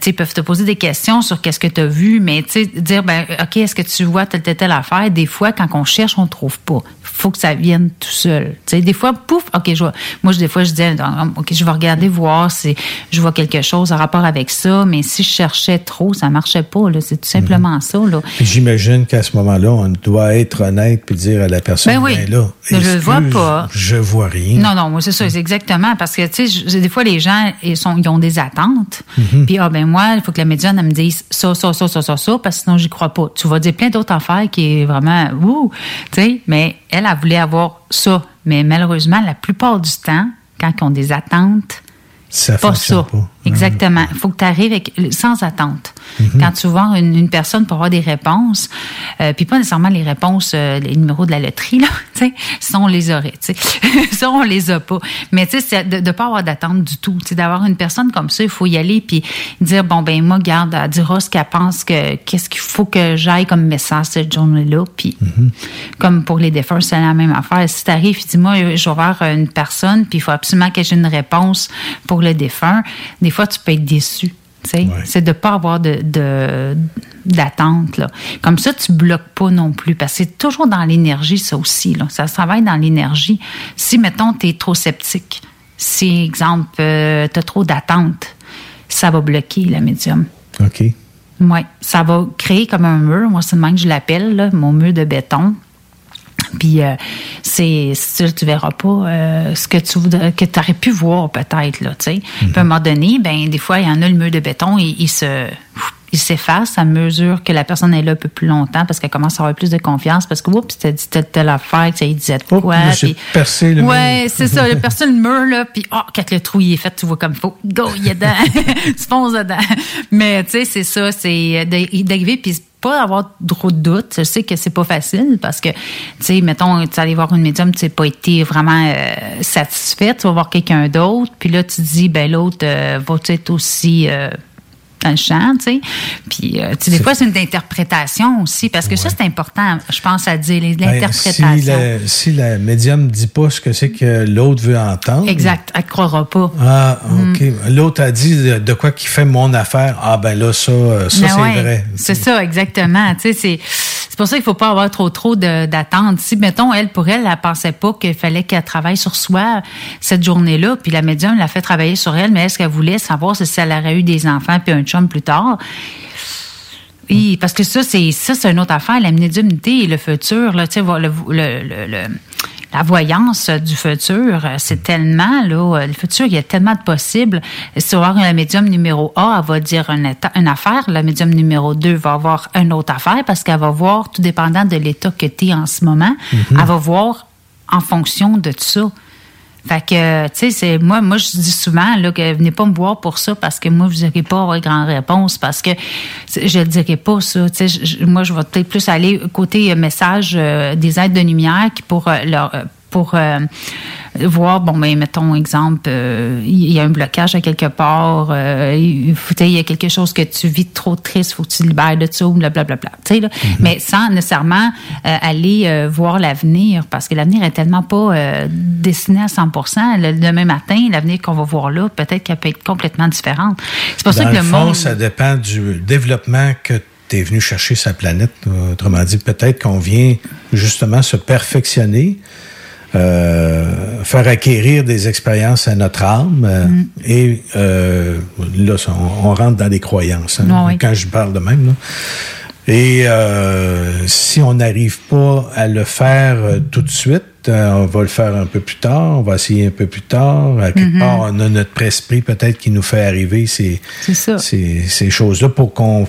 tu peuvent te poser des questions sur qu'est-ce que tu as vu, mais tu dire ben ok, est-ce que tu vois telle telle telle affaire? Des fois, quand on cherche, on trouve pas. Faut que ça vienne tout seul. Tu sais, des fois, pouf, ok, je vois. Moi, des fois, je disais, ok, je vais regarder voir si je vois quelque chose en rapport avec ça, mais si je cherchais trop, ça marchait pas. Là, c'est tout simplement ça. Là. Puis j'imagine qu'à ce moment-là, on doit être honnête puis dire à la personne, Ben oui. là, Mais je le vois pas. Je vois rien. Non, non, moi, c'est ça, c'est exactement. Parce que, tu sais, des fois, les gens, ils, sont, ils ont des attentes. Mhm. Puis, ah, ben moi, il faut que la médiane, elle me dise ça, ça, ça, ça, ça, ça, parce que sinon, j'y crois pas. Tu vas dire plein d'autres affaires qui est vraiment, ouh, tu sais, mais elle, elle voulait avoir ça. Mais malheureusement, la plupart du temps, quand ils ont des attentes, Ça pas fonctionne ça. Exactement. Il faut que tu arrives avec, sans attente. Quand tu vois une, une personne pour avoir des réponses, euh, puis pas nécessairement les réponses, euh, les numéros de la loterie, là, (laughs) tu sais, ça, on les aurait, tu sais. (laughs) ça, on les a pas. Mais tu sais, de ne pas avoir d'attente du tout. Tu sais, d'avoir une personne comme ça, il faut y aller puis dire, bon, ben moi, garde, elle dira ce qu'elle pense, que qu'est-ce qu'il faut que j'aille comme message cette journée-là. Puis, comme pour les défunts, c'est la même affaire. Si tu arrives, dis moi, je vais voir une personne, puis il faut absolument que j'ai une réponse pour le défunt. Des fois, tu peux être déçu. C'est de ne pas avoir de, d'attente. Comme ça, tu bloques pas non plus. Parce que c'est toujours dans l'énergie, ça aussi. Là. Ça travaille dans l'énergie. Si, mettons, tu es trop sceptique, si, exemple, tu as trop d'attente, ça va bloquer la médium. OK. Oui, ça va créer comme un mur. Moi, c'est le même que je l'appelle, mon mur de béton. Puis euh, c'est ça, tu verras pas euh, ce que tu voudrais, que tu aurais pu voir peut-être là, tu sais. Puis à un moment donné, ben des fois il y en a le mur de béton, il, il se il s'efface à mesure que la personne est là un peu plus longtemps parce qu'elle commence à avoir plus de confiance parce que oups, t'as dit telle, telle affaire, que ça il disait de quoi. puis- percé le ouais, c'est ça, le percé le (laughs) mur là, puis oh, quand le trou il est fait, tu vois comme il faut, go, il est dedans, (laughs) tu fonces dedans. Mais tu sais, c'est ça, c'est de- d'arriver puis avoir trop de doutes. Je sais que c'est pas facile parce que, tu sais, mettons, tu allais voir une médium, tu n'as pas été vraiment euh, satisfaite, tu vas voir quelqu'un d'autre, puis là, tu te dis, ben l'autre euh, va être aussi euh, dans le champ, tu sais. Puis, euh, tu sais, des fois, c'est une interprétation aussi, parce que ça, c'est important, je pense, à dire, Ben, l'interprétation. si, la, si la médium dit pas ce que c'est que l'autre veut entendre. Exact, elle ne croira pas. Ah, OK. Mm. L'autre a dit de, quoi qu'il fait mon affaire. Ah, ben là, ça, euh, ça Ben c'est ouais, vrai. C'est ça, exactement. Tu sais, c'est c'est pour ça qu'il faut pas avoir trop trop d'attentes. Si mettons elle pour elle, elle pensait pas qu'il fallait qu'elle travaille sur soi cette journée-là, puis la médium l'a fait travailler sur elle, mais est-ce qu'elle voulait savoir si elle aurait eu des enfants puis un chum plus tard? Oui, parce que ça, c'est ça, c'est une autre affaire, la médiumnité et le futur, là, tu sais, le, le- le- le- la voyance du futur, euh, c'est tellement, là, euh, le futur, il y a tellement de possibles. Si vas voir la médium numéro A, elle va dire une, affaire, la médium numéro 2 va avoir une autre affaire parce qu'elle va voir, tout dépendant de l'état que tu es en ce moment, Mhm. elle va voir en fonction de tout ça. Fait que, tu sais, moi, moi, je dis souvent là, que venez pas me voir pour ça parce que moi, vous n'aurez pas grande réponse parce que je ne dirais pas ça. Tu sais, moi, je vais peut-être plus aller côté euh, message euh, des aides de lumière qui pour euh, leur pour euh, voir, bon, ben, mettons exemple, euh, il y a un blocage à quelque part, euh, il, y a quelque chose que tu vis de trop triste, faut que tu te libères de ça, blablabla. Tu sais, là. Mais sans nécessairement aller voir l'avenir, parce que l'avenir est tellement pas dessiné à 100 Le demain matin, l'avenir qu'on va voir là, peut-être qu'elle peut être complètement différente. C'est pour ça que le le fond, monde... ça dépend du développement que tu es venu chercher sa planète. Autrement dit, peut-être qu'on vient justement se perfectionner, euh, faire acquérir des expériences à notre âme. euh, Mm. Et euh, là, on, on rentre dans les croyances. hein, Ah oui. Quand je parle de même. là. Et si on n'arrive pas à le faire tout de suite, on va le faire un peu plus tard, on va essayer un peu plus tard. À quelque Mhm. part, on a notre esprit peut-être qui nous fait arriver ces, choses-là pour qu'on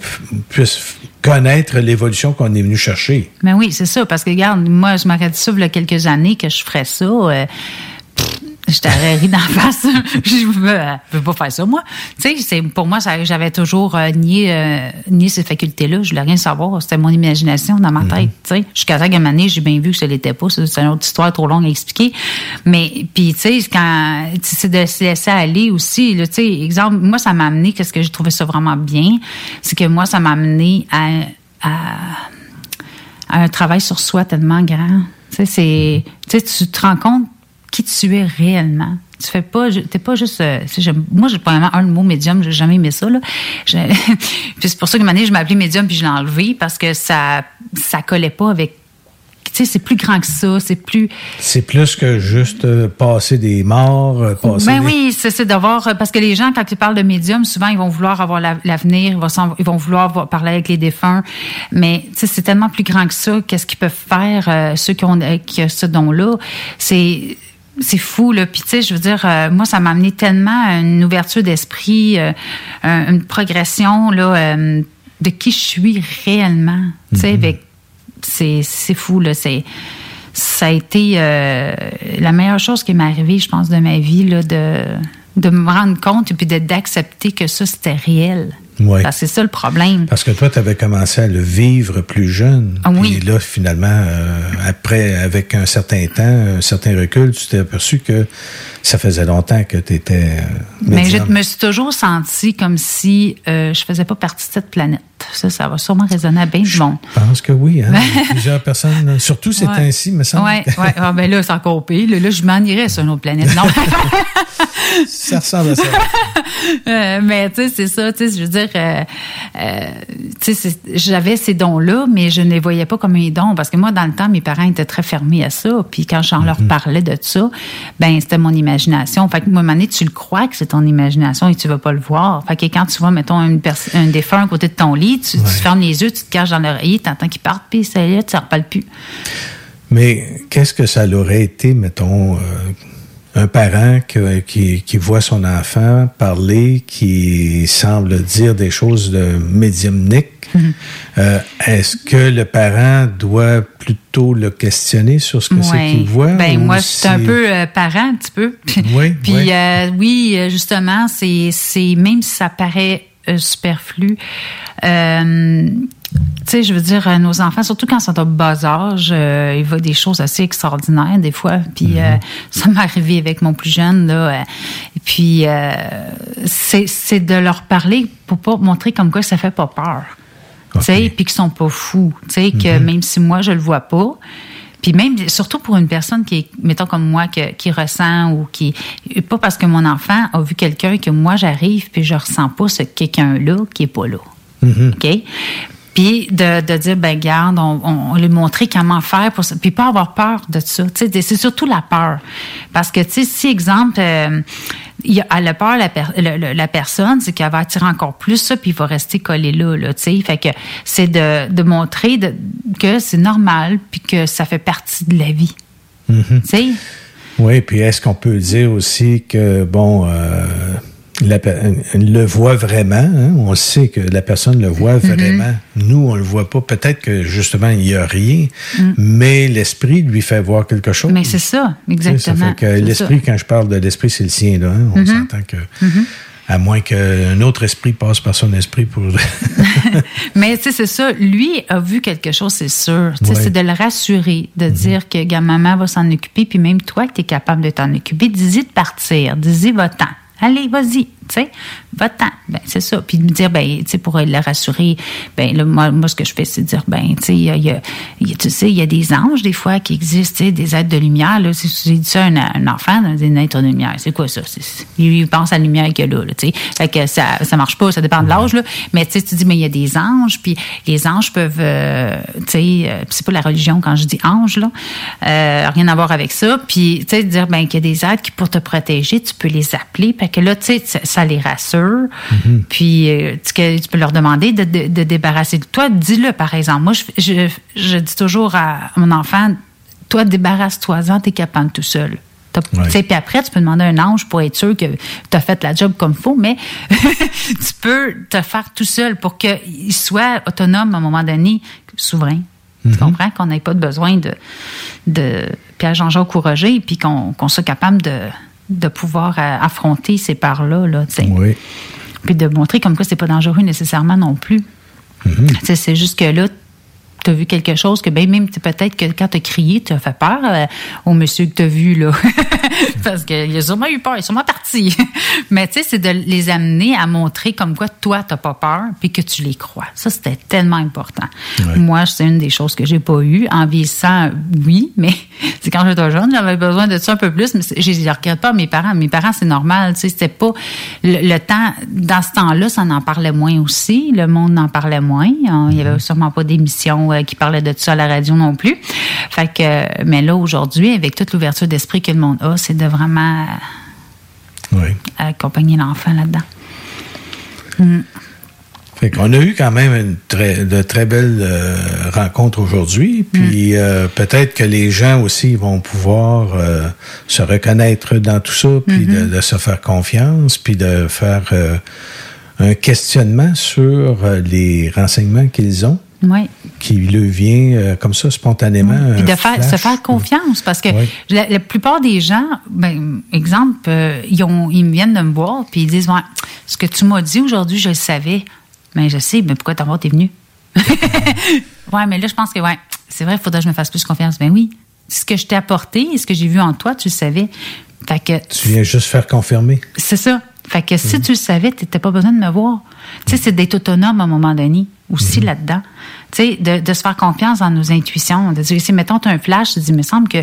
puisse connaître l'évolution qu'on est venu chercher. Mais oui, c'est ça. Parce que, regarde, moi, je m'aurais dit ça il y a quelques années que je ferais ça. euh, je t'aurais ri d'en face. (laughs) je veux, veux pas faire ça, moi. Tu sais, pour moi, j'avais toujours euh, nié, euh, nié ces facultés-là. Je voulais rien savoir. C'était mon imagination dans ma tête. Tu sais, jusqu'à moment donné, j'ai bien vu que ça l'était pas. C'est une autre histoire trop longue à expliquer. Mais, puis, tu sais, quand, c'est de se laisser aller aussi. Là, tu sais, exemple, moi, ça m'a amené, qu'est-ce que j'ai trouvé ça vraiment bien, c'est que moi, ça m'a amené à, à à un travail sur soi tellement grand. Tu sais, tu te rends compte qui tu es réellement. Tu fais pas, t'es pas juste. euh, moi, j'ai pas vraiment un mot médium, j'ai jamais aimé ça là. (laughs) Puis c'est pour ça que année, je m'appelais médium puis je l'ai enlevé parce que ça, ça collait pas avec. Tu sais, c'est plus grand que ça, c'est plus. C'est plus que juste euh, passer des morts, euh, passer Ben des- oui, c'est d'avoir parce que les gens quand ils parlent de médium, souvent ils vont vouloir avoir la- l'avenir, ils vont s'en- ils vont vouloir parler avec les défunts, mais tu sais, c'est tellement plus grand que ça. Qu'est-ce qu'ils peuvent faire euh, ceux qui ont euh, qui ont ce don-là C'est c'est fou là. Puis tu sais, je veux dire, euh, moi ça m'a amené tellement à une ouverture d'esprit, euh, un- une progression là euh, de qui je suis réellement. Tu sais, avec c'est c'est fou là. C'est ça a été euh, la meilleure chose qui m'est arrivée, je pense, de ma vie, là, de, de me rendre compte et puis d'accepter que ça, c'était réel. Que c'est ça le problème. Parce que toi, tu avais commencé à le vivre plus jeune. Ah oui. Et là, finalement, euh, après, avec un certain temps, un certain recul, tu t'es aperçu que ça faisait longtemps que tu étais Mais je me suis toujours sentie comme si euh, je faisais pas partie de cette planète. Ça, ça va sûrement résonner à bien du monde. Je pense que oui. Hein? (laughs) Plusieurs personnes, surtout ces Ouais. temps-ci, me semble. Oui, oui. Ah, ben là, c'est encore pire. Là, là, je m'en irais sur une autre planète. Non. (laughs) ça ressemble à ça. (laughs) Euh, mais tu sais, c'est ça, tu sais, je veux dire, euh, euh, tu sais, c'est- j'avais ces dons-là, mais je ne les voyais pas comme un don parce que moi, dans le temps, mes parents étaient très fermés à ça. Puis quand j'en leur parlais de ça, ben c'était mon imagination. Fait que, moi, à un moment donné, tu le crois que c'est ton imagination et tu vas pas le voir. Fait que quand tu vois, mettons, une un défunt à côté de ton lit, tu, tu fermes les yeux, tu te caches dans l'oreiller, t'entends qu'il parte, puis ça y est, tu ne reparles plus. Mais qu'est-ce que ça l'aurait été, mettons, euh, un parent que- qui, qui voit son enfant parler, qui semble dire des choses de médiumnique, euh, est-ce que le parent doit plutôt le questionner sur ce que c'est qu'il voit? Ben moi, je suis un peu euh, parent, un petit peu. (laughs) Oui, Puis oui. euh, oui, euh, justement, c'est même si ça paraît superflu. Tu sais, je veux dire, nos enfants, surtout quand ils sont au bas âge, euh, ils voient des choses assez extraordinaires des fois. Puis Mhm. euh, ça m'est arrivé avec mon plus jeune là. euh, et puis c'est c'est de leur parler pour pas montrer comme quoi ça fait pas peur. Tu sais, puis qu'ils sont pas fous. Tu sais, que Mhm. même si moi je le vois pas, puis même, surtout pour une personne qui est, mettons comme moi, que- qui ressent ou qui... Pas parce que mon enfant a vu quelqu'un que moi, j'arrive puis je ressens pas ce quelqu'un-là qui est pas là. Mhm. OK? Puis de, de dire, ben garde, on, on, on lui montrer comment faire pour ça. Puis pas avoir peur de ça. Tu sais, c'est surtout la peur. Parce que, tu sais, si, exemple, euh, il a, elle a peur, la, per- le- le- la personne, c'est qu'elle va attirer encore plus ça, puis il va rester collé là, là, tu sais. Fait que c'est de, de montrer de- que c'est normal, puis que ça fait partie de la vie. Mhm. Tu sais? Oui, puis est-ce qu'on peut dire aussi que, bon, euh, la le voit vraiment. hein. On sait que la personne le voit Mm-hmm. vraiment. Nous, on le voit pas. Peut-être que justement, il y a rien, Mm. mais l'esprit lui fait voir quelque chose. Mais c'est ça, exactement. L'esprit, quand je parle de l'esprit, c'est le sien. Là, hein. On Mhm. s'entend que, Mhm. à moins qu'un autre esprit passe par son esprit pour. (laughs) (laughs) Mais tu sais, c'est ça. Lui a vu quelque chose, c'est sûr. Ouais. C'est de le rassurer, de dire que maman va s'en occuper, puis même toi, que tu es capable de t'en occuper, dis-y de partir, dis-y va-t'en. Allez, vas-y, tu sais, va-t'en. Ben, c'est ça. Puis de me dire, ben, tu sais, pour le rassurer, ben, là, moi, moi, ce que je fais, c'est dire, ben, tu sais, y a, tu sais, il y a des anges, des fois, qui existent, des êtres de lumière, là. J'ai dit ça à un, un enfant, des êtres de lumière, c'est quoi ça? Il pense à la lumière qu'il y a là, tu sais. Fait que ça, ça marche pas, ça dépend de l'âge, là. Mais, tu sais, tu dis, mais il y a des anges, puis les anges peuvent, euh, tu sais, euh, c'est pas la religion quand je dis ange, là. Euh, rien à voir avec ça. Puis, tu sais, dire, ben, qu'il y a des êtres qui, pour te protéger, tu peux les appeler. Que là, tu sais, ça les rassure. Puis, euh, tu, que- tu peux leur demander de, de, de débarrasser de toi. Dis-le, par exemple. Moi, je, je, je dis toujours à mon enfant, toi, débarrasse-toi-en, t'es capable tout seul. Puis après, tu peux demander un ange pour être sûr que tu as fait la job comme il faut, mais (laughs) tu peux te faire tout seul pour qu'il soit autonome à un moment donné, souverain. Tu comprends? Qu'on n'ait pas de besoin de, de Pierre-Jean-Jacques ou Roger, puis qu'on qu'on soit capable de, de pouvoir euh, affronter ces parts-là. Là. Oui. Puis de montrer comme quoi c'est pas dangereux nécessairement non plus. Sais, C'est juste que là, tu as vu quelque chose que ben même peut-être que quand tu as crié, tu as fait peur euh, au monsieur que tu as vu là. (laughs) Parce qu'il a sûrement eu peur, il est sûrement parti. (laughs) Mais tu sais, c'est de les amener à montrer comme quoi toi, tu pas peur puis que tu les crois. Ça, c'était tellement important. Moi, c'est une des choses que j'ai pas eu. En vieillissant, oui, (laughs) mais c'est quand j'étais jeune, j'avais besoin de ça un peu plus. Mais je ne regrette pas mes parents. Mes parents, c'est normal. Tu sais, c'était pas le, le temps. Dans ce temps-là, ça en parlait moins aussi. Le monde en parlait moins. Il y avait sûrement pas d'émissions euh, qui parlaient de ça à la radio non plus. Fait que, euh, mais là, aujourd'hui, avec toute l'ouverture d'esprit que le monde a, c'est de vraiment Oui. accompagner l'enfant là-dedans. Mm. Fait qu'on a eu quand même une très, de très belles euh, rencontres aujourd'hui. Puis euh, peut-être que les gens aussi vont pouvoir euh, se reconnaître dans tout ça, puis de, de se faire confiance, puis de faire euh, un questionnement sur euh, les renseignements qu'ils ont, Oui. qui leur vient euh, comme ça spontanément. Puis de faire, flash. se faire confiance parce que Oui. la, la plupart des gens, ben, exemple, euh, ils, ont, ils viennent de me voir puis ils disent ouais, ce que tu m'as dit aujourd'hui, je le savais. Mais je sais, mais pourquoi t'en t'es venu? (laughs) ouais, mais là, je pense que ouais, c'est vrai, il faudrait que je me fasse plus confiance. Ben oui. Ce que je t'ai apporté, ce que j'ai vu en toi, tu le savais. Fait que Tu viens juste faire confirmer. c'est ça. Fait que si tu le savais, tu n'étais pas besoin de me voir. Tu sais, c'est d'être autonome à un moment donné, aussi là-dedans. Tu sais, de, de se faire confiance dans nos intuitions. De dire, si mettons, tu as un flash, tu te dis, il me semble que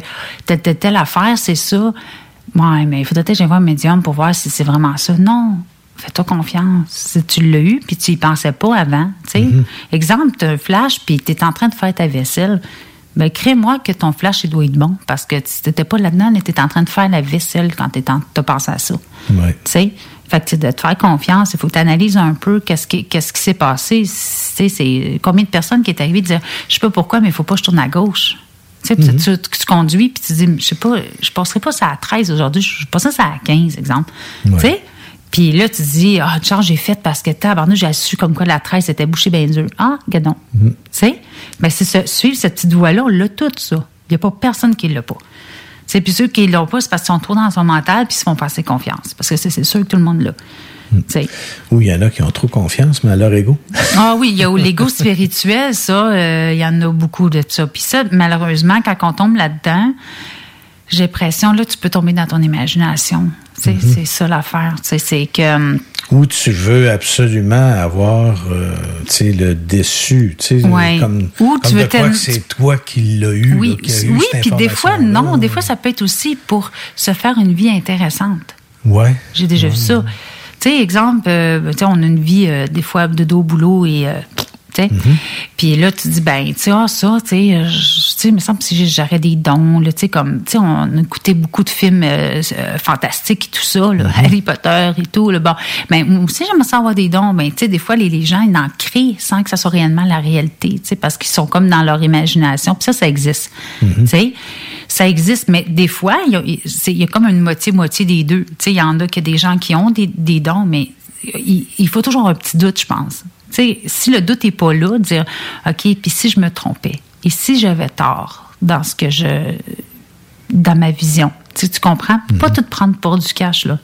telle, telle, telle affaire, c'est ça. Ouais, mais il faudrait peut-être que un médium pour voir si c'est vraiment ça. Non. Fais-toi confiance. Si tu l'as eu, puis tu y pensais pas avant. Tu sais, exemple, tu as un flash, puis tu es en train de faire ta vaisselle. Ben, crée-moi que ton flash, il doit être bon. Parce que tu n'étais pas là-dedans, tu étais en train de faire la vaisselle quand tu as pensé à ça. Ouais. Tu sais, fait que de te faire confiance. Il faut que tu analyses un peu qu'est-ce qui qu'est-ce qui s'est passé. Tu sais, c'est combien de personnes qui est arrivé de dire, je sais pas pourquoi, mais il faut pas que je tourne à gauche. Tu sais, Mhm. tu, tu, tu conduis, puis tu dis, je sais pas, je passerai pas ça à 13 aujourd'hui, je passerai ça à 15, exemple. Tu sais? Puis là, tu te dis, ah, Charles, j'ai fait parce que tabarnouche, j'ai su comme quoi la 13 était bouchée bien dur. Ah, gadon. Mhm. Tu sais? Ben, c'est suivre cette petite voie-là, on l'a tout, ça. Il n'y a pas personne qui l'a pas. Tu sais, puis ceux qui l'ont pas, c'est parce qu'ils sont trop dans son mental puis ils se font passer confiance. Parce que c'est sûr que tout le monde l'a. Mhm. Tu sais. Ou il y en a qui ont trop confiance, mais à leur ego. (laughs) Ah oui, il y a l'ego spirituel, ça, euh, il y en a beaucoup de ça. Puis ça, malheureusement, quand on tombe là-dedans, j'ai l'impression, là, tu peux tomber dans ton imagination. Tu sais, Mhm. C'est ça l'affaire. Tu C'est que... hum, Ou tu veux absolument avoir, euh, tu sais, le déçu, tu sais, Ouais. comme, Ou tu comme veux quoi tellement- que c'est toi qui l'as eu, Oui, là, qui a eu oui cette puis des fois, non. Des fois, ça peut être aussi pour se faire une vie intéressante. Ouais. J'ai déjà vu ça. Tu sais, exemple, euh, tu sais, on a une vie euh, des fois de dos au boulot et sais. Puis là, tu dis ben, tu sais, ah, ça, tu sais, euh, je- me semble que si j'aurais des dons, tu sais, comme, tu sais, on a écouté beaucoup de films euh, euh, fantastiques et tout ça, là, Harry Potter et tout, là, bon. Mais moi aussi, j'aimerais ça avoir des dons. Ben, tu sais, des fois, les, les gens, ils en créent sans que ça soit réellement la réalité, tu sais, parce qu'ils sont comme dans leur imagination. Puis ça, ça existe. Tu sais. ça existe, mais des fois, il y a, y comme une moitié-moitié des deux. Tu sais, il y en a que des gens qui ont des, des dons, mais il, il faut toujours un petit doute, je pense. Si le doute n'est pas là, dire, OK, puis si je me trompais, et si j'avais tort dans ce que je... dans ma vision, tu, comprends? Pas tout prendre pour du cash, là.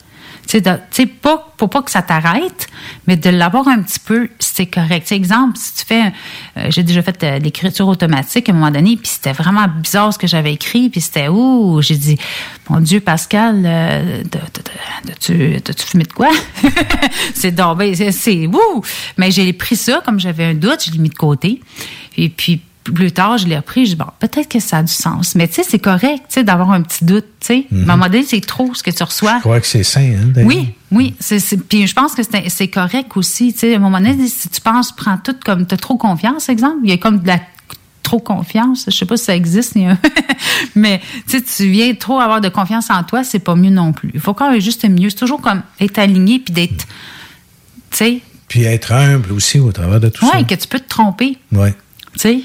Tu sais, tu pas, pour pas que ça t'arrête, mais de l'avoir un petit peu, c'est correct. Tu exemple, si tu fais, euh, j'ai déjà fait euh, l'écriture automatique à un moment donné, puis c'était vraiment bizarre ce que j'avais écrit, puis c'était ouh, j'ai dit, mon Dieu, Pascal, euh, t'as-tu fumé de quoi? (laughs) c'est donc, c'est ouh! Mais j'ai pris ça, comme j'avais un doute, je l'ai mis de côté. Et puis, plus tard, je l'ai repris, je dis, bon, peut-être que ça a du sens. Mais tu sais, c'est correct, tu sais, d'avoir un petit doute, tu sais. Mhm. À un moment donné, c'est trop ce que tu reçois. Je crois que c'est sain, hein. Oui, oui. c'est puis je pense que c'est correct aussi. Tu sais, à un moment donné, si tu penses, prends tout comme tu as trop confiance, exemple. Il y a comme de la trop confiance. Je sais pas si ça existe, mais (laughs) tu tu viens trop avoir de confiance en toi, c'est pas mieux non plus. Il faut quand même juste mieux. C'est toujours comme être aligné puis d'être, tu sais, Puis être humble aussi au travers de tout ouais, que tu peux te tromper, ça. Oui. tu sais.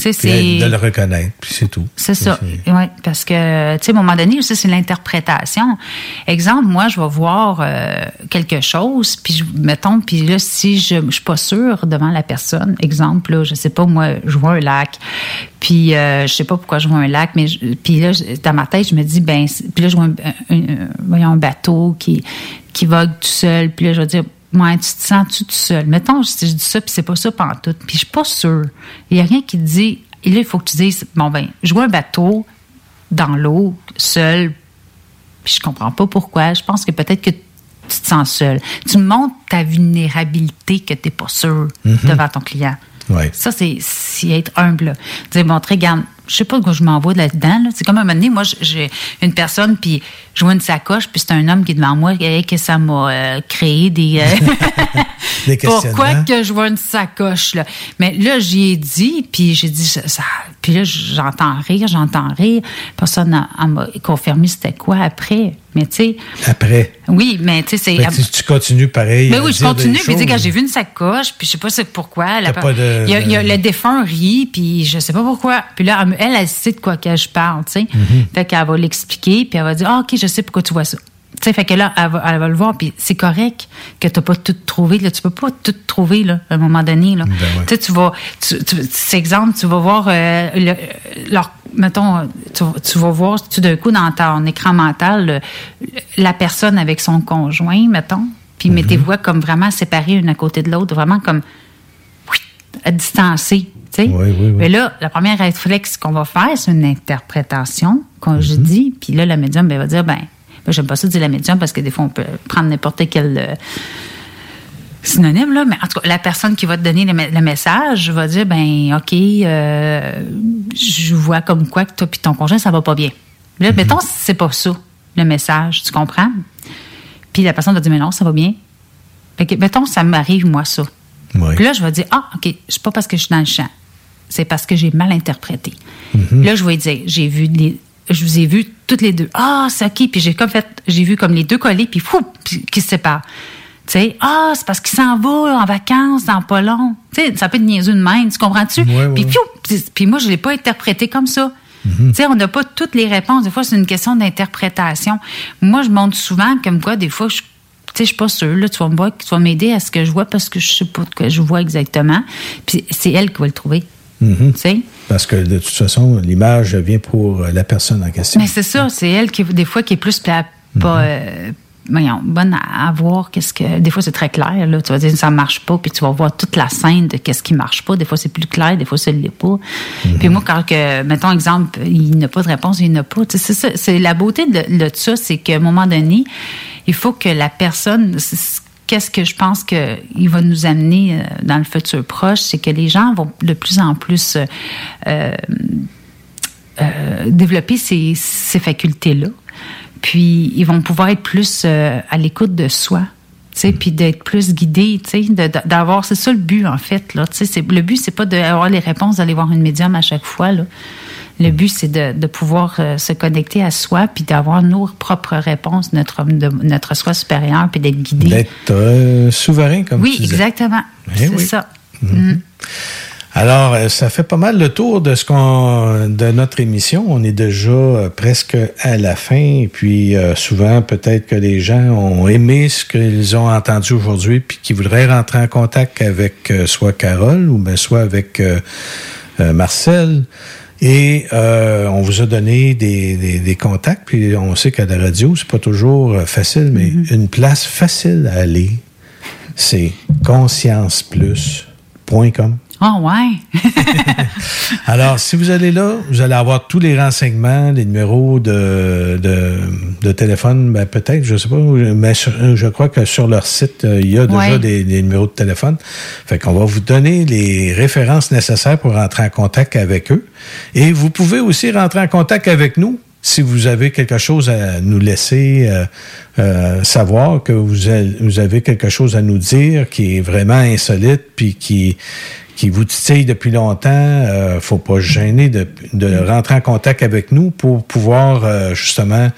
Tu sais, de le reconnaître, puis c'est tout. C'est ça. Oui, parce que, tu sais, à un moment donné, aussi, c'est l'interprétation. Exemple, moi, je vais voir euh, quelque chose, puis je, mettons, puis là, si je ne suis pas sûre devant la personne, exemple, là, je sais pas, moi, je vois un lac, puis euh, je sais pas pourquoi je vois un lac, mais je- puis là, dans ma tête, je me dis, ben, puis là, je vois un, un- un- voyons, un bateau qui, qui vogue tout seul, puis là, je vais dire, Ouais, tu te sens-tu tout seul? Mettons, je, je dis ça, puis c'est pas ça pantoute. Puis je suis pas sûre. Il y a rien qui te dit... Et là, il faut que tu dises, bon ben, je vois un bateau dans l'eau, seul, puis je comprends pas pourquoi. Je pense que peut-être que tu te sens seul. Tu montres ta vulnérabilité que tu n'es pas sûr Mhm. devant ton client. Ouais. Ça, c'est être humble. Dire, bon, regarde, je sais pas où je m'envoie là-dedans. là. C'est comme un moment donné, moi, j'ai une personne, puis je vois une sacoche, puis c'est un homme qui est devant moi, et que ça m'a euh, créé des... euh, (laughs) Des (laughs) Pourquoi que je vois une sacoche, là? Mais là, j'y ai dit, puis j'ai dit, ça, ça- puis là, j'entends rire, j'entends rire. Personne m'a confirmé c'était quoi après. Mais tu sais, Après. oui, mais tu sais, c'est... Tu, tu continues pareil. Mais oui, je dire continue, puis dis, choses. quand j'ai vu une sacoche, puis je sais pas c'est pourquoi. la- T'as pas de- il, y a, il y a de- le défunt rit, puis je sais pas pourquoi. Puis là, elle, elle, sait de quoi que je parle, tu sais. Mhm. Fait qu'elle va l'expliquer, puis elle va dire, ah, OK, je sais pourquoi tu vois ça. Tu sais, fait que là, elle va, elle va le voir, puis c'est correct que t'as pas tout trouvé. Là, tu peux pas tout trouver, là, à un moment donné. Là. Ben Tu sais, tu vas... Tu, tu, c'est exemple, tu vas voir euh, le- leur... Mettons, tu, tu vas voir tout d'un coup dans ton écran mental le- la personne avec son conjoint, mettons, puis Mhm. mettez-vous comme vraiment séparés une à côté de l'autre, vraiment comme oui, à distancer. tu sais. Oui, oui, oui. Mais là, la première réflexe qu'on va faire, c'est une interprétation, comme je Mhm. dis. Puis là, la médium ben, va dire, ben, ben, j'aime pas ça dire la médium parce que des fois, on peut prendre n'importe quel euh, synonyme, là. Mais en tout cas, la personne qui va te donner le, me- le message va dire, ben, OK, euh, je vois comme quoi que toi puis ton conjoint, ça va pas bien. Là, mettons, c'est pas ça, le message, tu comprends? Puis la personne va dire, mais non, ça va bien. Fait que, mettons, ça m'arrive, moi, ça. Oui. Puis là, je vais dire, ah, OK, c'est pas parce que je suis dans le champ. C'est parce que j'ai mal interprété. Mhm. Là, je vais dire, j'ai vu les. Je vous ai vu toutes les deux. Ah, c'est OK. Puis j'ai comme fait, j'ai vu comme les deux collés, puis fou, puis qui se séparent. Tu sais, ah, c'est parce qu'il s'en va en vacances dans pas long. Tu sais, ça peut être niaiseux de même, tu comprends-tu? Ouais, ouais, puis, ouais. puis, moi, je l'ai pas interprété comme ça. Tu sais, on n'a pas toutes les réponses. Des fois, c'est une question d'interprétation. Moi, je montre souvent comme quoi, des fois, je tu sais, je suis pas sûre. Là, tu vas me voir, tu vas m'aider à ce que je vois parce que je sais pas ce que je vois exactement. Puis c'est elle qui va le trouver. Mhm. Parce que de toute façon, l'image vient pour euh, la personne en question. Mais c'est ça, c'est elle qui, des fois, qui est plus pla- pas, euh, voyons, bonne à, à voir qu'est-ce que. Des fois, c'est très clair, là. Tu vas dire, ça marche pas, puis tu vas voir toute la scène de qu'est-ce qui marche pas. Des fois, c'est plus clair, des fois, ça l'est pas. Puis moi, quand, que, mettons, exemple, il n'a pas de réponse, il n'a pas. C'est ça. C'est la beauté de, de ça, c'est qu'à un moment donné, il faut que la personne. Qu'est-ce que je pense qu'il va nous amener euh, dans le futur proche, c'est que les gens vont de plus en plus euh, euh, développer ces, ces facultés-là. Puis, ils vont pouvoir être plus à l'écoute de soi. Puis d'être plus de- d'avoir, c'est ça le but en fait. Là, le but, c'est pas d'avoir les réponses, d'aller voir une médium à chaque fois. Là. Le but, c'est de, de pouvoir euh, se connecter à soi, puis d'avoir nos propres réponses, notre, de, notre soi supérieur, puis d'être guidé. D'être euh, souverain, comme Oui, tu disais. exactement. Eh c'est oui. ça. Mhm. Mm. Alors, euh, ça fait pas mal le tour de ce qu'on de notre émission. On est déjà presque à la fin. Et puis, euh, souvent, peut-être que les gens ont aimé ce qu'ils ont entendu aujourd'hui, puis qu'ils voudraient rentrer en contact avec euh, soit Carole ou bien soit avec euh, Marcel. Et euh, on vous a donné des, des- des contacts, puis on sait qu'à la radio, c'est pas toujours euh, facile, mais une place facile à aller, c'est conscienceplus.com. Ah ouais. (laughs) Alors, si vous allez là, vous allez avoir tous les renseignements, les numéros de, de, de téléphone, ben peut-être, je sais pas, mais sur- je crois que sur leur site, euh, il y a déjà Ouais. des, des numéros de téléphone. Fait qu'on va vous donner les références nécessaires pour rentrer en contact avec eux. Et vous pouvez aussi rentrer en contact avec nous si vous avez quelque chose à nous laisser euh, euh, savoir, que vous vous avez quelque chose à nous dire qui est vraiment insolite, puis qui qui vous titille depuis longtemps, euh, faut pas se gêner de, de rentrer en contact avec nous pour pouvoir euh, justement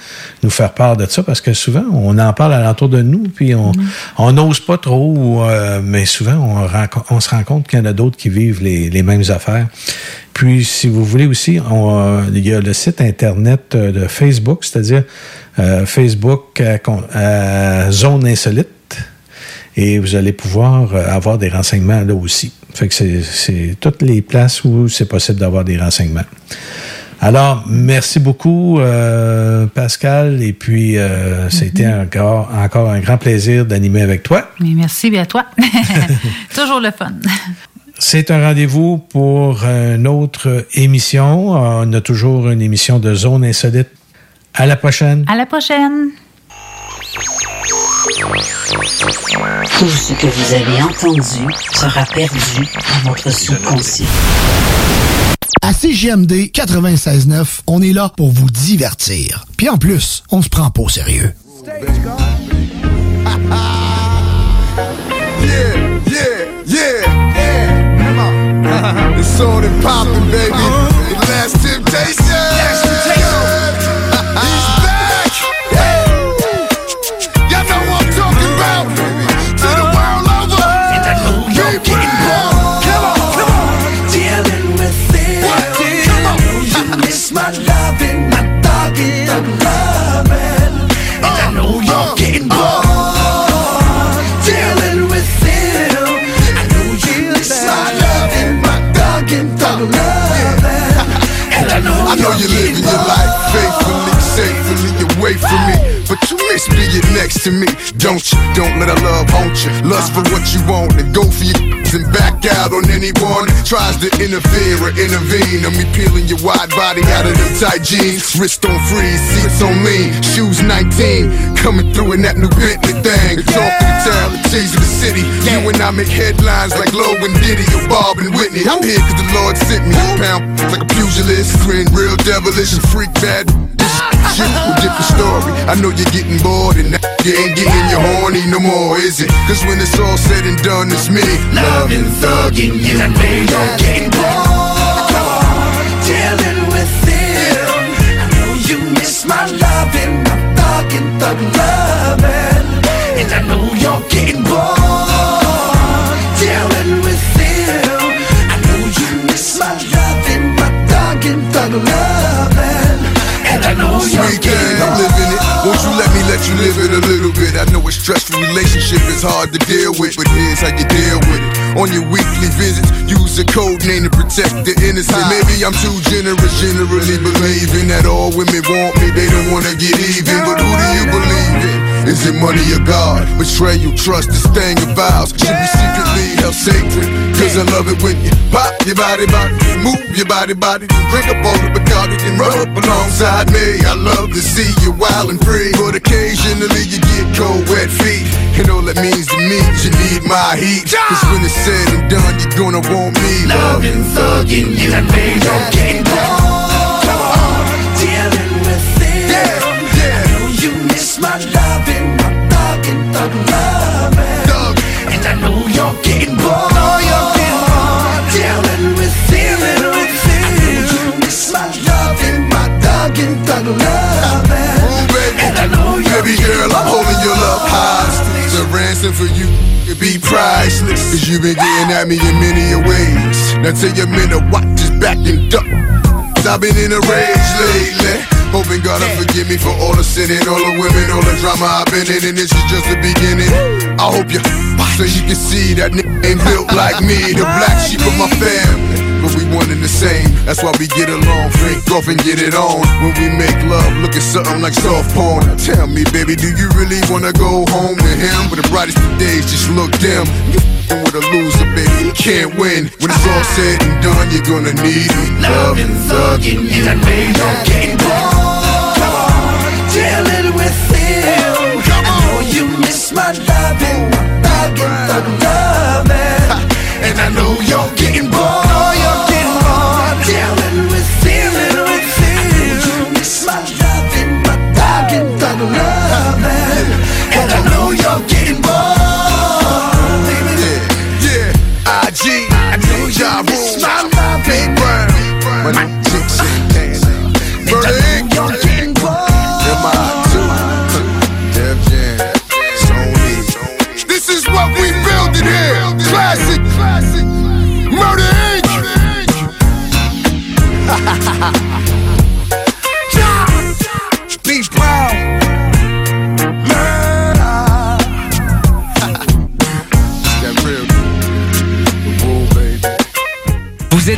nous faire part de ça, parce que souvent on en parle alentour de nous, puis on on n'ose pas trop, euh, mais souvent on, on se rend compte qu'il y en a d'autres qui vivent les, les mêmes affaires. Puis, si vous voulez aussi, on, il y a le site internet euh, de Facebook, c'est-à-dire euh, Facebook à, à Zone Insolite, et vous allez pouvoir euh, avoir des renseignements là aussi. Fait que c'est- toutes les places où c'est possible d'avoir des renseignements. Alors, merci beaucoup, euh, Pascal, et puis euh, c'était encore, encore un grand plaisir d'animer avec toi. Mais merci bien à toi. (laughs) Toujours le fun. C'est un rendez-vous pour une autre émission. On a toujours une émission de Zone Insolite. À la prochaine. À la prochaine. Tout ce que vous avez entendu sera perdu dans votre subconscient. À CGMD 96.9, on est là pour vous divertir. Puis en plus, on se prend pas au sérieux. (laughs) Yeah, yeah, yeah, yeah. Come on. (laughs) it's on and poppin', baby. The last temptation. Last temptation. You miss being next to me, don't you? Don't let our love haunt you. Lust for what you want and go for your and back out on anyone that tries to interfere or intervene. On me peeling your wide body out of them tight jeans. Wrist on freeze, seats on lean, shoes 19. Coming through in that new Bentley thing. Talk the town, the tease of the city. You and I make headlines like Low and Diddy or Bob and Whitney. I'm here cause the Lord sent me. Pound like a pugilist, grin real devilish and freak bad. This Shit, a different story. I know you're getting bored and you ain't getting your horny no more, is it? Cause when it's all said and done, it's me. Loving, thugging you, and me, you're getting bored. Dealing with him. I know you miss my loving, my thugging, thug loving. And I know you're getting bored. Dealing with him. I know you miss my loving, my thugging, thug loving. And I know you're getting let you live it a little bit? I know a stressful relationship is hard to deal with, but here's how you deal with it. On your weekly visits, use a code name to protect the innocent. Maybe I'm too generous, generally believing that all women want me, they don't wanna get even. But who do you believe in? Is it money or God? Betrayal, trust, this thing of vows should be secretly held sacred. Cause I love it when you pop your body, body, move your body, body, drink up all the Bacardi and rub up alongside me. I love to see you wild and free, but occasionally you get cold, wet feet. And all that means to me is you need my heat. Cause when it's said and done, you're gonna want me. Loving, thugging you, and me, you're getting bored. Come on, dealing with it. Yeah, yeah. I know you miss my my And I know you're getting bored. Dealing with it. With you miss my loving, my thugging, thug loving. You're Baby girl, I'm holding your love hostage. The ransom for you could be priceless. Cause you've been getting at me in many ways. Now take a minute, watch this back and duck. Cause I've been in a rage lately. Hoping God will forgive me for all the sinning, all the women, all the drama I've been in, and this is just the beginning. I hope you, so you can see that nigga ain't built like me, the black sheep of my family. We one and the same, that's why we get along, drink off and get it on. When we make love, look at something like soft porn. Tell me, baby, do you really wanna go home to him? But the brightest days just look dim. You with a loser, baby, you can't win. When it's all said and done, you're gonna need. Love and thugging, you that baby, don't get bored. Come on, deal it with him. I know you miss my loving, my. And I know you're getting bored.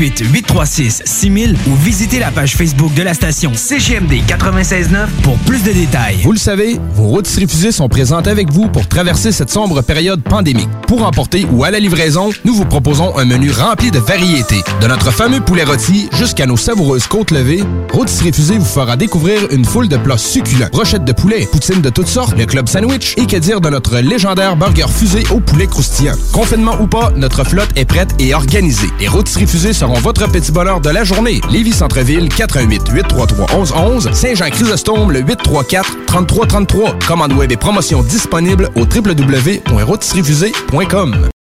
836 6000 ou visitez la page Facebook de la station CGMD 969 pour plus de détails. Vous le savez, vos routes refusées sont présentes avec vous pour traverser cette sombre période pandémique. Pour emporter ou à la livraison, nous vous proposons un menu rempli de variétés. De notre fameux poulet rôti jusqu'à nos savoureuses côtes levées, Routes Refusées vous fera découvrir une foule de plats succulents. Brochettes de poulet, poutines de toutes sortes, le club sandwich et que dire de notre légendaire burger fusé au poulet croustillant. Confinement ou pas, notre flotte est prête et organisée. Les Routes Refusées seront votre petit bonheur de la journée. Lévis Centreville, 418 833 1111 Saint-Jean-Chrysostome, le 834 3333. Commande web et promotion disponible au www.rôtisseriefusée.com.